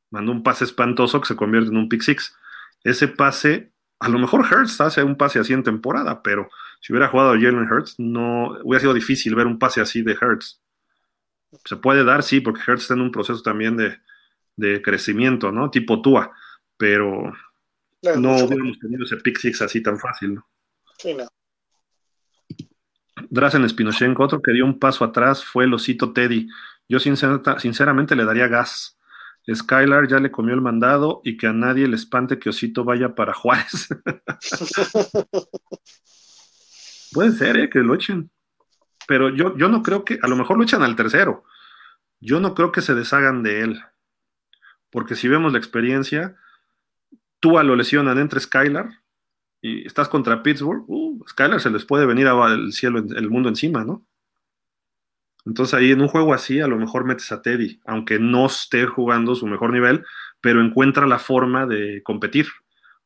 mandó un pase espantoso que se convierte en un pick six. Ese pase, a lo mejor Hertz hace un pase así en temporada, pero si hubiera jugado Jalen Hurts, no hubiera sido difícil ver un pase así de Hertz. Se puede dar, sí, porque Hertz está en un proceso también de, de crecimiento, ¿no? Tipo Tua, pero no hubiéramos tenido ese pick six así tan fácil, ¿no? Sí, no. Drazen Spinochenko, otro que dio un paso atrás fue el osito Teddy. Yo sinceramente le daría gas. Skylar ya le comió el mandado y que a nadie le espante que Osito vaya para Juárez. Puede ser, ¿eh? Que lo echen. Pero yo, yo no creo que, a lo mejor lo echan al tercero. Yo no creo que se deshagan de él. Porque si vemos la experiencia, tú a lo lesionan entre Skylar y estás contra Pittsburgh, uh, Skyler se les puede venir al cielo, el mundo encima, ¿no? Entonces ahí en un juego así a lo mejor metes a Teddy, aunque no esté jugando su mejor nivel, pero encuentra la forma de competir,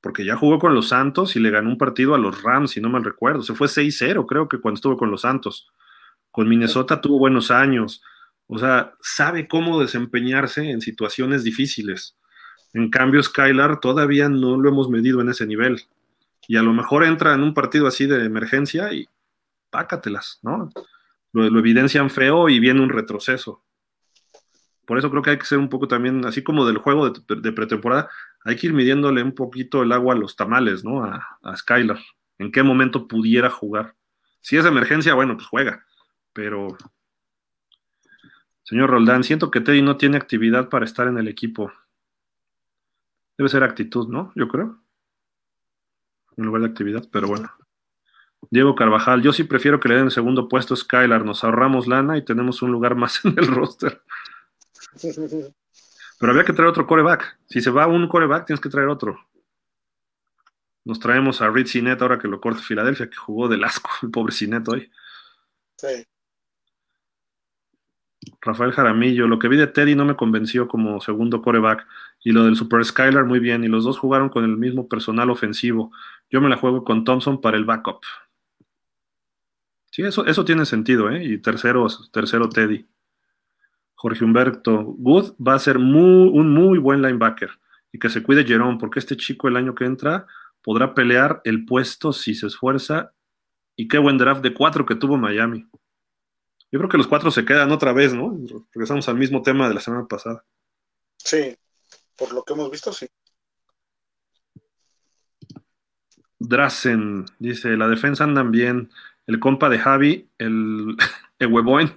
porque ya jugó con los Santos y le ganó un partido a los Rams, si no mal recuerdo, se fue 6-0 creo que cuando estuvo con los Santos. Con Minnesota tuvo buenos años, o sea, sabe cómo desempeñarse en situaciones difíciles. En cambio, Skylar todavía no lo hemos medido en ese nivel y a lo mejor entra en un partido así de emergencia y pácatelas, ¿no? Lo, evidencian feo y viene un retroceso. Por eso creo que hay que ser un poco también, así como del juego de, pretemporada, hay que ir midiéndole un poquito el agua a los tamales, ¿no? A, a Skylar. ¿En qué momento pudiera jugar? Si es emergencia, bueno, pues juega. Pero, señor Roldán, siento que Teddy no tiene actividad para estar en el equipo. Debe ser actitud, ¿no? Yo creo en lugar de actividad, pero bueno. Diego Carvajal, yo sí prefiero que le den el segundo puesto a Skylar, nos ahorramos lana y tenemos un lugar más en el roster. Pero había que traer otro coreback. Si se va un coreback, tienes que traer otro. Nos traemos a Reed Sinet ahora que lo corte Filadelfia, que jugó del asco, el pobre Sinet hoy. Sí. Rafael Jaramillo, lo que vi de Teddy no me convenció como segundo coreback. Y lo del Super Skylar muy bien. Y los dos jugaron con el mismo personal ofensivo. Yo me la juego con Thompson para el backup. Sí, eso, eso tiene sentido, ¿eh? Y tercero, tercero Teddy. Jorge Humberto, Good va a ser muy, un muy buen linebacker y que se cuide Jerón, porque este chico el año que entra podrá pelear el puesto si se esfuerza. Y qué buen draft de cuatro que tuvo Miami. Yo creo que los cuatro se quedan otra vez, ¿no? Regresamos al mismo tema de la semana pasada. Sí, por lo que hemos visto, sí. Drasen dice: La defensa andan bien. El compa de Javi, el, el huevoin,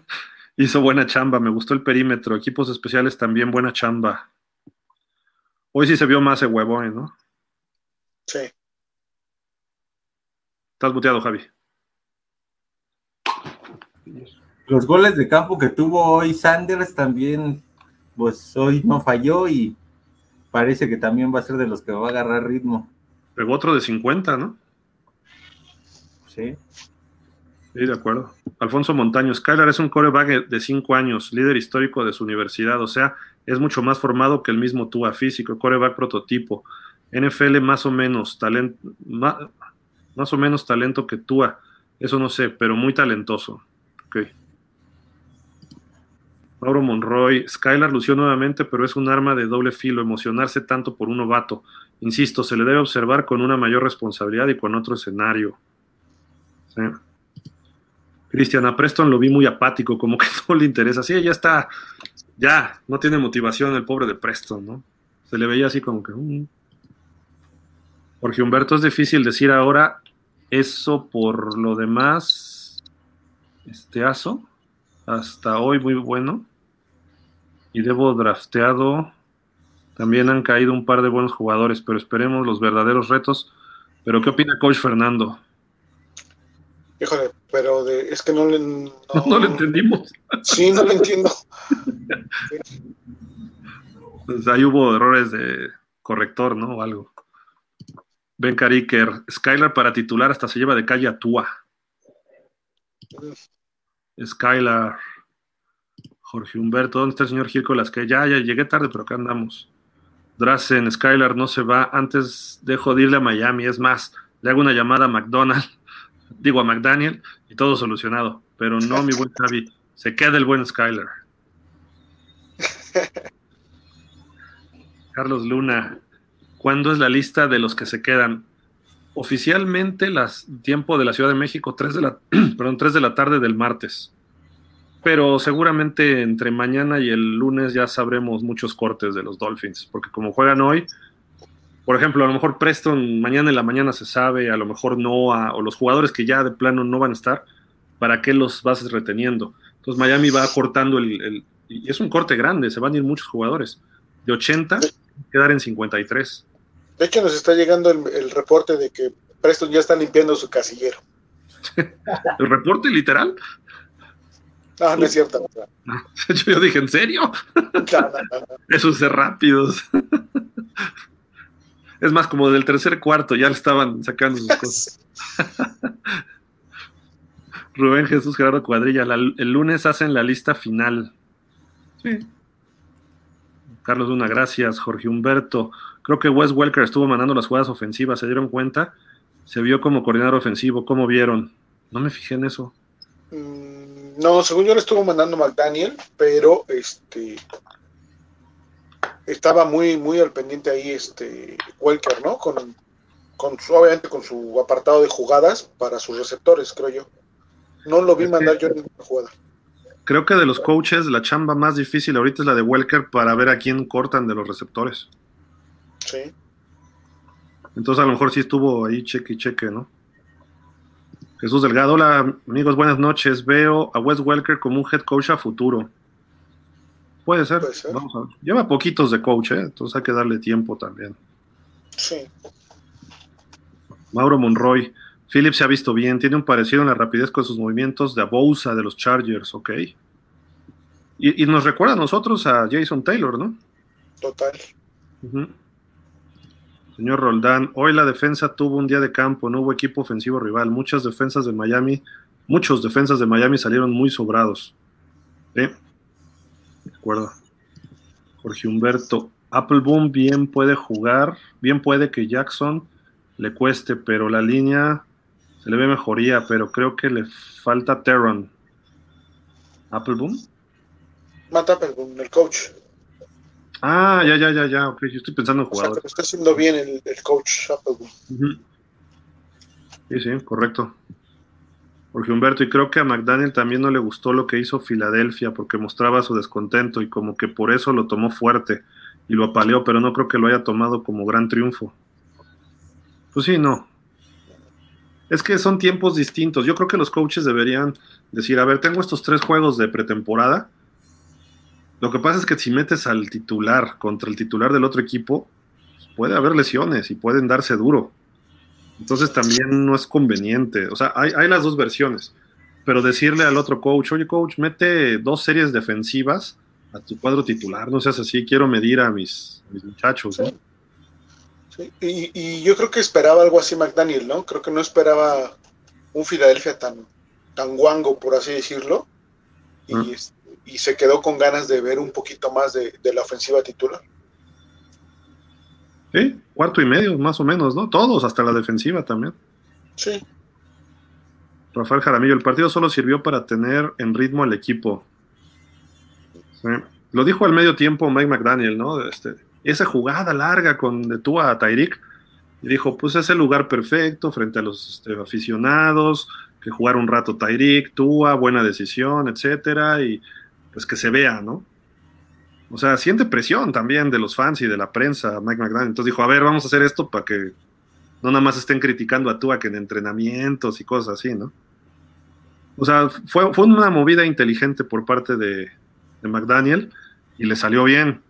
hizo buena chamba. Me gustó el perímetro. Equipos especiales también buena chamba. Hoy sí se vio más el huevoin, ¿no? Sí. Estás muteado, Javi. Los goles de campo que tuvo hoy Sanders también, pues hoy no falló y parece que también va a ser de los que va a agarrar ritmo. Pegó otro de 50, ¿no? Sí. Sí, de acuerdo. Alfonso Montaño, Skylar es un coreback de 5 años, líder histórico de su universidad, o sea, es mucho más formado que el mismo Tua físico, coreback prototipo. NFL más o menos, talento, más, más o menos talento que Tua, eso no sé, pero muy talentoso. Ok. Mauro Monroy, Skylar lució nuevamente, pero es un arma de doble filo, emocionarse tanto por un novato. Insisto, se le debe observar con una mayor responsabilidad y con otro escenario. Sí. Cristian, a Preston lo vi muy apático, como que no le interesa. Sí, ya está, ya, no tiene motivación el pobre de Preston, ¿no? Se le veía así como que... Um. Jorge Humberto, es difícil decir ahora eso por lo demás. Este aso, hasta hoy muy bueno y debo drafteado. También han caído un par de buenos jugadores, pero esperemos los verdaderos retos. Pero, ¿qué opina Coach Fernando? Híjole, pero de, es que no le. No, no le entendimos. Sí, no lo entiendo. Pues ahí hubo errores de corrector, ¿no? O algo. Ben Cariker, Skylar para titular hasta se lleva de calle a Tua. Skylar. Jorge Humberto, ¿dónde está el señor Gil las que ya, ya llegué tarde, pero acá andamos. Drazen, Skylar no se va, antes dejo de irle a Miami, es más, le hago una llamada a McDonald, digo a McDaniel, y todo solucionado. Pero no, mi buen Javi, se queda el buen Skylar. Carlos Luna, ¿cuándo es la lista de los que se quedan? Oficialmente, las tiempo de la Ciudad de México, 3 de la, perdón, 3 de la tarde del martes pero seguramente entre mañana y el lunes ya sabremos muchos cortes de los Dolphins, porque como juegan hoy, por ejemplo, a lo mejor Preston mañana en la mañana se sabe, a lo mejor no, o los jugadores que ya de plano no van a estar, ¿para qué los vas reteniendo? Entonces Miami va cortando el, y es un corte grande, se van a ir muchos jugadores, de 80 quedar en 53. De hecho nos está llegando el, el reporte de que Preston ya está limpiando su casillero. ¿El reporte literal? No, no es cierto. Yo dije, ¿en serio? Esos de rápidos. Es más, como del tercer cuarto ya le estaban sacando sus cosas. Rubén Jesús Gerardo Cuadrilla, el lunes hacen la lista final. Sí. Carlos Luna, gracias. Jorge Humberto, creo que Wes Welker estuvo mandando las jugadas ofensivas, ¿se dieron cuenta? Se vio como coordinador ofensivo, ¿cómo vieron? No me fijé en eso. Mm, no, según yo le estuvo mandando McDaniel, pero este estaba muy, muy al pendiente ahí este Welker, ¿no? Con, con su, obviamente con su apartado de jugadas para sus receptores, creo yo. No lo vi mandar yo en ninguna jugada. Creo que de los coaches, la chamba más difícil ahorita es la de Welker para ver a quién cortan de los receptores. Sí. Entonces a lo mejor sí estuvo ahí cheque y cheque, ¿no? Jesús Delgado, hola amigos, buenas noches. Veo a Wes Welker como un head coach a futuro. Puede ser. Vamos a ver. Lleva poquitos de coach, ¿eh? entonces hay que darle tiempo también. Sí. Mauro Monroy. Philip se ha visto bien, tiene un parecido en la rapidez con sus movimientos de Abousa de los Chargers, ok. Y, nos recuerda a nosotros a Jason Taylor, ¿no? Total. Señor Roldán, hoy la defensa tuvo un día de campo, no hubo equipo ofensivo rival. Muchas defensas de Miami, muchos defensas de Miami salieron muy sobrados. Jorge Humberto, Appleboom bien puede jugar, bien puede que Jackson le cueste, pero la línea se le ve mejoría, pero creo que le falta Terron. ¿Appleboom? Mata, perdón, el coach. Ah, ya, ya, ya, ya, ok, yo estoy pensando en O sea, jugador. está haciendo bien el, el coach Applebaum. Ujú. Sí, sí, correcto. Jorge Humberto, y creo que a McDaniel también no le gustó lo que hizo Filadelfia porque mostraba su descontento y como que por eso lo tomó fuerte y lo apaleó, pero no creo que lo haya tomado como gran triunfo. Pues sí, no. Es que son tiempos distintos. Yo creo que los coaches deberían decir, a ver, tengo estos tres juegos de pretemporada. Lo que pasa es que si metes al titular contra el titular del otro equipo, puede haber lesiones y pueden darse duro. Entonces también no es conveniente. O sea, hay, hay las dos versiones. Pero decirle al otro coach, oye coach, mete dos series defensivas a tu cuadro titular, no seas así, quiero medir a mis, a mis muchachos. ¿no? Sí. Sí, Y, y yo creo que esperaba algo así McDaniel, ¿no? Creo que no esperaba un Filadelfia tan, tan guango, por así decirlo. Y, Ah. este, y se quedó con ganas de ver un poquito más de, de la ofensiva titular. Sí, cuarto y medio, más o menos, ¿no? Todos, hasta la defensiva también. Sí, Rafael Jaramillo, el partido solo sirvió para tener en ritmo al equipo. Sí. Lo dijo al medio tiempo Mike McDaniel, ¿no? Este, esa jugada larga con de Tua a Tyreek, y dijo, pues es el lugar perfecto frente a los este, aficionados, que jugar un rato Tyreek, Tua, buena decisión, etcétera, y pues que se vea, ¿no? O sea, siente presión también de los fans y de la prensa, Mike McDaniel. Entonces dijo, a ver, vamos a hacer esto para que no nada más estén criticando a Tua que en entrenamientos y cosas así, ¿no? O sea, fue, fue una movida inteligente por parte de, de McDaniel y le salió bien.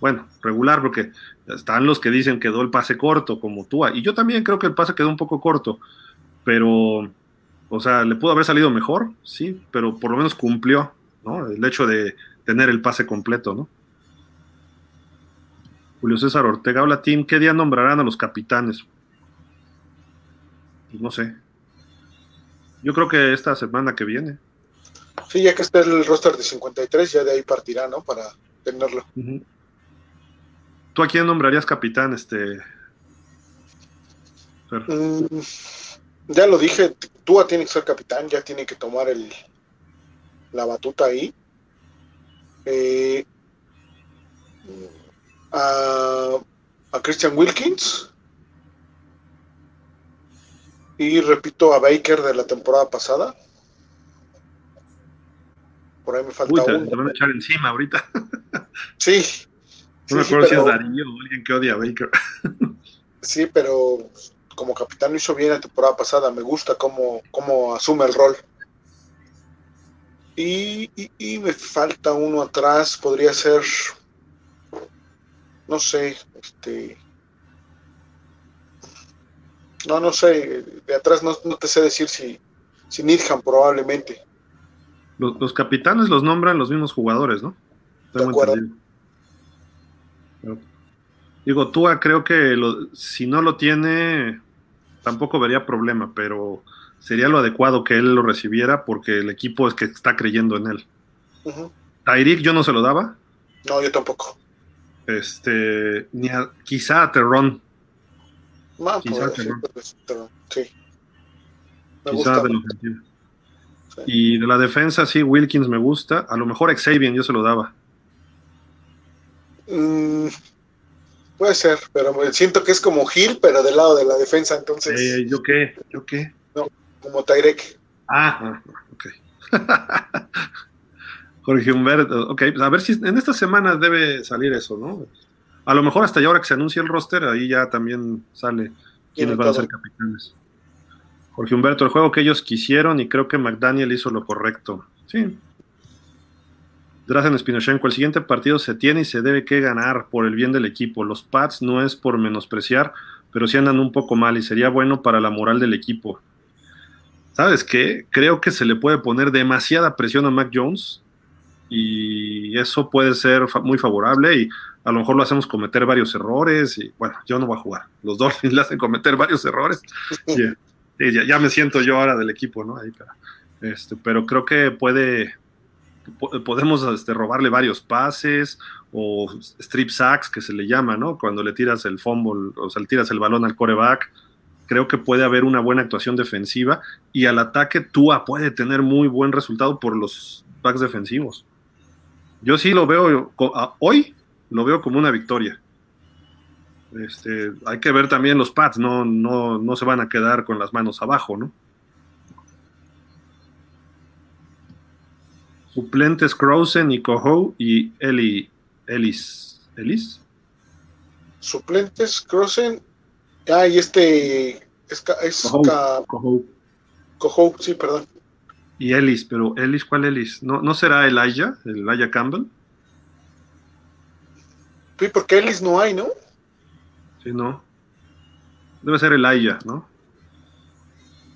Bueno, regular, porque están los que dicen quedó el pase corto, como Tua. Y yo también creo que el pase quedó un poco corto, pero, o sea, le pudo haber salido mejor, sí, pero por lo menos cumplió, ¿no? El hecho de tener el pase completo, ¿no? Julio César Ortega, hola Tim, ¿qué día nombrarán a los capitanes? Pues no sé. Yo creo que esta semana que viene. sí, ya que está el roster de 53, ya de ahí partirá, ¿no? Para tenerlo. ¿Tú a quién nombrarías capitán, este? Mm, ya lo dije, Tua tiene que ser capitán, ya tiene que tomar el, la batuta ahí. Eh, a, a Christian Wilkins. Y repito a Baker de la temporada pasada. Por ahí me falta Uy, te, uno. te van a echar encima ahorita. Sí. No me sí, sí, acuerdo si es Darío o alguien que odia a Baker. Sí, pero como capitán lo hizo bien la temporada pasada. Me gusta cómo, cómo asume el rol. Y, y- y me falta uno atrás. Podría ser. No sé. Este. No, no sé. De atrás no, no te sé decir si, si Needham probablemente. Los, los capitanes los nombran los mismos jugadores, ¿no? Tengo acuerdo. Pero- digo, Tua creo que lo- si no lo tiene, tampoco vería problema, pero sería lo adecuado que él lo recibiera porque el equipo es que está creyendo en él. Tyreek yo no se lo daba, No, yo tampoco. este, ni a- quizá a Ah, Quizá no. pero- pero sí. Me quizá gusta. de. Sí. Y de la defensa, sí, Wilkins me gusta. A lo mejor Xavier yo se lo daba. Mm, puede ser, pero me siento que es como Gil, pero del lado de la defensa, entonces, Eh, ¿Yo qué? ¿Yo qué? Como Tyrek. Ah, ah, ok. Jorge Humberto, ok, pues a ver si en esta semana debe salir eso, ¿no? A lo mejor hasta ya ahora que se anuncia el roster, ahí ya también sale quiénes van a ser capitanes. Jorge Humberto, el juego que ellos quisieron y creo que McDaniel hizo lo correcto. Sí. Drazen Spinochenko, el siguiente partido se tiene y se debe que ganar por el bien del equipo. Los Pats no es por menospreciar, pero sí andan un poco mal y sería bueno para la moral del equipo. ¿Sabes qué? Creo que se le puede poner demasiada presión a Mac Jones y eso puede ser fa- muy favorable y a lo mejor lo hacemos cometer varios errores y bueno, yo no voy a jugar. Los Dolphins le hacen cometer varios errores. y, y ya, ya me siento yo ahora del equipo, ¿no? Ahí, pero, este, pero creo que puede, po- podemos este, robarle varios pases o strip sacks que se le llama, ¿no? Cuando le tiras el fumble, o sea, le tiras el balón al coreback. Creo que puede haber una buena actuación defensiva y al ataque Tua puede tener muy buen resultado por los backs defensivos. Yo sí lo veo, hoy lo veo como una victoria. Este, hay que ver también los pads, no, no, no se van a quedar con las manos abajo, ¿no? Suplentes Crosen y Coho y Eli, Ellis. ¿Ellis? Suplentes Crosen. Ah, y este. Es, es Coho. sí, perdón. Y Ellis, pero Ellis, ¿cuál Ellis? ¿No, ¿No será Elijah? ¿Elijah Campbell? Sí, porque Ellis no hay, ¿no? Sí, no. Debe ser Elijah, ¿no?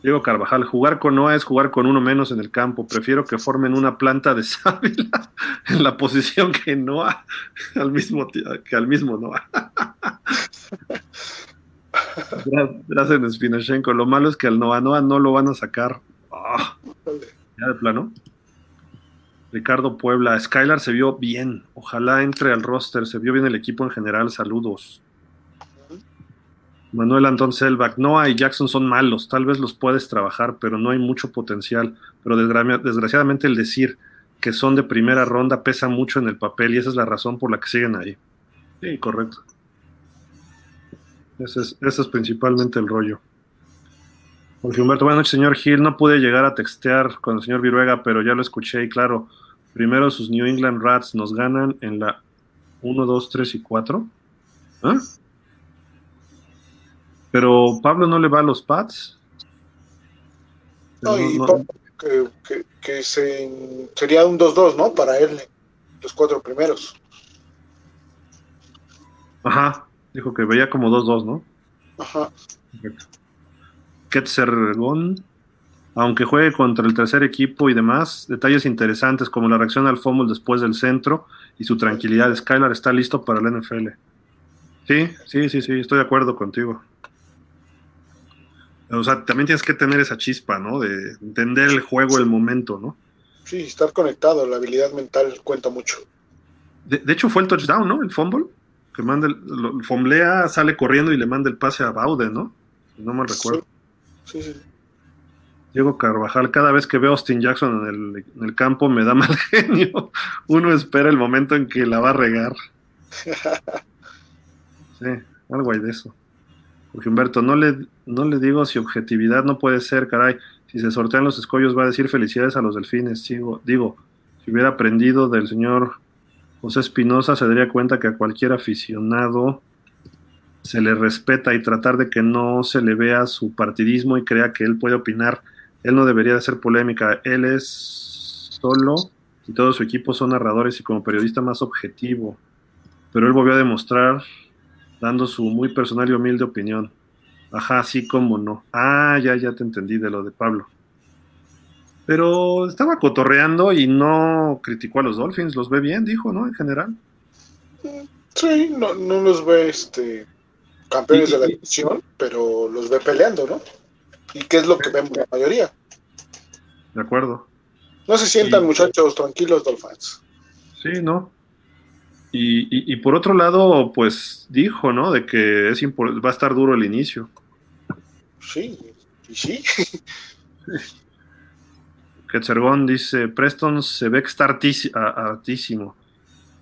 Diego Carvajal, jugar con Noah es jugar con uno menos en el campo. Prefiero que formen una planta de sábila en la posición que Noah, al mismo que al mismo Noah. Gracias, Spinachenko. Lo malo es que al Noah no lo van a sacar. Ah, ya de plano. Ricardo Puebla, Skylar se vio bien. Ojalá entre al roster. Se vio bien el equipo en general. Saludos. Manuel Antón Selbach, Noah y Jackson son malos, tal vez los puedes trabajar, pero no hay mucho potencial. Pero desgraciadamente el decir que son de primera ronda pesa mucho en el papel y esa es la razón por la que siguen ahí. Sí, correcto. Ese es, ese es principalmente el rollo. Jorge Humberto, buenas noches, señor Gil. No pude llegar a textear con el señor Viruega, pero ya lo escuché y claro, primero sus New England Rats nos ganan en la 1, 2, 3 y 4. ¿Ah? Pero Pablo no le va a los pads. No, y Que, sería un 2-2, ¿no? Para él, los cuatro primeros. Ajá, dijo que veía como 2-2, ¿no? Ajá. Ketzergon, aunque juegue contra el tercer equipo y demás, detalles interesantes como la reacción al fumble después del centro y su tranquilidad. Skylar está listo para la NFL. Sí, sí, sí, sí, estoy de acuerdo contigo. O sea, también tienes que tener esa chispa, ¿no? De entender el juego, el momento, ¿no? Sí, estar conectado, la habilidad mental cuenta mucho. De, hecho, fue el touchdown, ¿no? El fumble. Que manda el, fomblea, sale corriendo y le manda el pase a Baude, ¿no? No me recuerdo. Sí, sí. Diego Carvajal, cada vez que veo a Austin Jackson en el, en el campo me da mal genio. Uno espera el momento en que la va a regar. Sí, algo hay de eso. Porque Humberto, no le, no le digo si objetividad no puede ser, caray. Si se sortean los escollos va a decir felicidades a los delfines. Sigo, digo, si hubiera aprendido del señor José Espinosa, se daría cuenta que a cualquier aficionado se le respeta y tratar de que no se le vea su partidismo y crea que él puede opinar. Él no debería de ser polémica. Él es solo y todo su equipo son narradores y como periodista más objetivo. Pero él volvió a demostrar dando su muy personal y humilde opinión. Ajá, sí, cómo no. Ah, ya, ya te entendí de lo de Pablo. Pero estaba cotorreando y no criticó a los Dolphins, los ve bien, dijo, ¿no? En general. Sí, no, no los ve este campeones de la división, pero los ve peleando, ¿no? ¿Y qué es lo que vemos la mayoría? De acuerdo. No se sientan, muchachos, tranquilos, Dolphins. Sí, no. Y, por otro lado, pues dijo, ¿no? De que es va a estar duro el inicio. Sí, y sí. Quetzergón dice, Preston se ve que está hartísimo.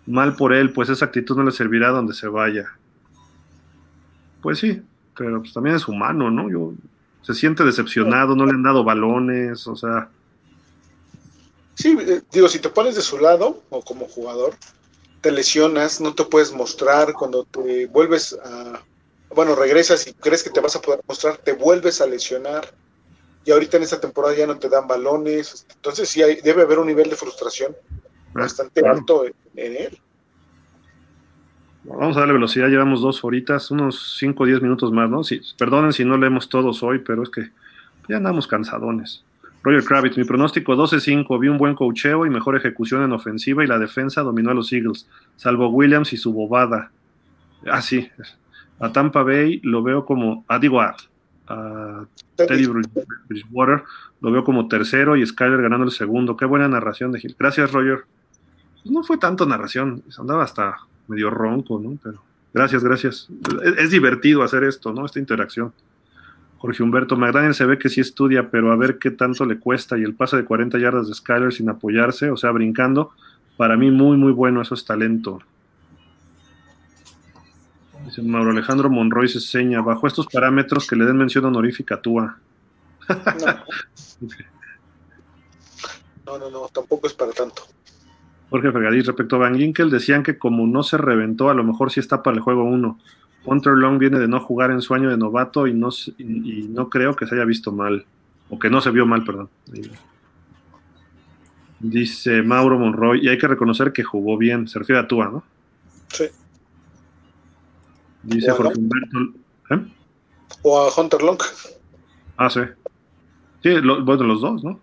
Mal por él, pues esa actitud no le servirá donde se vaya. Pues sí, pero pues también es humano, ¿no? Yo, se siente decepcionado, no le han dado balones, o sea... Sí, eh, digo, si te pones de su lado o como jugador, te lesionas, no te puedes mostrar, cuando te vuelves a, bueno, regresas y crees que te vas a poder mostrar, te vuelves a lesionar. Y ahorita en esta temporada ya no te dan balones. Entonces sí hay, debe haber un nivel de frustración bastante alto en, él. Vamos a darle velocidad, llevamos dos horitas, unos 5 o 10 minutos más, ¿no? Si, perdonen si no leemos todos hoy, pero es que ya andamos cansadones. Roger Kravitz, mi pronóstico 12-5, vi un buen cocheo y mejor ejecución en ofensiva y la defensa dominó a los Eagles, salvo Williams y su bobada. Ah, sí. A Tampa Bay lo veo como, ah, digo, a, Teddy Bridgewater lo veo como tercero y Skyler ganando el segundo. Qué buena narración de Gil. Gracias, Roger. No fue tanto narración, andaba hasta medio ronco, ¿no? Pero gracias, gracias. es divertido hacer esto, ¿no? Esta interacción. Jorge Humberto McDaniel se ve que sí estudia, pero a ver qué tanto le cuesta. Y el pase de 40 yardas de Skyler sin apoyarse, o sea, brincando, Para mí, muy, muy bueno, eso es talento. Dice Mauro Alejandro Monroy se seña, bajo estos parámetros que le den mención honorífica a Tua. No. no, no, tampoco es para tanto. Jorge Fergadís, respecto a Van Ginkel, decían que como no se reventó, a lo mejor sí está para el juego 1. Hunter Long viene de no jugar en su año de novato y no, y no creo que se haya visto mal, o que no se vio mal, perdón. Dice Mauro Monroy, y hay que reconocer que jugó bien, se refiere a Tua, ¿no? Sí. Dice Jorge Humberto. ¿eh? O a Hunter Long. Ah, sí. Sí, lo, bueno, los dos, ¿no?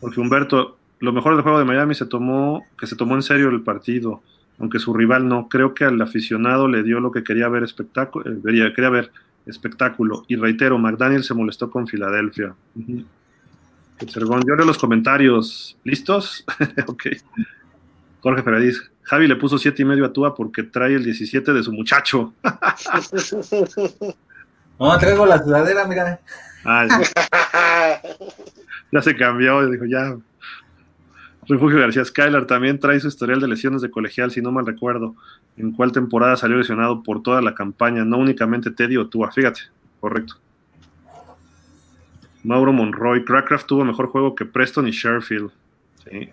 Porque Humberto, lo mejor del juego de Miami se tomó, que se tomó en serio el partido, aunque su rival no. Creo que al aficionado le dio lo que quería ver espectáculo, eh, quería ver espectáculo. Y reitero, McDaniel se molestó con Filadelfia. yo leo los comentarios. ¿Listos? ok. Jorge Feradiz, Javi le puso siete y medio a Tua porque trae el 17 de su muchacho. no, traigo la sudadera, mira. ya. se cambió, dijo, ya. Refugio García Skylar también trae su historial de lesiones de colegial, si no mal recuerdo. En cuál temporada salió lesionado por toda la campaña, no únicamente Teddy o Tua, fíjate, correcto. Mauro Monroy, Crackcraft tuvo mejor juego que Preston y Sherfield. Sí.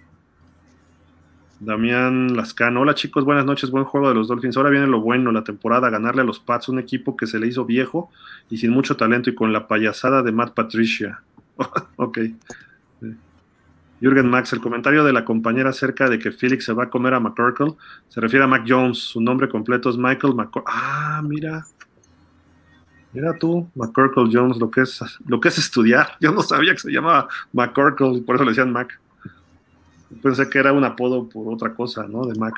Damián Lascano. Hola chicos, buenas noches, buen juego de los Dolphins. Ahora viene lo bueno, la temporada, ganarle a los Pats, un equipo que se le hizo viejo y sin mucho talento y con la payasada de Matt Patricia. ok. Jürgen Max, el comentario de la compañera acerca de que Felix se va a comer a McCorkle se refiere a Mac Jones. Su nombre completo es Michael McCorkle. Ah, mira. Mira tú, McCorkle Jones, lo que, es, lo que es estudiar. Yo no sabía que se llamaba McCorkle por eso le decían Mac. Pensé que era un apodo por otra cosa, ¿no? De Mac.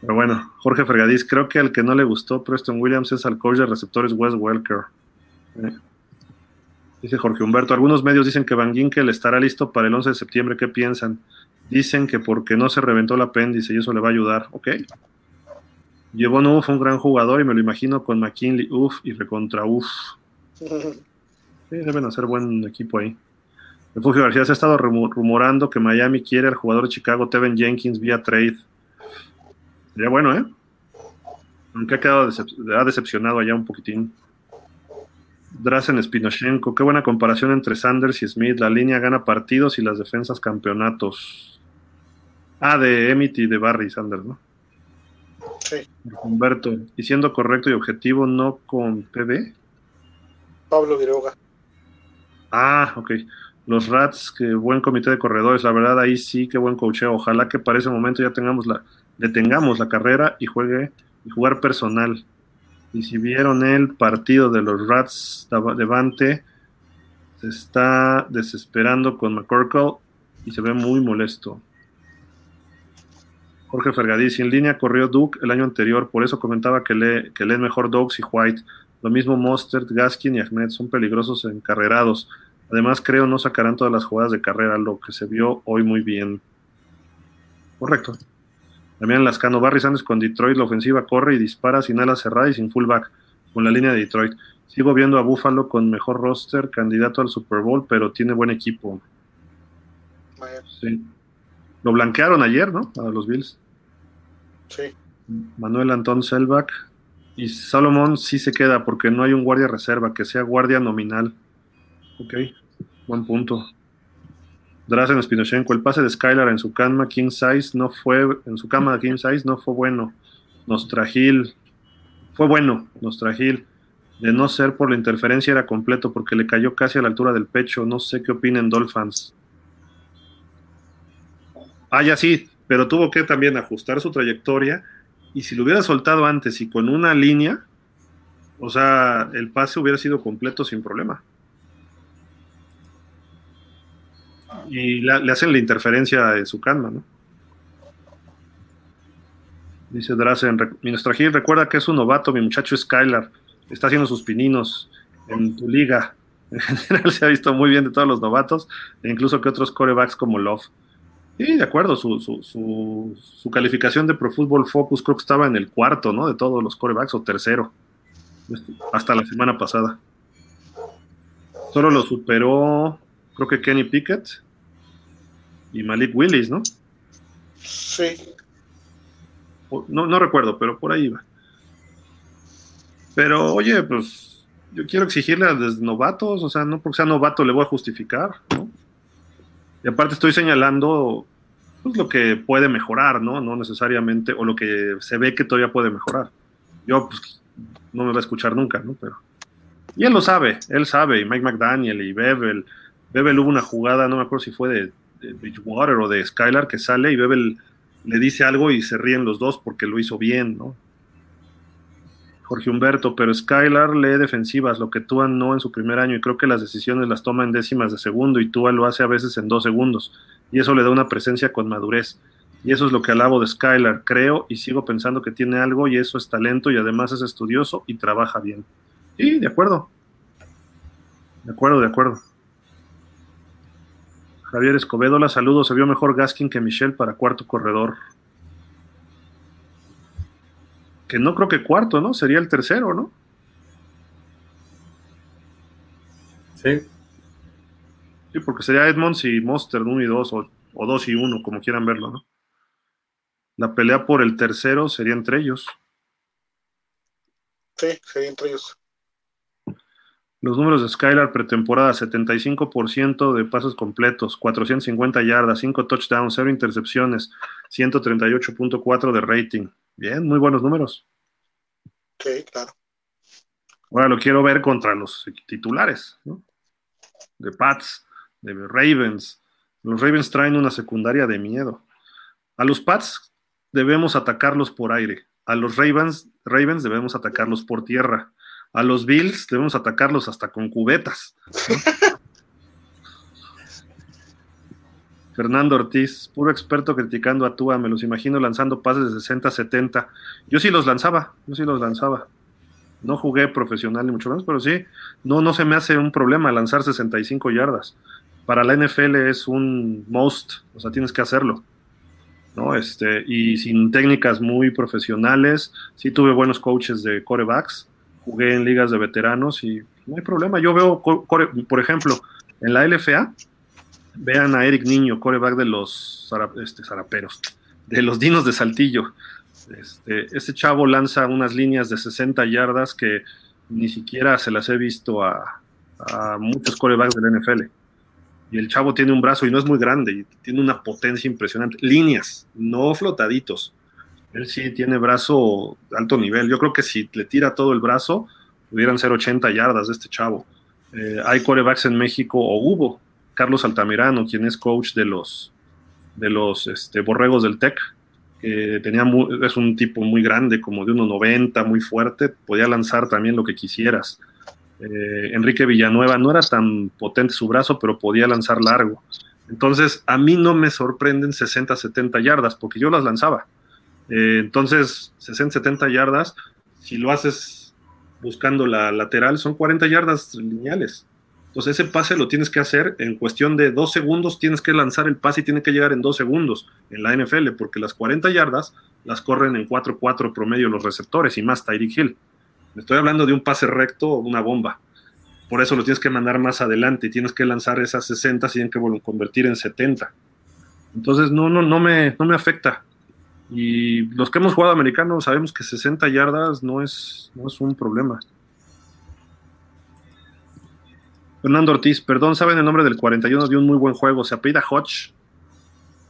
Pero bueno, Jorge Fergadís, creo que al que no le gustó Preston Williams es al coach de receptores Wes Welker. Eh, dice Jorge Humberto, algunos medios dicen que Van Ginkel estará listo para el 11 de septiembre. ¿Qué piensan? Dicen que porque no se reventó el apéndice y eso le va a ayudar. Ok. Llevó fue un gran jugador y me lo imagino con McKinley, uff, y recontra uff. Sí, deben hacer buen equipo ahí. Refugio García se ha estado rumorando que Miami quiere al jugador de Chicago, Tevin Jenkins, vía trade. Sería bueno, ¿eh? Aunque ha quedado ha decepcionado allá un poquitín. Drazen Spinochenko, qué buena comparación entre Sanders y Smith. La línea gana partidos y las defensas campeonatos. Ah, de Emmett y de Barry Sanders, ¿no? Sí. Humberto, y siendo correcto y objetivo, no con PB. Pablo Viroga. Ah, ok. Los Rats, qué buen comité de corredores, la verdad ahí sí, qué buen coacheo. Ojalá que para ese momento ya tengamos la, detengamos la carrera y juegue y jugar personal. Y si vieron el partido de los Rats de Vante, se está desesperando con McCorkle y se ve muy molesto. Jorge Fergadís, en línea corrió Duke el año anterior, por eso comentaba que lee, que leen mejor Dogs y White. Lo mismo Mostert, Gaskin y Ahmed son peligrosos encarrerados. Además, creo no sacarán todas las jugadas de carrera, lo que se vio hoy muy bien. Correcto. También Lascano Barry Sanders con Detroit, la ofensiva corre y dispara sin ala cerrada y sin fullback, con la línea de Detroit. Sigo viendo a Buffalo con mejor roster, candidato al Super Bowl, pero tiene buen equipo. Sí. Lo blanquearon ayer, ¿no? A los Bills. Sí. Manuel Antón Selbach. Y Salomón sí se queda porque no hay un guardia reserva, que sea guardia nominal. Ok, buen punto. Drazen Spinochenko, el pase de Skylar en su cama King Size no fue, en su cama King Size no fue bueno. Nostragil, fue bueno, Nostragil. De no ser por la interferencia era completo porque le cayó casi a la altura del pecho. No sé qué opinen Dolphins. Ah, ya sí, pero tuvo que también ajustar su trayectoria y si lo hubiera soltado antes y con una línea, o sea, el pase hubiera sido completo sin problema. Y le, hacen la interferencia en su calma, ¿no? Dice Drazen, Gil recuerda que es un novato, mi muchacho Skylar, está haciendo sus pininos en tu liga. En general se ha visto muy bien de todos los novatos, e incluso que otros corebacks como Love. Sí, de acuerdo, su, su, su, calificación de Pro Football Focus creo que estaba en el cuarto, ¿no? De todos los corebacks, o tercero, hasta la semana pasada. Solo lo superó, creo que Kenny Pickett, y Malik Willis, ¿no? Sí. No, no recuerdo, pero por ahí va. Pero, oye, pues yo quiero exigirle a los novatos, o sea, no porque sea novato le voy a justificar, ¿no? Y aparte estoy señalando pues, lo que puede mejorar, ¿no? No necesariamente, o lo que se ve que todavía puede mejorar. Yo, pues, no me va a escuchar nunca, ¿no? Pero. Y él lo sabe, él sabe, y Mike McDaniel y Bevel. Bevel hubo una jugada, no me acuerdo si fue de, de Bridgewater o de Skylar, que sale y Bevel le dice algo y se ríen los dos porque lo hizo bien, ¿no? Jorge Humberto, pero Skylar lee defensivas, lo que Tua no en su primer año, y creo que las decisiones las toma en décimas de segundo, y Tua lo hace a veces en dos segundos, y eso le da una presencia con madurez. Y eso es lo que alabo de Skylar, creo y sigo pensando que tiene algo, y eso es talento, y además es estudioso y trabaja bien. Sí, de acuerdo. De acuerdo, de acuerdo. Javier Escobedo, la saludo, se vio mejor Gaskin que Michelle para cuarto corredor que no creo que cuarto, ¿no? Sería el tercero, ¿no? Sí. Sí, porque sería Edmonds y Monster 1 y 2, o, o 2 y 1, como quieran verlo, ¿no? La pelea por el tercero sería entre ellos. Sí, sería entre ellos. Los números de Skylar pretemporada, 75% de pasos completos, 450 yardas, 5 touchdowns, 0 intercepciones, 138.4 de rating. Bien, muy buenos números. Sí, claro. Ahora lo quiero ver contra los titulares, ¿no? De Pats, de Ravens. Los Ravens traen una secundaria de miedo. A los Pats debemos atacarlos por aire. A los Ravens, Ravens debemos atacarlos por tierra. A los Bills debemos atacarlos hasta con cubetas. Fernando Ortiz, puro experto criticando a Tua, me los imagino lanzando pases de 60 70. Yo sí los lanzaba, yo sí los lanzaba. No jugué profesional ni mucho menos, pero sí, no, no se me hace un problema lanzar 65 yardas. Para la NFL es un most, o sea, tienes que hacerlo. ¿no? Este, y sin técnicas muy profesionales, sí tuve buenos coaches de corebacks, jugué en ligas de veteranos y no hay problema. Yo veo, por ejemplo, en la LFA, Vean a Eric Niño, coreback de los este, zaraperos, de los Dinos de Saltillo. Este, ese chavo lanza unas líneas de 60 yardas que ni siquiera se las he visto a, a muchos corebacks del NFL. Y el chavo tiene un brazo y no es muy grande, y tiene una potencia impresionante. Líneas, no flotaditos. Él sí tiene brazo alto nivel. Yo creo que si le tira todo el brazo, pudieran ser 80 yardas de este chavo. Eh, hay corebacks en México, o hubo, Carlos Altamirano, quien es coach de los, de los este, borregos del TEC, que tenía es un tipo muy grande, como de 1,90, muy fuerte, podía lanzar también lo que quisieras. Eh, Enrique Villanueva no era tan potente su brazo, pero podía lanzar largo. Entonces, a mí no me sorprenden 60, 70 yardas, porque yo las lanzaba. Eh, entonces, 60, 70 yardas, si lo haces buscando la lateral, son 40 yardas lineales. Entonces ese pase lo tienes que hacer en cuestión de dos segundos, tienes que lanzar el pase y tiene que llegar en dos segundos en la NFL, porque las 40 yardas las corren en 4-4 promedio los receptores y más Tyreek Hill. Estoy hablando de un pase recto o una bomba. Por eso lo tienes que mandar más adelante y tienes que lanzar esas 60, tienen que convertir en 70. Entonces no, no, no, me, no me afecta. Y los que hemos jugado americanos sabemos que 60 yardas no es, no es un problema. Fernando Ortiz, perdón, ¿saben el nombre del 41 de un muy buen juego? Se apellida Hodge.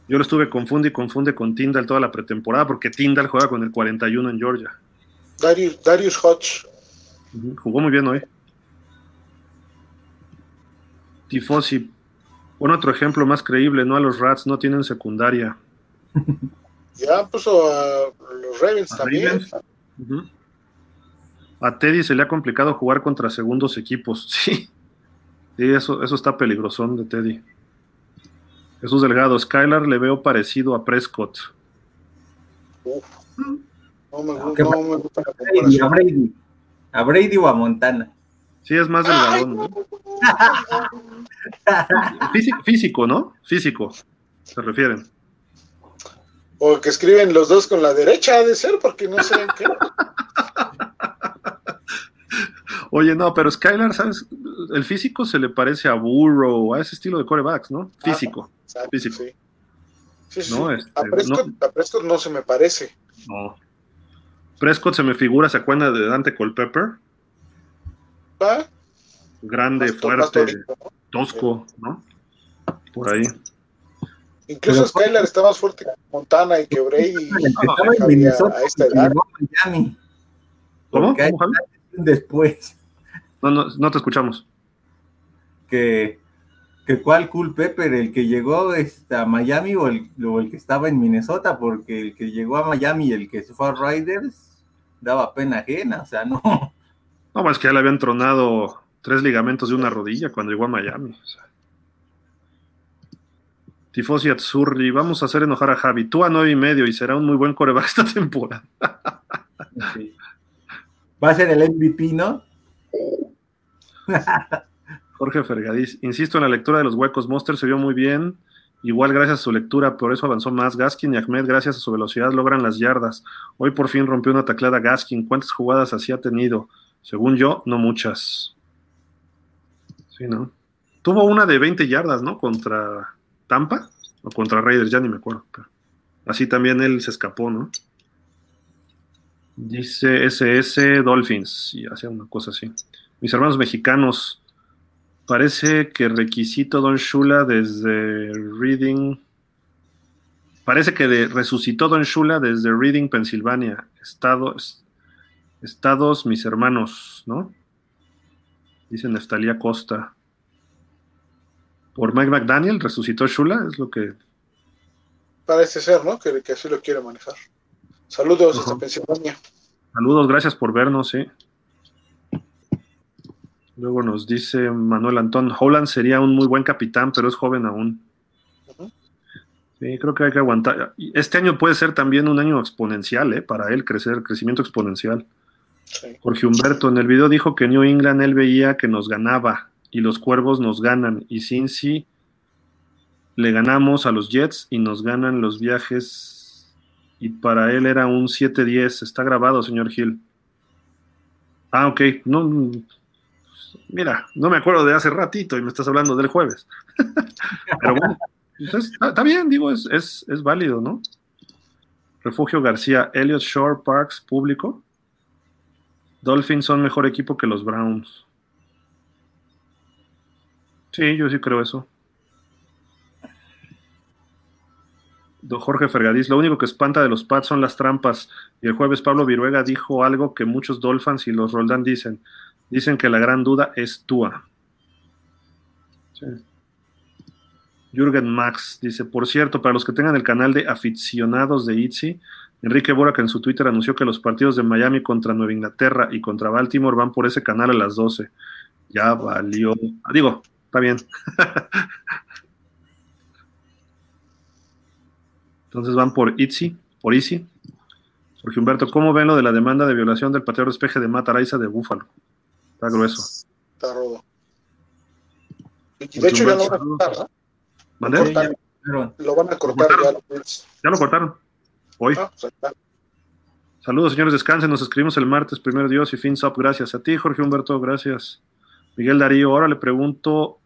Yo lo estuve confunde y confunde con Tyndall toda la pretemporada porque Tyndall juega con el 41 en Georgia. Darius, Darius Hodge. Jugó muy bien hoy. Tifosi, pon otro ejemplo más creíble, ¿no? A los Rats no tienen secundaria. Ya puso a los Ravens ¿A también. Ravens? Uh -huh. A Teddy se le ha complicado jugar contra segundos equipos, sí. Sí, eso, eso está peligrosón de Teddy. Jesús Delgado, Skylar le veo parecido a Prescott. Uf. No me, no, no me gusta la comparación. A Brady. a Brady o a Montana. Sí, es más delgadón, ¿no? físico, físico, ¿no? Físico, se refieren. O que escriben los dos con la derecha, ha de ser, porque no sé en qué. Oye, no, pero Skylar, ¿sabes? El físico se le parece a Burrow, a ese estilo de corebacks, ¿no? Físico. Exacto, físico. sí. Sí, sí. ¿no? A, Este, Prescott, no- a Prescott no se me parece. no. Prescott se me figura, ¿se acuerdan de Dante Culpepper? ¿Va? Grande, fuerte, tosco, ¿no? Por ahí. Incluso Pero- Skylar está más fuerte que Montana y que Brady. A- esta edad. Miami. ¿Cómo? Después No, no, no te escuchamos. que, que cuál Cool Pepper, el que llegó este, a Miami o el, o el que estaba en Minnesota, porque el que llegó a Miami y el que se fue a Riders daba pena ajena, o sea, no. No, más que ya le habían tronado tres ligamentos de una rodilla cuando llegó a Miami. o sea. Tifosi Azzurri, vamos a hacer enojar a Javi. Tú a nueve y medio y será un muy buen coreback esta temporada. Sí. Va a ser el MVP, ¿no? Jorge Fergadís, insisto en la lectura de los huecos. Monster se vio muy bien. Igual gracias a su lectura, por eso avanzó más. Gaskin y Ahmed, gracias a su velocidad, logran las yardas. Hoy por fin rompió una taclada Gaskin. ¿Cuántas jugadas así ha tenido? Según yo, no muchas. Sí, ¿no? Tuvo una de 20 yardas, ¿no? Contra Tampa o contra Raiders, ya ni me acuerdo. así también él se escapó, ¿no? Dice SS Dolphins y hace una cosa así. Mis hermanos mexicanos, parece que requisito Don Shula desde Reading. Parece que resucitó Don Shula desde Reading, Pensilvania. Estados, estados, mis hermanos, ¿no? Dice Neftalía Costa. Por Mike McDaniel resucitó Shula, es lo que. Parece ser, ¿no? Que, que así lo quiere manejar. Saludos Ajá. hasta Pensilvania. Saludos, gracias por vernos, sí. Luego nos dice Manuel Antón, Holland sería un muy buen capitán, pero es joven aún. Sí, creo que hay que aguantar. Este año puede ser también un año exponencial, ¿eh? Para él, crecer, crecimiento exponencial. Sí. Jorge Humberto, en el video dijo que New England él veía que nos ganaba y los cuervos nos ganan. Y Cincy le ganamos a los Jets y nos ganan los viajes. Y para él era un 7-10. Está grabado, señor Gil. Ah, ok. No, mira, no me acuerdo de hace ratito y me estás hablando del jueves. Pero bueno, está bien, digo, es, es, es válido, ¿no? Refugio García, Elliot Shore Parks, público. Dolphins son mejor equipo que los Browns. Sí, yo sí creo eso. Don Jorge Fergadís, lo único que espanta de los Pats son las trampas. Y el jueves Pablo Viruega dijo algo que muchos Dolphins y los Roldán dicen. Dicen que la gran duda es Tua. Jürgen Max dice, por cierto, para los que tengan el canal de aficionados de Itzy, Enrique Borac en su Twitter anunció que los partidos de Miami contra Nueva Inglaterra y contra Baltimore van por ese canal a las 12. Ya valió. Digo, está bien. Entonces van por Itzy, por Easy. Jorge Humberto, ¿cómo ven lo de la demanda de violación del pateador despeje de Mata Araiza de Búfalo? Está grueso. Está rodo. Y de hecho ya lo van a cortar, ¿no? Lo Lo van a cortar cortaron? ya. Ya lo cortaron. Hoy. Ah, pues. Saludos, señores, descansen. Nos escribimos el martes, primero Dios y fins up. Gracias a ti, Jorge Humberto, gracias. Miguel Darío, ahora le pregunto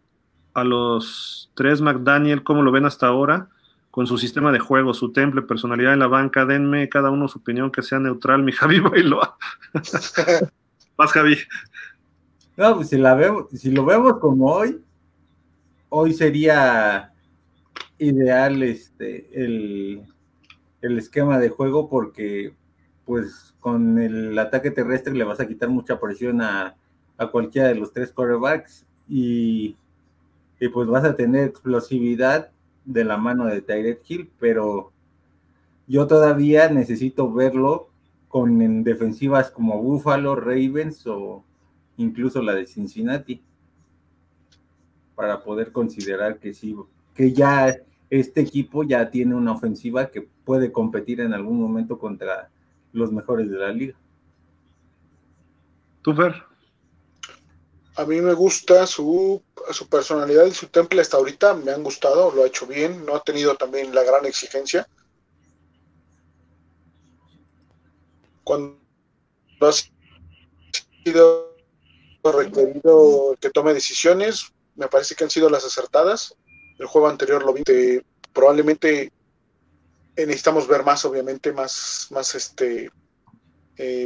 a los tres McDaniel cómo lo ven hasta ahora con su sistema de juego, su temple, personalidad en la banca. Denme cada uno su opinión que sea neutral, mi Javi Bailoa. Más Javi. no, pues si, la vemos, si lo vemos como hoy, hoy sería ideal este el, el esquema de juego porque pues con el ataque terrestre le vas a quitar mucha presión a, a cualquiera de los tres quarterbacks y, y pues vas a tener explosividad de la mano de Tyreek Hill, pero yo todavía necesito verlo con en defensivas como Buffalo, Ravens o incluso la de Cincinnati para poder considerar que sí, que ya este equipo ya tiene una ofensiva que puede competir en algún momento contra los mejores de la liga. ¿Tú? A mí me gusta su, su personalidad y su temple hasta ahorita. Me han gustado, lo ha hecho bien. No ha tenido también la gran exigencia. Cuando ha sido requerido que tome decisiones, me parece que han sido las acertadas. El juego anterior lo vi, de- probablemente necesitamos ver más, obviamente, más, más este,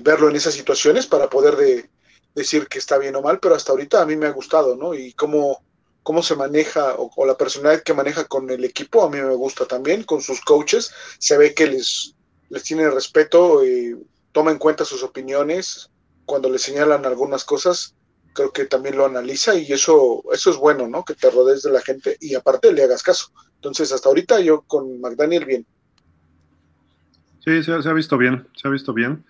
verlo en esas situaciones para poder de, decir que está bien o mal, pero hasta ahorita a mí me ha gustado, ¿no? Y cómo, cómo se maneja o, la personalidad que maneja con el equipo, a mí me gusta también, con sus coaches, se ve que les, les tiene respeto, y toma en cuenta sus opiniones, cuando le señalan algunas cosas, creo que también lo analiza y eso, eso es bueno, ¿no? Que te rodees de la gente y aparte le hagas caso. Entonces, hasta ahorita yo con McDaniel bien. Sí, se ha visto bien, se ha visto bien.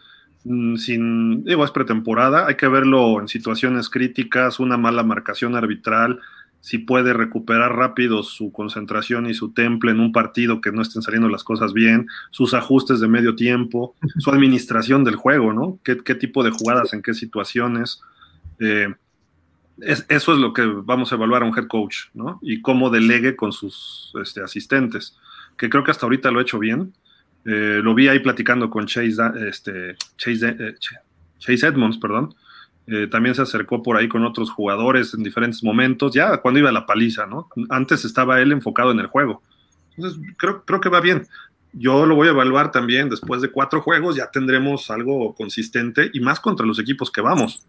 Mm, sin, digo, es pretemporada, hay que verlo en situaciones críticas, una mala marcación arbitral, si puede recuperar rápido su concentración y su temple en un partido que no estén saliendo las cosas bien, sus ajustes de medio tiempo, su administración del juego, ¿no? ¿Qué, tipo de jugadas, en qué situaciones? Eh, eso es lo que vamos a evaluar a un head coach, ¿no? Y cómo delegue con sus este, asistentes, que creo que hasta ahorita lo ha hecho bien. Eh, lo vi ahí platicando con Chase, este, Chase, eh, Chase Edmonds, perdón. Eh, también se acercó por ahí con otros jugadores en diferentes momentos, ya cuando iba a la paliza, ¿no? Antes estaba él enfocado en el juego. Entonces, creo, creo que va bien. Yo lo voy a evaluar también después de cuatro juegos, ya tendremos algo consistente y más contra los equipos que vamos.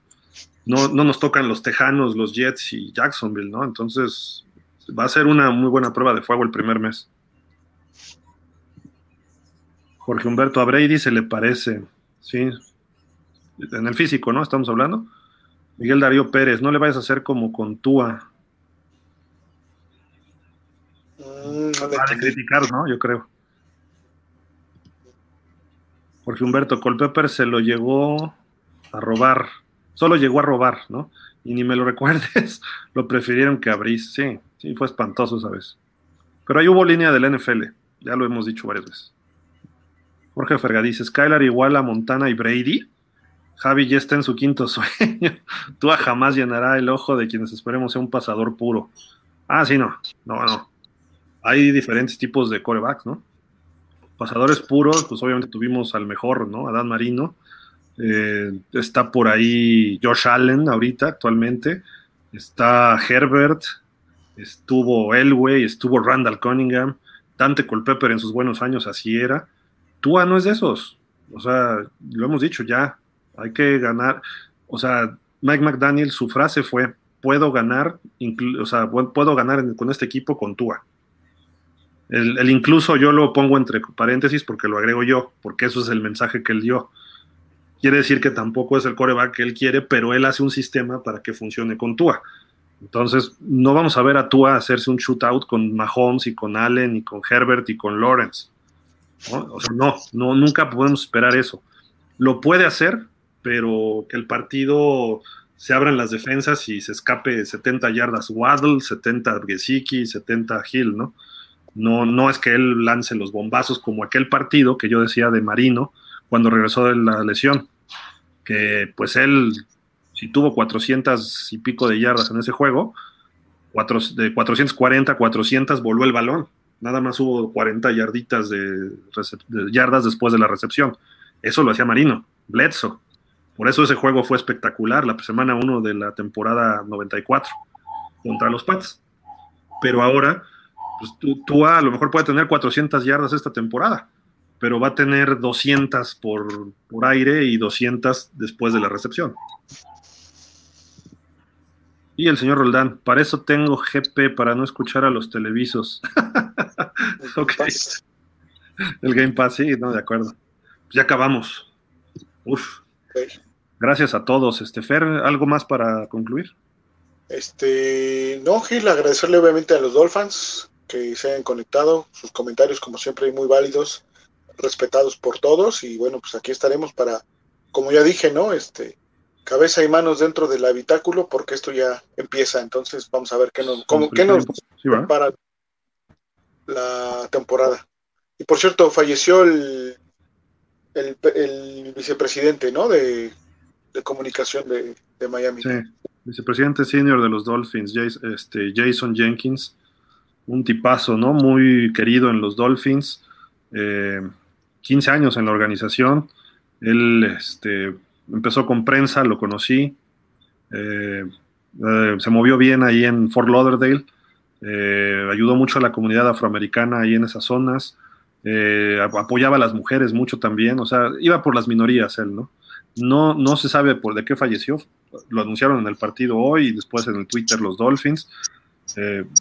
No, no nos tocan los Tejanos, los Jets y Jacksonville, ¿no? Entonces, va a ser una muy buena prueba de fuego el primer mes. Jorge Humberto a Brady se le parece, sí, en el físico, ¿no? Estamos hablando. Miguel Darío Pérez, no le vayas a hacer como con Tua. Mm, no criticar, ¿no? Yo creo. Jorge Humberto Colpepper se lo llegó a robar. Solo llegó a robar, ¿no? Y ni me lo recuerdes, lo prefirieron que abrís. Sí, sí, fue espantoso esa vez. Pero ahí hubo línea del NFL, ya lo hemos dicho varias veces. Jorge Ferga dice, Skylar igual a Montana y Brady. Javi ya está en su quinto sueño. Tua jamás llenará el ojo de quienes esperemos sea un pasador puro. Ah, sí, no. No, no. Hay diferentes tipos de corebacks, ¿no? Pasadores puros, pues obviamente tuvimos al mejor, ¿no? Adán Marino. Eh, está por ahí Josh Allen ahorita, actualmente. Está Herbert. Estuvo Elway, estuvo Randall Cunningham. Dante Colpepper en sus buenos años, así era. Tua no es de esos. O sea, lo hemos dicho ya, hay que ganar. O sea, Mike McDaniel, su frase fue, puedo ganar, o sea, puedo ganar con este equipo con Tua. El, incluso yo lo pongo entre paréntesis porque lo agrego yo, porque eso es el mensaje que él dio. Quiere decir que tampoco es el coreback que él quiere, pero él hace un sistema para que funcione con Tua. Entonces, no vamos a ver a Tua hacerse un shootout con Mahomes y con Allen y con Herbert y con Lawrence. ¿No? No, nunca podemos esperar eso. Lo puede hacer, pero que el partido se abran las defensas y se escape 70 yardas Waddle, 70 Gesicki, 70 Hill, ¿no? No, no es que él lance los bombazos como aquel partido que yo decía de Marino cuando regresó de la lesión, que pues él, si tuvo 400 y pico de yardas en ese juego, de 440 400 voló el balón, nada más hubo 40 yarditas de, yardas después de la recepción. Eso lo hacía Marino, Bledsoe. Por eso ese juego fue espectacular, la semana 1 de la temporada 94 contra los Pats. Pero ahora, pues tú, a lo mejor puede tener 400 yardas esta temporada, pero va a tener 200 por, por aire y 200 después de la recepción. Y el señor Roldán, para eso tengo GP, para no escuchar a los televisos. ok. El Game Pass, sí, no, de acuerdo. Ya acabamos. Uf. Gracias a todos. Este, Fer, ¿algo más para concluir? Este, no, Gil, agradecerle obviamente a los Dolphins que se hayan conectado, sus comentarios como siempre muy válidos, respetados por todos y bueno, pues aquí estaremos para, como ya dije, ¿no? Este, cabeza y manos dentro del habitáculo porque esto ya empieza. Entonces vamos a ver qué nos, cómo, qué nos para la temporada. Y por cierto, falleció el, el, vicepresidente, ¿no? De, comunicación de, Miami. Sí, vicepresidente senior de los Dolphins, Jason, este, Jason Jenkins, un tipazo, ¿no? Muy querido en los Dolphins, 15 eh, años en la organización. Él, este, empezó con prensa, lo conocí, eh, eh, se movió bien ahí en Fort Lauderdale, eh, ayudó mucho a la comunidad afroamericana ahí en esas zonas, apoyaba a las mujeres mucho también, o sea, iba por las minorías él, ¿no? No, no se sabe por de qué falleció, lo anunciaron en el partido hoy y después en el Twitter los Dolphins.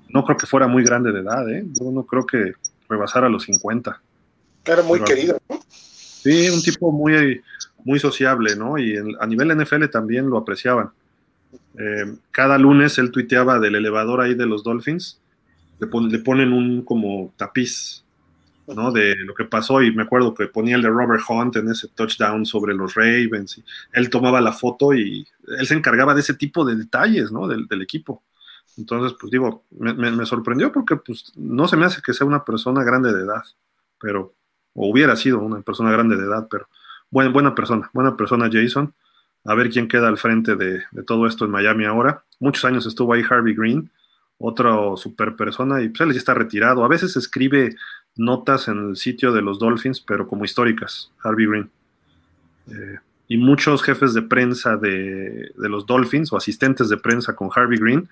No creo que fuera muy grande de edad, ¿eh? Yo no creo que rebasara los 50. Era muy querido, ¿no? Sí, un tipo muy, muy sociable, ¿no? Y a nivel NFL también lo apreciaban. Eh, cada lunes él tuiteaba del elevador ahí de los Dolphins, le, le, ponen un como tapiz, ¿no? De lo que pasó y me acuerdo que ponía el de Robert Hunt en ese touchdown sobre los Ravens y él tomaba la foto y él se encargaba de ese tipo de detalles, ¿no? Del, del equipo. Entonces, pues digo, me, me, sorprendió porque pues no se me hace que sea una persona grande de edad, pero, o hubiera sido una persona grande de edad, pero buena, persona, buena persona Jason. A ver quién queda al frente de, todo esto en Miami ahora. Muchos años estuvo ahí Harvey Green, otro super persona, y pues él ya está retirado. A veces escribe notas en el sitio de los Dolphins, pero como históricas, Harvey Green. Eh, y muchos jefes de prensa de, los Dolphins o asistentes de prensa con Harvey Green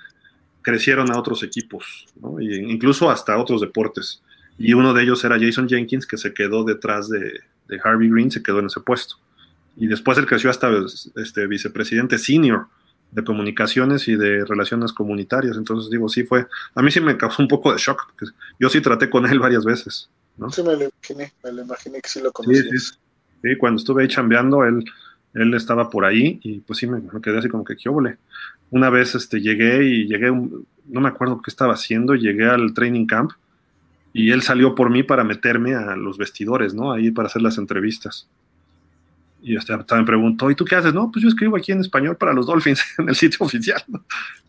crecieron a otros equipos, ¿no? incluso hasta otros deportes. Y uno de ellos era Jason Jenkins, que se quedó detrás de, de Harvey Green, se quedó en ese puesto. Y después él creció hasta este, vicepresidente senior de comunicaciones y de relaciones comunitarias. Entonces digo, sí fue, a mí sí me causó un poco de shock, porque yo sí traté con él varias veces. ¿no? Sí, me lo imaginé, me lo imaginé que sí lo conocía. Sí, sí, sí, cuando estuve ahí chambeando, él, él estaba por ahí y pues sí me, me quedé así como que qué óvole una vez este, llegué y llegué, no me acuerdo qué estaba haciendo, llegué al training camp y él salió por mí para meterme a los vestidores, ¿no? Ahí para hacer las entrevistas. Y este, me preguntó, ¿y tú qué haces? No, pues yo escribo aquí en español para los Dolphins en el sitio oficial.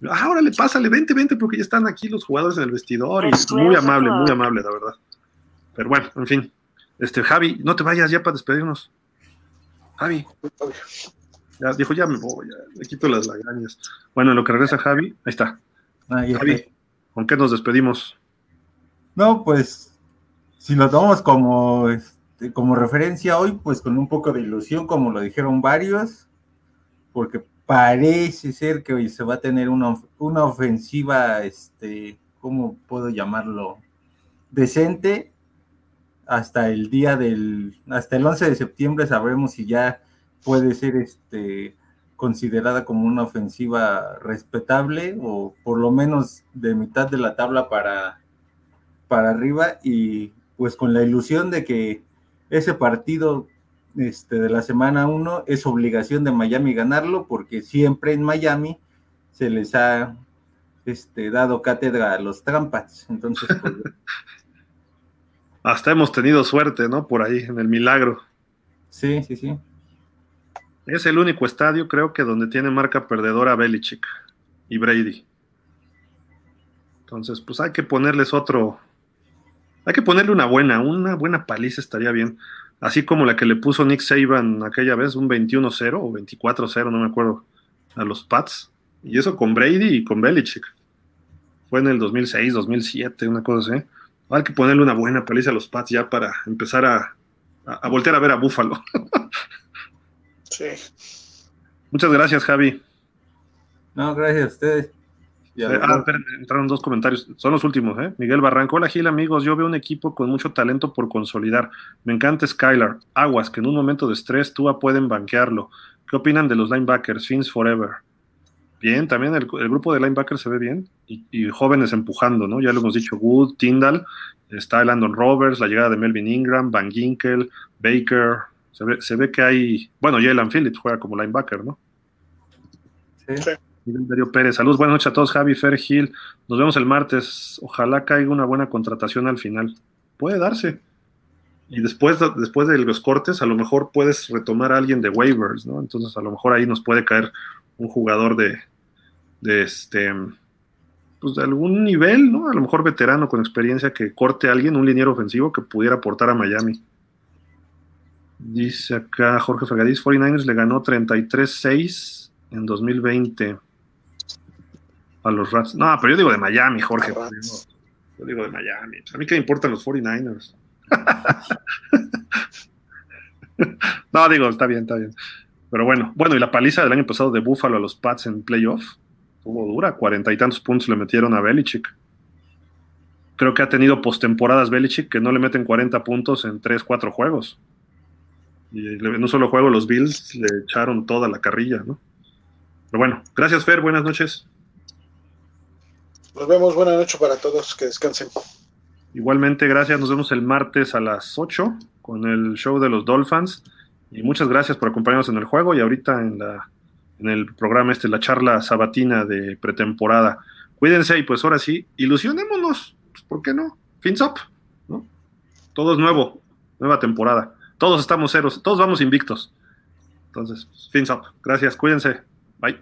Ah, órale, pásale, vente, vente, porque ya están aquí los jugadores en el vestidor. Y muy amable, muy amable, la verdad. Pero bueno, en fin. Este, Javi, no te vayas ya para despedirnos. Javi. Ya, dijo, ya me voy, ya, le quito las lagañas. Bueno, en lo que regresa Javi, ahí está. Ah, Javi, ¿con qué nos despedimos? No, pues, si lo tomamos como, este, como referencia hoy, pues con un poco de ilusión, como lo dijeron varios, porque parece ser que hoy se va a tener una, una ofensiva, este, ¿cómo puedo llamarlo? Decente. Hasta el día del, hasta el 11 de septiembre sabremos si ya puede ser este, considerada como una ofensiva respetable o por lo menos de mitad de la tabla para, para arriba y pues con la ilusión de que ese partido este, de la semana 1 es obligación de Miami ganarlo porque siempre en Miami se les ha este, dado cátedra a los trampas. Entonces, pues, hasta hemos tenido suerte, ¿no? Por ahí, en el milagro. Sí, sí, sí. Es el único estadio, creo que, donde tiene marca perdedora Belichick y Brady. Entonces, pues hay que ponerles otro. Hay que ponerle una buena, una buena paliza estaría bien. Así como la que le puso Nick Saban aquella vez, un 21-0 o 24-0, no me acuerdo, a los Pats. Y eso con Brady y con Belichick. Fue en el 2006, 2007, una cosa así. Hay que ponerle una buena paliza a los Pats ya para empezar a, a, a voltear a ver a Buffalo. Sí. Muchas gracias, Javi. No, gracias a ustedes. Eh, ah, entraron dos comentarios, son los últimos, ¿eh? Miguel Barranco, hola Gil, amigos, yo veo un equipo con mucho talento por consolidar. Me encanta Skylar, Aguas, que en un momento de estrés tú pueden banquearlo. ¿Qué opinan de los linebackers? Fins Forever. Bien, también el, el grupo de linebackers se ve bien y, y, jóvenes empujando, ¿no? Ya lo hemos dicho, Wood, Tyndall, está Landon Roberts, la llegada de Melvin Ingram, Van Ginkel, Baker, se ve, se ve que hay, bueno, Jalen Phillips juega como linebacker, ¿no? Sí. Darío Pérez, saludos, buenas noches a todos, Javi, Fer, Gil, nos vemos el martes, ojalá caiga una buena contratación al final, puede darse, y después, después de los cortes, a lo mejor puedes retomar a alguien de waivers, ¿no? Entonces, a lo mejor ahí nos puede caer un jugador de, este, pues de algún nivel, ¿no? A lo mejor veterano con experiencia que corte a alguien, un liniero ofensivo que pudiera aportar a Miami. Dice acá Jorge Fregadís, 49ers le ganó 33-6 en 2020 a los Rats. No, pero yo digo de Miami, Jorge. Yo digo de Miami. A mí qué me importan los 49ers. no, digo, está bien, está bien. Pero bueno, bueno, y la paliza del año pasado de Buffalo a los Pats en playoff tuvo dura, cuarenta y tantos puntos le metieron a Belichick. creo que ha tenido postemporadas Belichick que no le meten 40 puntos en 3, 4 juegos. Y en un solo juego los Bills le echaron toda la carrilla, ¿no? Pero bueno, gracias Fer, buenas noches. Nos vemos, buenas noches para todos, que descansen. Igualmente, gracias, nos vemos el martes a las 8 con el show de los Dolphins. Y muchas gracias por acompañarnos en el juego y ahorita en, la, en el programa este, la charla sabatina de pretemporada. Cuídense y pues ahora sí, ilusionémonos, pues, ¿por qué no? Fins up, ¿no? Todo es nuevo, nueva temporada. Todos estamos ceros, todos vamos invictos. Entonces, fins up. Gracias, cuídense. Bye.